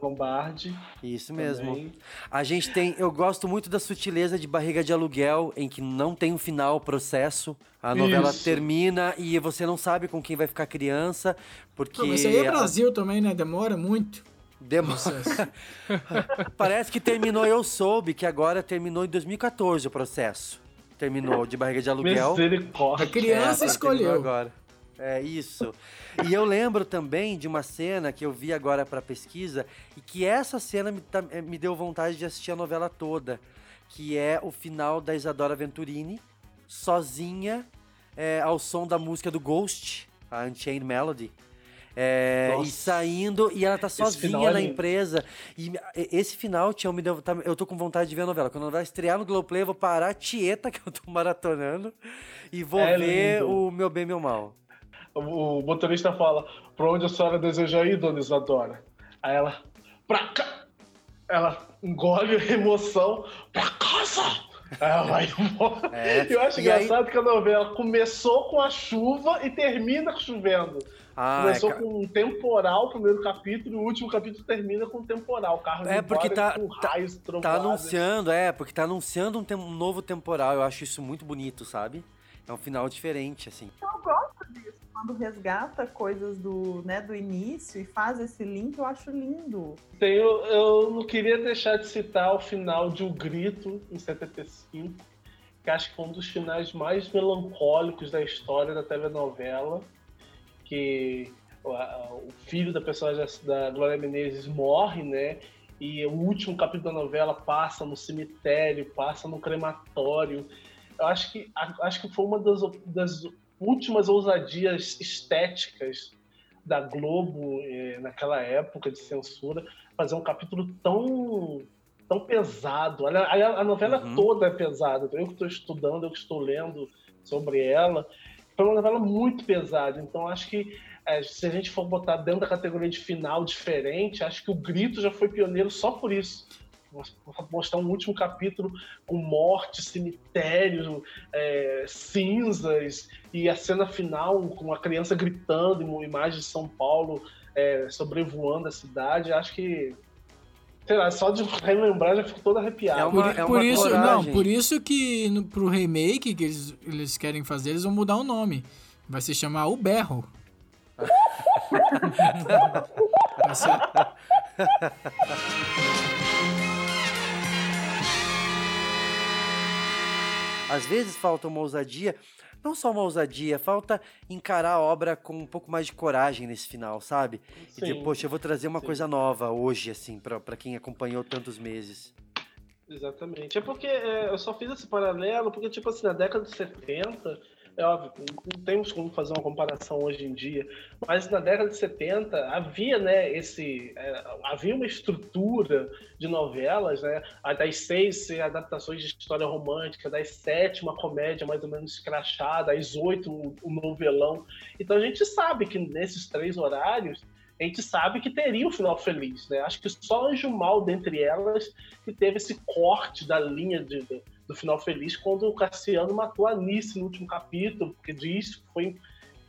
Lombardi. Isso mesmo. Também. A gente tem. Eu gosto muito da sutileza de barriga de aluguel, em que não tem um final processo. A novela Isso. termina e você não sabe com quem vai ficar criança, porque. Pô, mas isso aí é a- Brasil também, né? Demora muito. Demora. Parece que terminou, eu soube que agora terminou em 2014 o processo. Terminou de barriga de aluguel. Misericórdia. A criança É, escolheu. agora. É isso. E eu lembro também de uma cena que eu vi agora pra pesquisa e que essa cena me, tá- eh, me deu vontade de assistir a novela toda, que é o final da Isadora Venturini, sozinha, eh, ao som da música do Ghost, a Unchained Melody. É, e saindo, e ela tá sozinha é na lindo. empresa. E e- esse final, Tião, me deu. tá- eu tô com vontade de ver a novela. Quando a novela estrear no Globoplay, eu vou parar a Tieta, que eu tô maratonando, e vou É ver lindo. o Meu Bem, Meu Mal. O motorista fala: Pra onde a senhora deseja ir, dona Isadora? Aí ela: Pra cá. Ela engole a emoção: Pra casa. Aí ela vai embora. É, Eu acho e aí- engraçado que a novela começou com a chuva e termina chovendo. Ah, Começou é, com um temporal, o primeiro capítulo, e o último capítulo termina com um temporal. O carro É, porque tá- com raios, tá trovoadas. anunciando, é, porque tá anunciando um, tem- um novo temporal. Eu acho isso muito bonito, sabe? É um final diferente, assim. Eu gosto disso. Quando resgata coisas do, né, do início e faz esse link, eu acho lindo. Tenho, eu não queria deixar de citar o final de O Grito, em 75, que acho que foi um dos finais mais melancólicos da história da telenovela, que o, o filho da personagem da Glória Menezes morre, né? E o último capítulo da novela passa no cemitério, passa no crematório. Eu acho que, acho que foi uma das, das últimas ousadias estéticas da Globo eh, naquela época de censura fazer um capítulo tão tão pesado. A, a- a novela Uhum. toda é pesada. Eu que estou estudando, eu que estou lendo sobre ela, foi uma novela muito pesada. Então acho que eh, se a gente for botar dentro da categoria de final diferente, acho que o Grito já foi pioneiro só por isso. Mostrar um último capítulo com morte, cemitério, eh, cinzas e a cena final com a criança gritando em uma imagem de São Paulo é, sobrevoando a cidade. Acho que. Sei lá, só de relembrar já fico todo arrepiado. por, por isso, não, por isso que no, pro remake que eles, eles querem fazer, eles vão mudar o nome. Vai se chamar O Berro. Vai ser... Às vezes falta uma ousadia, não só uma ousadia, falta encarar a obra com um pouco mais de coragem nesse final, sabe? E dizer, Sim. poxa, eu vou trazer uma Sim. coisa nova hoje, assim, pra, pra quem acompanhou tantos meses. Exatamente. É porque é, eu só fiz esse paralelo porque, tipo assim, na década de 70, é óbvio, não temos como fazer uma comparação hoje em dia, mas na década de 70 havia, né, esse, é, havia uma estrutura de novelas, né, a das seis adaptações de história romântica, das sete uma comédia mais ou menos escrachada, às oito o, o novelão. Então a gente sabe que nesses três horários a gente sabe que teria um final feliz, né? Acho que só Anjo Mal, dentre elas, que teve esse corte da linha de, de- do final feliz quando o Cassiano matou a Alice no último capítulo, porque diz que foi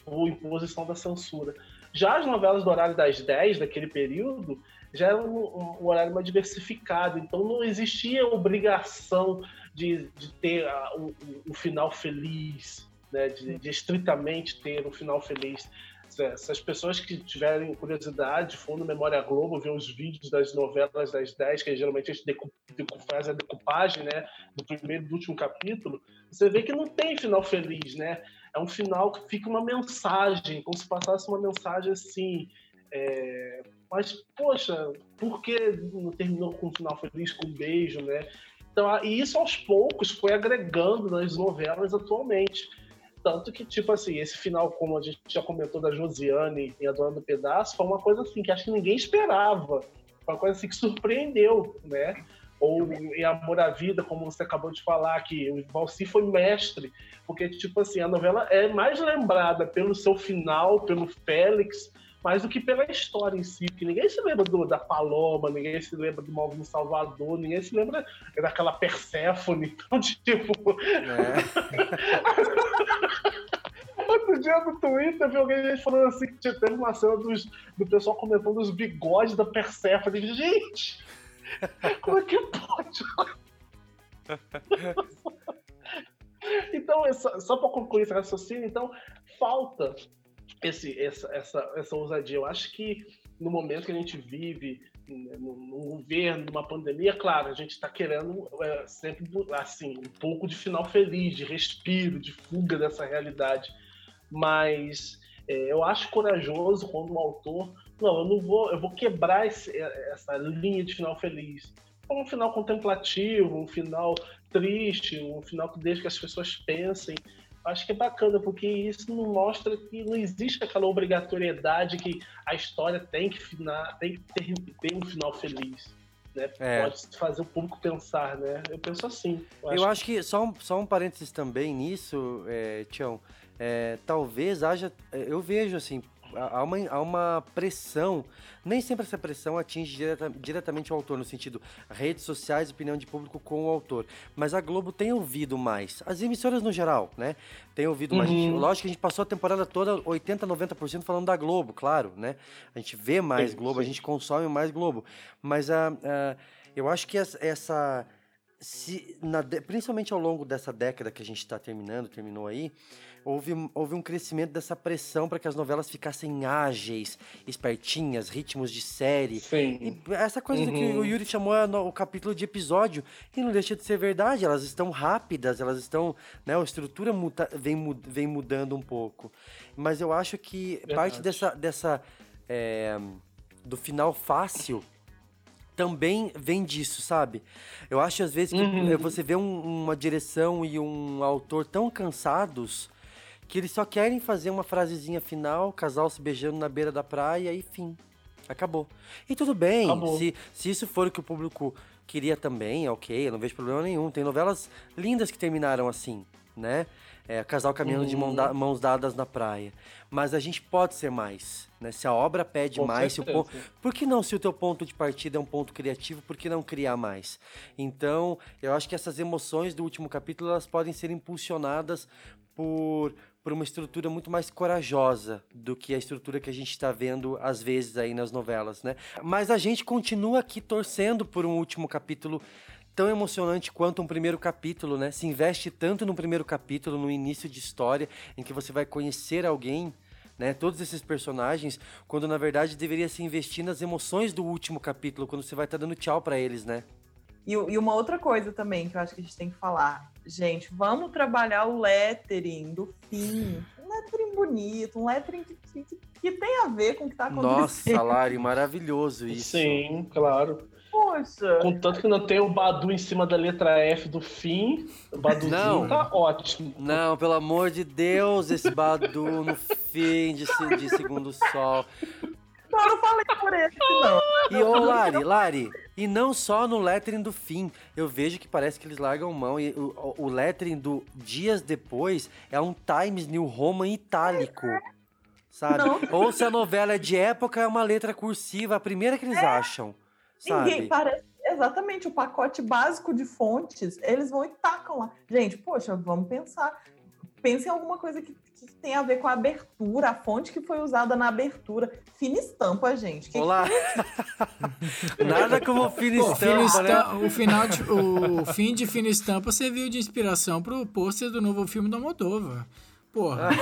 por imposição da censura. Já as novelas do horário das 10, daquele período, já era um, um- horário mais diversificado, então não existia obrigação de, de ter um, um- um final feliz, né? de, de estritamente ter um final feliz. Se- Se as pessoas que tiverem curiosidade, for no Memória Globo, ver os vídeos das novelas das 10, que geralmente a gente decu- decu- faz a decupagem né, do primeiro e do último capítulo, você vê que não tem final feliz, né? É um final que fica uma mensagem, como se passasse uma mensagem assim. é, Mas, poxa, por que não terminou com um final feliz, com um beijo, né? Então, e isso aos poucos foi agregando nas novelas atualmente. Tanto que, tipo assim, esse final, como a gente já comentou da Josiane em A Dona do Pedaço, foi uma coisa assim que acho que ninguém esperava. Foi uma coisa assim que surpreendeu, né? Ou em Amor à Vida, como você acabou de falar, que o Valci foi mestre, porque, tipo assim, a novela é mais lembrada pelo seu final, pelo Félix, mais do que pela história em si, porque ninguém se lembra do, da Paloma, ninguém se lembra do Malvin Salvador, ninguém se lembra daquela Perséfone, então, tipo... Outro dia no Twitter, vi alguém falando assim que tinha- teve uma cena dos, do pessoal comentando os bigodes da disse, Gente, como é que pode? então, é só, só para concluir esse raciocínio, então, falta esse, essa, essa, essa ousadia. Eu acho que no momento que a gente vive, né, num governo, numa pandemia, claro, a gente está querendo é, sempre assim, um pouco de final feliz, de respiro, de fuga dessa realidade. Mas é, eu acho corajoso quando um autor, não, eu não vou, eu vou quebrar esse- é, essa linha de final feliz. Um final contemplativo, um final triste, um final que deixa que as pessoas pensem. Acho que é bacana, porque isso não mostra que não existe aquela obrigatoriedade que a história tem que, finar, tem que ter, ter um final feliz. Né? É. Pode fazer o público pensar, né? Eu penso assim. Eu acho que, só, um, só um parênteses também nisso, é, Tião, é, talvez haja, é, eu vejo assim, há uma, há uma pressão, nem sempre essa pressão atinge direta- diretamente o autor, no sentido redes sociais, opinião de público com o autor, mas a Globo tem ouvido mais, as emissoras no geral, né, tem ouvido mais, A gente- Uhum. lógico que a gente passou a temporada toda 80, 90% falando da Globo, claro, né, a gente vê mais Sim, Globo, a sim. gente consome mais Globo, mas a, a- eu acho que essa- se na principalmente ao longo dessa década que a gente está terminando, terminou aí, houve, houve um crescimento dessa pressão para que as novelas ficassem ágeis, espertinhas, ritmos de série. Sim. E essa coisa do que Uhum. o Yuri chamou o capítulo de episódio, e não deixa de ser verdade, elas estão rápidas, elas estão, né, a estrutura muta- vem, vem mudando um pouco. Mas eu acho que parte Verdade. dessa, dessa é, do final fácil também vem disso, sabe? Eu acho às vezes que Uhum. você vê um- uma direção e um autor tão cansados que eles só querem fazer uma frasezinha final, casal se beijando na beira da praia e fim. Acabou. E tudo bem, Acabou. se, se isso for o que o público queria também, ok, eu não vejo problema nenhum. Tem novelas lindas que terminaram assim, né? É, casal caminhando de mão da- mãos dadas na praia. Mas a gente pode ser mais, né? Se a obra pede Com mais, se o certeza. po- por que não, se o teu ponto de partida é um ponto criativo, por que não criar mais? Então, eu acho que essas emoções do último capítulo, elas podem ser impulsionadas por, por uma estrutura muito mais corajosa do que a estrutura que a gente está vendo às vezes aí nas novelas, né? Mas a gente continua aqui torcendo por um último capítulo tão emocionante quanto um primeiro capítulo, né? Se investe tanto no primeiro capítulo, no início de história, em que você vai conhecer alguém, né? Todos esses personagens, quando na verdade deveria se investir nas emoções do último capítulo, quando você vai estar dando tchau para eles, né? E, e uma outra coisa também que eu acho que a gente tem que falar. Gente, vamos trabalhar o lettering do fim. Um lettering bonito, um lettering que, que, que tem a ver com o que tá acontecendo. Nossa, Lari, maravilhoso isso. Sim, claro. Poxa. Contanto que não tem o Badu em cima da letra F do fim, o Baduzinho Não. tá ótimo. Não, pelo amor de Deus, esse Badu no fim de, se- de Segundo Sol. Eu não falei por esse, não. E ô, Lari, Lari, e não só no lettering do fim. Eu vejo que parece que eles largam mão. E o, o- lettering do Dias Depois é um Times New Roman itálico. Sabe? Não. Ou se a novela é de época, é uma letra cursiva, a primeira que eles acham. Sabe? Ninguém parece. Exatamente, o pacote básico de fontes, eles vão e tacam lá. Gente, poxa, vamos pensar. Pense em alguma coisa que, que tem a ver com a abertura, a fonte que foi usada na abertura. Fina estampa, gente. Que Olá. Nada como fina Pô, Fina estampa, né? Estampa- o, final de- o fim de Fina Estampa serviu de inspiração pro pôster do novo filme da Moldova. Porra.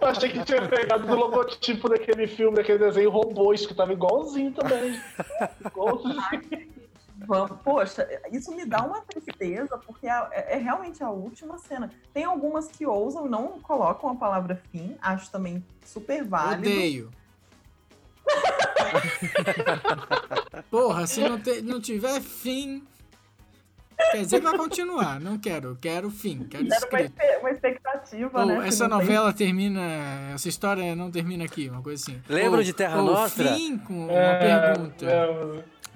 Eu achei que tinha pegado do logotipo daquele filme, daquele desenho robôs, que tava igualzinho também. Igualzinho. Vamos, poxa, isso me dá uma tristeza, porque é, é realmente a última cena. Tem algumas que ousam, não colocam a palavra fim, acho também super válido. Odeio. Porra, se não, te- não tiver fim. Quer dizer que vai continuar. Não quero. Quero fim. Quero uma, escrito. uma expectativa, Ou né? essa não tem. novela termina. Essa história não termina aqui, uma coisa assim. Lembra Ou- de Terra ou Nostra? fim com uma É, pergunta.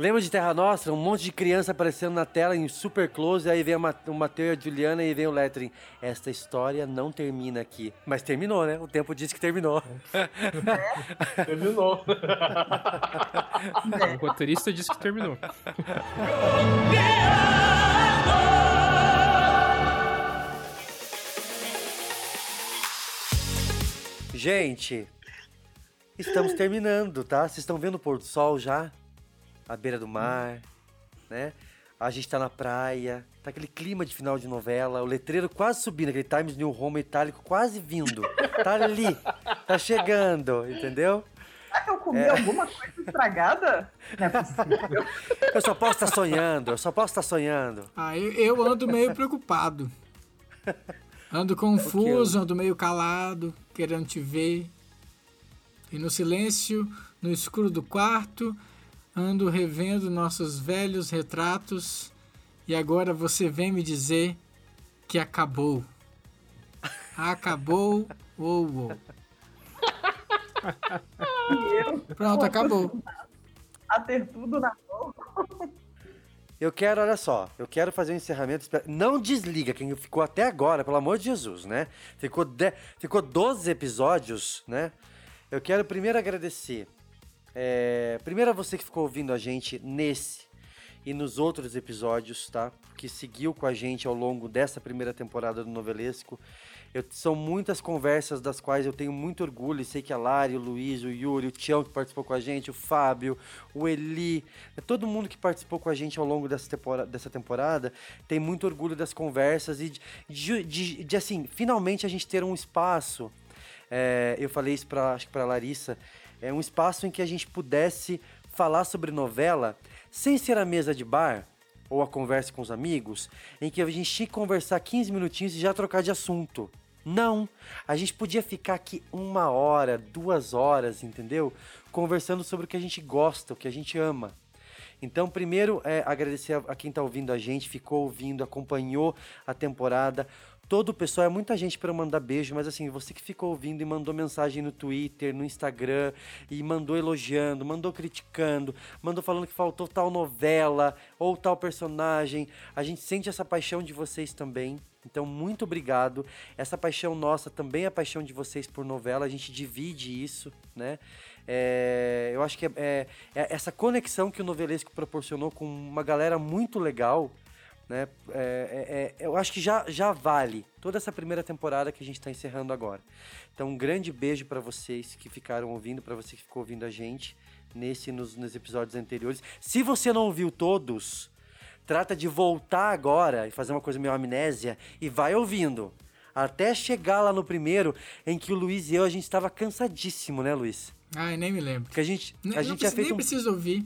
Lembra de Terra Nostra? Um monte de criança aparecendo na tela em super close, aí vem o Mateu e a Juliana e vem o lettering. Esta história não termina aqui. Mas terminou, né? O tempo disse que terminou. Terminou. O roteirista disse que terminou. Gente, estamos terminando, tá? Vocês estão vendo o pôr do sol já? À beira do mar, né? A gente tá na praia, tá aquele clima de final de novela, o letreiro quase subindo, aquele Times New Roman itálico quase vindo. Tá ali, tá chegando, entendeu? Será que eu comi É. alguma coisa estragada? Não é possível. Eu só posso estar sonhando, eu só posso estar sonhando. Ah, eu, eu ando meio preocupado. Ando confuso, ando meio calado, querendo te ver. E no silêncio, no escuro do quarto, ando revendo nossos velhos retratos. E agora você vem me dizer que acabou. Acabou. Uou, uou. Pronto, acabou. A ter tudo na mão. Eu quero, olha só, eu quero fazer um encerramento. Não desliga quem ficou até agora, pelo amor de Jesus, né? Ficou, de... ficou 12 episódios, né? Eu quero primeiro agradecer. É, Primeiro a você que ficou ouvindo a gente nesse e nos outros episódios, tá? Que seguiu com a gente ao longo dessa primeira temporada do Novelesco. Eu- são muitas conversas das quais eu tenho muito orgulho. E sei que a Lari, o Luiz, o Yuri, o Tião que participou com a gente, o Fábio, o Eli, né, todo mundo que participou com a gente ao longo dessa temporada, dessa temporada tem muito orgulho das conversas e de, de- de- de, assim, finalmente a gente ter um espaço. é, eu falei isso para acho que Larissa, é um espaço em que a gente pudesse falar sobre novela sem ser a mesa de bar ou a conversa com os amigos, em que a gente tinha que conversar 15 minutinhos e já trocar de assunto. Não, a gente podia ficar aqui uma hora, duas horas, entendeu? Conversando sobre o que a gente gosta, o que a gente ama. Então, primeiro, é, agradecer a, a quem está ouvindo a gente, ficou ouvindo, acompanhou a temporada. Todo o pessoal, é muita gente para mandar beijo, mas assim, você que ficou ouvindo e mandou mensagem no Twitter, no Instagram, e mandou elogiando, mandou criticando, mandou falando que faltou tal novela ou tal personagem. A gente sente essa paixão de vocês também. Então, muito obrigado. Essa paixão nossa também é a paixão de vocês por novela. A gente divide isso, né? É, eu acho que é, é- é essa conexão que o Novelesco proporcionou com uma galera muito legal Né? É, é, é, eu acho que já, já vale toda essa primeira temporada que a gente está encerrando agora. Então, um grande beijo para vocês que ficaram ouvindo, para você que ficou ouvindo a gente nesse nos, nos episódios anteriores. Se você não ouviu todos, trata de voltar agora e fazer uma coisa meio amnésia e vai ouvindo. Até chegar lá no primeiro, em que o Luiz e eu, a gente estava cansadíssimo, né, Luiz? Ai, nem me lembro. Porque a gente, Nem- a não gente já fez nem um preciso ouvir.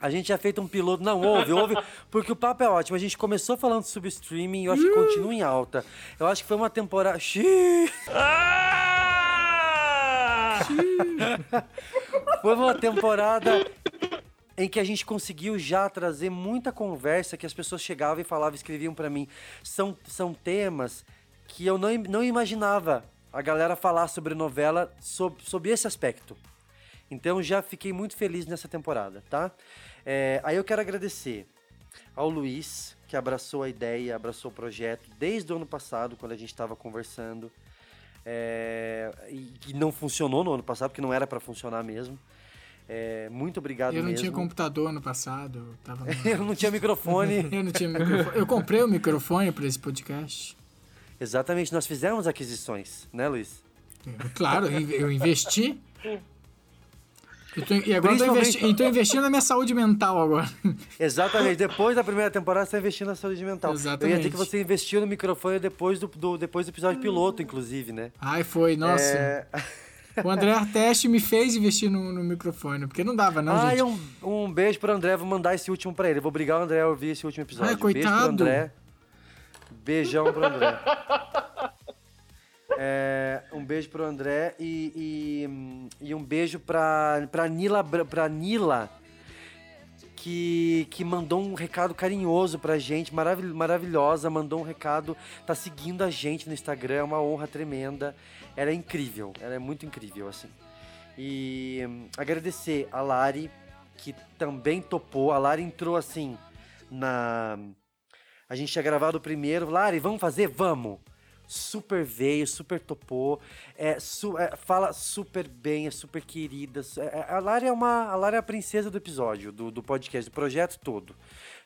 A gente já feito um piloto. Não, ouve, ouve. Porque o papo é ótimo. A gente começou falando sobre streaming e eu acho que continua em alta. Eu acho que foi uma temporada. Xiii. foi uma temporada em que a gente conseguiu já trazer muita conversa que as pessoas chegavam e falavam, escreviam pra mim. São, são temas que eu não, não imaginava a galera falar sobre novela sob, sob esse aspecto. Então já fiquei muito feliz nessa temporada, tá? É, aí eu quero agradecer ao Luiz, que abraçou a ideia, abraçou o projeto desde o ano passado, quando a gente estava conversando. É, e que não funcionou no ano passado, porque não era para funcionar mesmo. É, muito obrigado Eu não mesmo. tinha computador no passado. eu Tava no- Eu não tinha microfone. eu não tinha microfone. Eu comprei o microfone para esse podcast. Exatamente, nós fizemos aquisições, né, Luiz? Claro, eu inve- eu investi. Eu tô- e agora eu tô, investi- tô investindo na minha saúde mental agora. Exatamente, depois da primeira temporada você está investindo na saúde mental. Eu ia dizer Exatamente. que você investiu no microfone depois do, do- depois do episódio piloto, inclusive, né? Ai, foi, nossa. É... O André Arteste me fez investir no, no microfone, porque não dava, não, Ai, gente. um, um beijo pro André, vou mandar esse último pra ele. Vou obrigar o André a ouvir esse último episódio. Ai, Beijo pro coitado. André. Beijão pro André. É, um beijo pro André e, e, e um beijo pra, pra, Nila, pra Nila, que, que mandou um recado carinhoso pra gente, maravil, maravilhosa, mandou um recado, tá seguindo a gente no Instagram, é uma honra tremenda. Ela é incrível, ela é muito incrível, assim. E hum, agradecer a Lari, que também topou. A Lari entrou assim na. A gente tinha gravado o primeiro. Lari, vamos fazer? Vamos! Super veio, super topou. É, su- é, fala super bem, é super querida. É, a Lari é uma. A Lari é a princesa do episódio, do, do podcast, do projeto todo.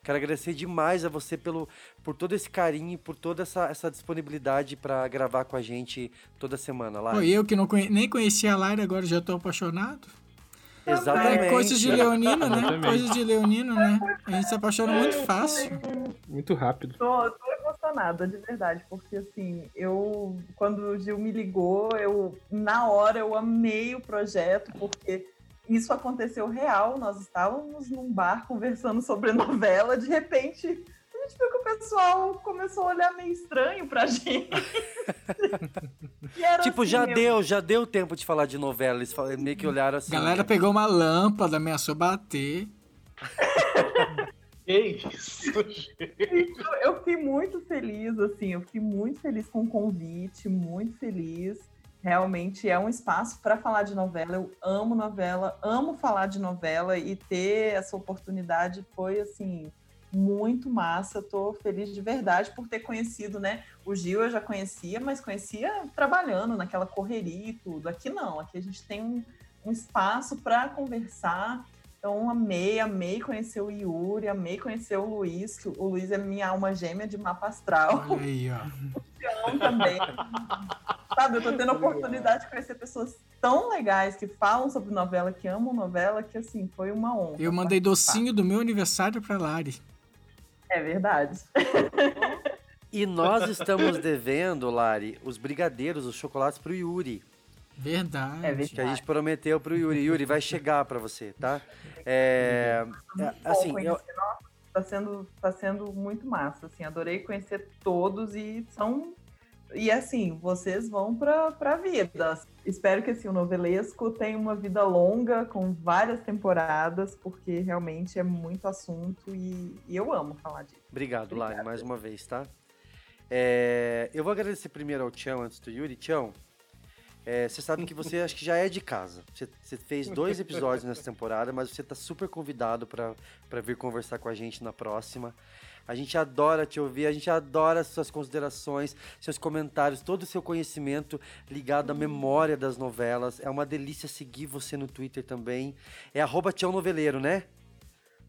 Quero agradecer demais a você pelo, por todo esse carinho, por toda essa, essa disponibilidade para gravar com a gente toda semana, Lari. Pô, eu que não conhe- nem conhecia a Lara, agora já tô apaixonado. Exatamente. É coisas de leonino, né? Exatamente. Coisas de leonino, né? A gente se apaixona muito fácil. Muito rápido. Tô, tô emocionada, de verdade, porque assim, eu, quando o Gil me ligou, eu, na hora, eu amei o projeto, porque isso aconteceu real. Nós estávamos num bar conversando sobre novela, de repente, a gente viu que o pessoal começou a olhar meio estranho pra gente. Tipo, assim, já eu- deu, já deu tempo de falar de novela. Eles meio que olharam assim. A galera pegou uma lâmpada, ameaçou bater. Que isso, gente? Eu- fiquei muito feliz, assim, eu fiquei muito feliz com o convite, muito feliz. Realmente é um espaço para falar de novela. Eu amo novela, amo falar de novela e ter essa oportunidade foi assim muito massa. Tô feliz de verdade por ter conhecido, né? O Gil eu já conhecia, mas conhecia trabalhando naquela correria e tudo. Aqui não, aqui a gente tem um, um espaço para conversar. Então, amei, amei conhecer o Yuri, amei conhecer o Luiz, que o Luiz é minha alma gêmea de mapa astral. Olha aí, ó. Luciano também. Sabe, eu tô tendo a oportunidade de conhecer pessoas tão legais que falam sobre novela, que amam novela, que assim, foi uma honra. Eu mandei docinho do meu aniversário pra Lari. É verdade. E nós estamos devendo, Lari, os brigadeiros, os chocolates pro Yuri. Verdade. É Que a gente prometeu pro Yuri. Yuri, vai chegar pra você, tá? É, é, assim, Bom, eu, tá sendo, tá sendo muito massa, assim, adorei conhecer todos e são e assim, vocês vão pra, pra vida. Espero que assim, o novelesco tenha uma vida longa, com várias temporadas, porque realmente é muito assunto e, e eu amo falar disso. Obrigado, Lari, mais uma vez, tá? É, eu vou agradecer primeiro ao Tião antes do Yuri. Tião, é, você sabe que você acho que já é de casa. Você, você fez dois episódios nessa temporada, mas você tá super convidado para vir conversar com a gente na próxima. A gente adora te ouvir, a gente adora suas considerações, seus comentários, todo o seu conhecimento ligado à memória das novelas. É uma delícia seguir você no Twitter também. É arroba Tião Noveleiro, né?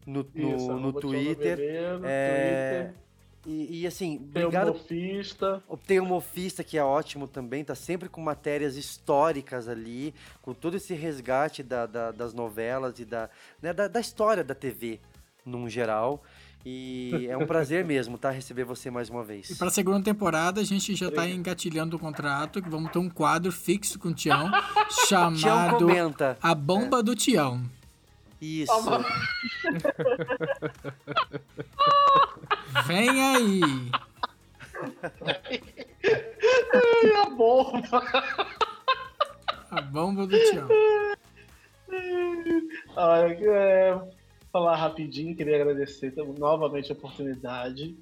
No, no, Isso, no Twitter. Noveleiro, É, Twitter. E assim, Tem o obrigado. Mofista. Tem o Mofista, que é ótimo também, tá sempre com matérias históricas ali, com todo esse resgate da, da- das novelas e da, né, da, da história da TV, num geral. E é um prazer mesmo, tá? Receber você mais uma E vez. para a segunda temporada, a gente já tá engatilhando o contrato, que vamos ter um quadro fixo com o Tião, chamado comenta. A Bomba do Tião. Isso. Vem aí! Ai, a bomba! A bomba do Tião. Olha, é, falar rapidinho, queria agradecer então, novamente a oportunidade.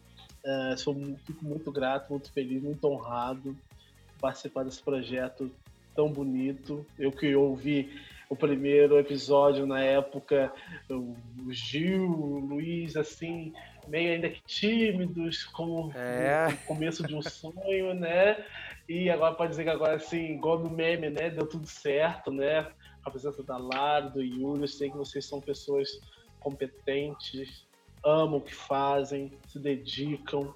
É, sou, fico muito grato, muito feliz, muito honrado de participar desse projeto tão bonito. Eu que ouvi o primeiro episódio na época, o Gil, o Luiz, assim, meio ainda que tímidos, como É. o começo de um sonho, né? E agora pode dizer que agora, assim, igual no meme, né? Deu tudo certo, né? A presença da Lara, do Yuri, eu sei que vocês são pessoas competentes, amam o que fazem, se dedicam.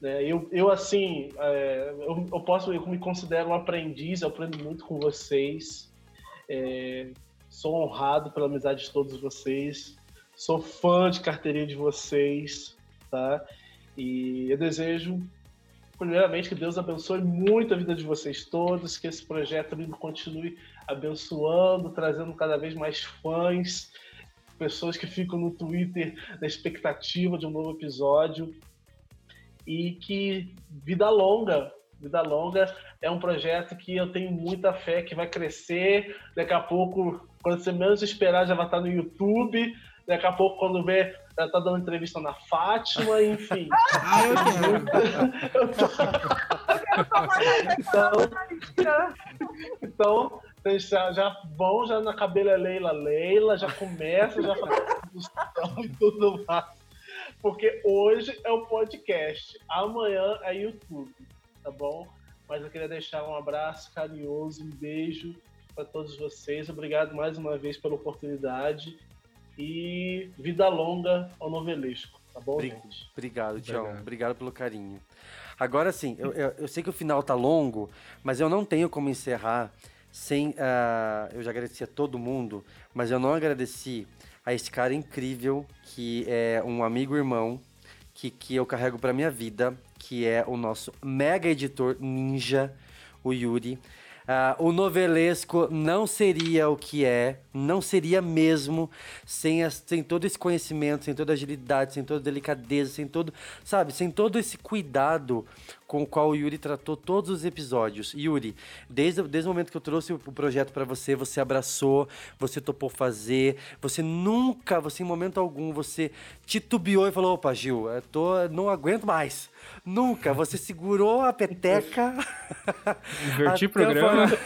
Né? Eu, eu, assim, é, eu, eu posso, eu me considero um aprendiz, eu aprendo muito com vocês. É, sou honrado pela amizade de todos vocês. Sou fã de carteirinha de vocês, tá? E eu desejo, primeiramente, que Deus abençoe muito a vida de vocês todos, que esse projeto continue abençoando, trazendo cada vez mais fãs, pessoas que ficam no Twitter na expectativa de um novo episódio. E que vida longa, vida longa é um projeto que eu tenho muita fé que vai crescer. Daqui a pouco, quando você menos esperar, já vai estar no YouTube. Daqui a pouco, quando vê, já tá dando entrevista na Fátima, enfim. Ah, eu então, então vocês já, já vão já na cabela Leila Leila, já começa, já produção e tudo mais. Porque hoje é o podcast, amanhã é YouTube, tá bom? Mas eu queria deixar um abraço carinhoso, um beijo para todos vocês. Obrigado mais uma vez pela oportunidade e vida longa ao novelesco, tá bom, gente? Obrigado, Tião. Obrigado. Obrigado pelo carinho. Agora sim, eu, eu, eu sei que o final tá longo, mas eu não tenho como encerrar sem. ah, eu já agradeci a todo mundo, mas eu não agradeci a esse cara incrível que é um amigo irmão que, que eu carrego pra minha vida, que é o nosso mega editor ninja, o Yuri. Ah, o novelesco não seria o que é, não seria mesmo sem, as- sem todo esse conhecimento, sem toda a agilidade, sem toda a delicadeza, sem todo, sabe, sem todo esse cuidado com o qual o Yuri tratou todos os episódios. Yuri, desde, desde o momento que eu trouxe o projeto pra você, você abraçou, você topou fazer, você nunca, você em momento algum, você titubeou e falou, opa, Gil, eu tô, não aguento mais. Nunca, você segurou a peteca. Inverti o Até programa. fa-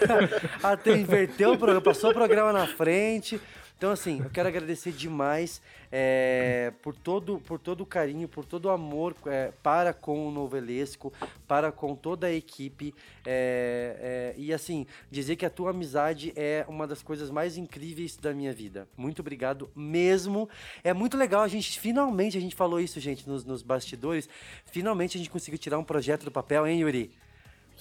Até inverteu o programa, passou o programa na frente. Então, assim, eu quero agradecer demais é, por, todo, por todo o carinho, por todo o amor é, para com o Novelesco, para com toda a equipe. é, é, e, assim, dizer que a tua amizade é uma das coisas mais incríveis da minha vida. Muito obrigado mesmo. É muito legal, a gente finalmente, a gente falou isso, gente, nos, nos bastidores. Finalmente a gente conseguiu tirar um projeto do papel, hein, Yuri?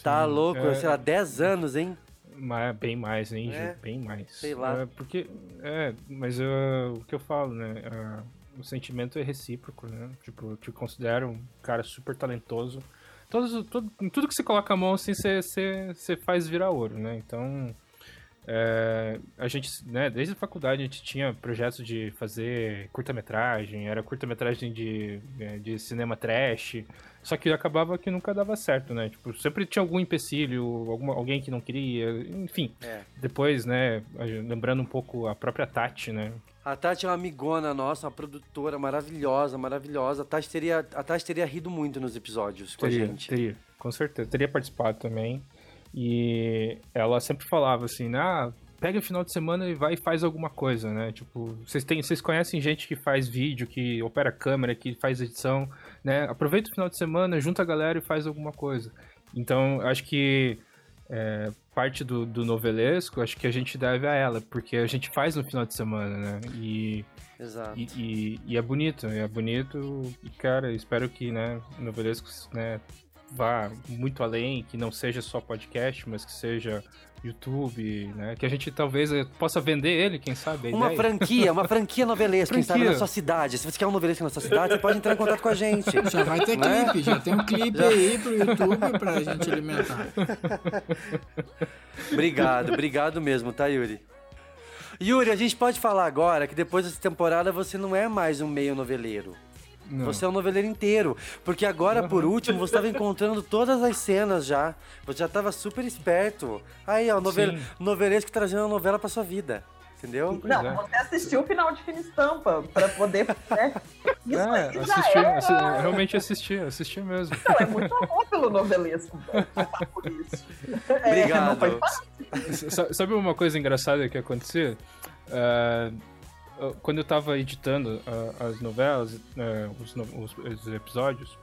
Tá louco, é. sei lá, 10 anos, hein? Mas bem mais, hein, Gil? É, Bem mais. sei lá. É, porque, é, mas ah, o que eu falo, né? o sentimento é recíproco, né? Tipo, eu te considero um cara super talentoso. Todos, todo, tudo que você coloca a mão, assim, você, você, você faz virar ouro, né? Então, é, a gente, né, desde a faculdade a gente tinha projetos de fazer curta-metragem, era curta-metragem de, é, de cinema trash, só que acabava que nunca dava certo, né? Tipo, sempre tinha algum empecilho, alguma, alguém que não queria, enfim. É. Depois, né, lembrando um pouco a própria Tati, né? A Tati é uma amigona nossa, uma produtora maravilhosa, maravilhosa. A Tati teria, a Tati teria rido muito nos episódios com teria, a gente. Teria, com certeza. Teria participado também. E ela sempre falava assim, ah, pega o final de semana e vai e faz alguma coisa, né? Tipo, vocês têm, vocês conhecem gente que faz vídeo, que opera câmera, que faz edição, né? Aproveita o final de semana, junta a galera e faz alguma coisa. Então, acho que é, parte do, do novelesco, acho que a gente deve a ela, porque a gente faz no final de semana, né? E, Exato. e, e- e é bonito, é bonito. E, cara, espero que, né, novelesco, né, vá muito além, que não seja só podcast, mas que seja YouTube, né? Que a gente talvez eh, possa vender ele, quem sabe. a Uma ideia. franquia, uma franquia novelesca, quem sabe, na Franquia. sua cidade. Se você quer um novelesco na sua cidade, você pode entrar em contato com a gente. Já vai ter Né? clipe, já tem um clipe Já. aí pro YouTube pra gente alimentar. Obrigado, obrigado mesmo, tá, Yuri? Yuri, a gente pode falar agora que depois dessa temporada você não é mais um meio noveleiro. Não. Você é um noveleiro inteiro. Porque agora, por último, você estava encontrando todas as cenas já. Você já estava super esperto. Aí, ó, novel... Novelesco trazendo a novela pra sua vida. Entendeu? Não, é. você assistiu o final de Fina Estampa pra poder. Né? Isso É, aí já assisti, realmente assisti, assisti mesmo. Não, é muito amor pelo novelesco. velho, por isso. É, Obrigado. não foi fácil. Sa- Sabe uma coisa engraçada que acontecia? Ah, eu- quando eu tava editando ah, as novelas, ah, os, os- os episódios,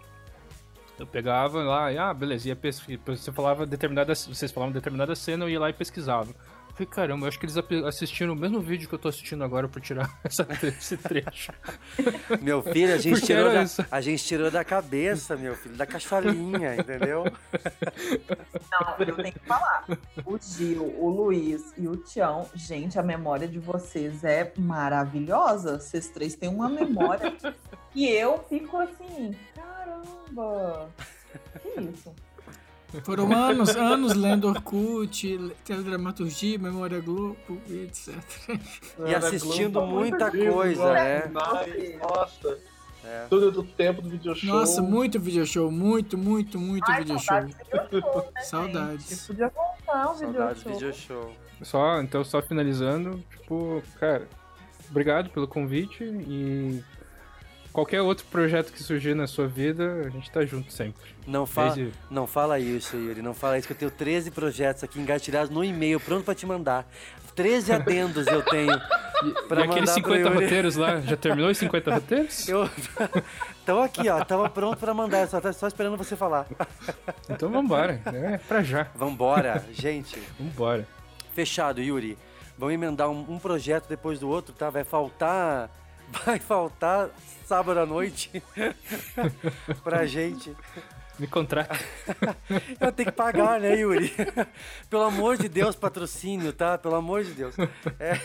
eu pegava lá e, ah, beleza, ia pesquisar. Você falava determinada, vocês falavam determinada cena, eu ia lá e pesquisava. Eu Falei, caramba, eu acho que eles assistiram o mesmo vídeo que eu tô assistindo agora pra tirar essa, esse trecho. Meu filho, a gente, Porque tirou da, isso. a gente tirou da cabeça, meu filho, da cacholinha, entendeu? Não, eu tenho que falar. O Gil, o Luiz e o Tião, gente, a memória de vocês é maravilhosa. Vocês três têm uma memória que eu fico assim, caramba. Que isso? Foram anos, anos lendo Orkut, le- teledramaturgia, Memória Globo, etc. E assistindo muita Livro, coisa, né? Nossa. É. Tudo do tempo do video show. Nossa, muito video show, muito, muito, muito Ai, video show. video show, né, Saudades. Podia voltar o video Saudades show. video show. Só, então, só finalizando, tipo, cara, obrigado pelo convite e qualquer outro projeto que surgir na sua vida, a gente tá junto sempre. Não, fa Desde- não fala isso, Yuri. Não fala isso, que eu tenho 13 projetos aqui engatilhados no e-mail, pronto pra te mandar. 13 adendos eu tenho pra e aqueles mandar 50 pro Yuri. roteiros lá, já terminou os 50 roteiros? Eu... Então aqui, ó, tava pronto pra mandar, só tava só esperando você falar. Então vambora, é pra já. Vambora, gente. Vambora. Fechado, Yuri. Vamos emendar um, um projeto depois do outro, tá? Vai faltar. Vai faltar sábado à noite pra gente. Me contrata. Eu tenho que pagar, né, Yuri? Pelo amor de Deus, patrocínio, tá? Pelo amor de Deus. É.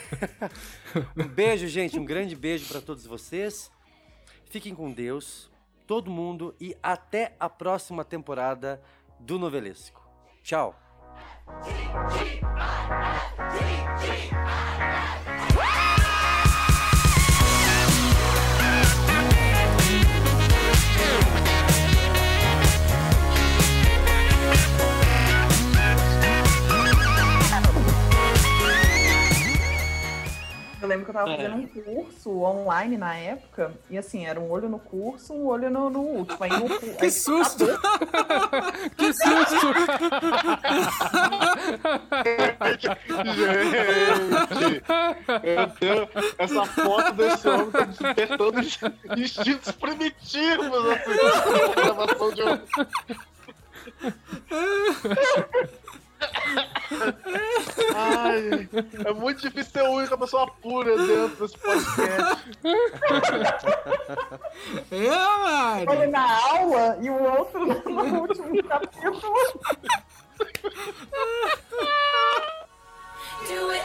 Um beijo, gente. Um grande beijo pra todos vocês. Fiquem com Deus, todo mundo, e até a próxima temporada do Novelesco. Tchau. Eu lembro que eu tava É. fazendo um curso online na época, e assim, era um olho no curso, um olho no, no último. Aí no, Que susto! que susto! Gente, eu tenho essa foto desse homem tá despertando instintos primitivos assim, na gravação de um. Ai, é muito difícil ser a única pessoa pura dentro desse podcast. É, Mari! Olha na aula e o outro no último capítulo. Do it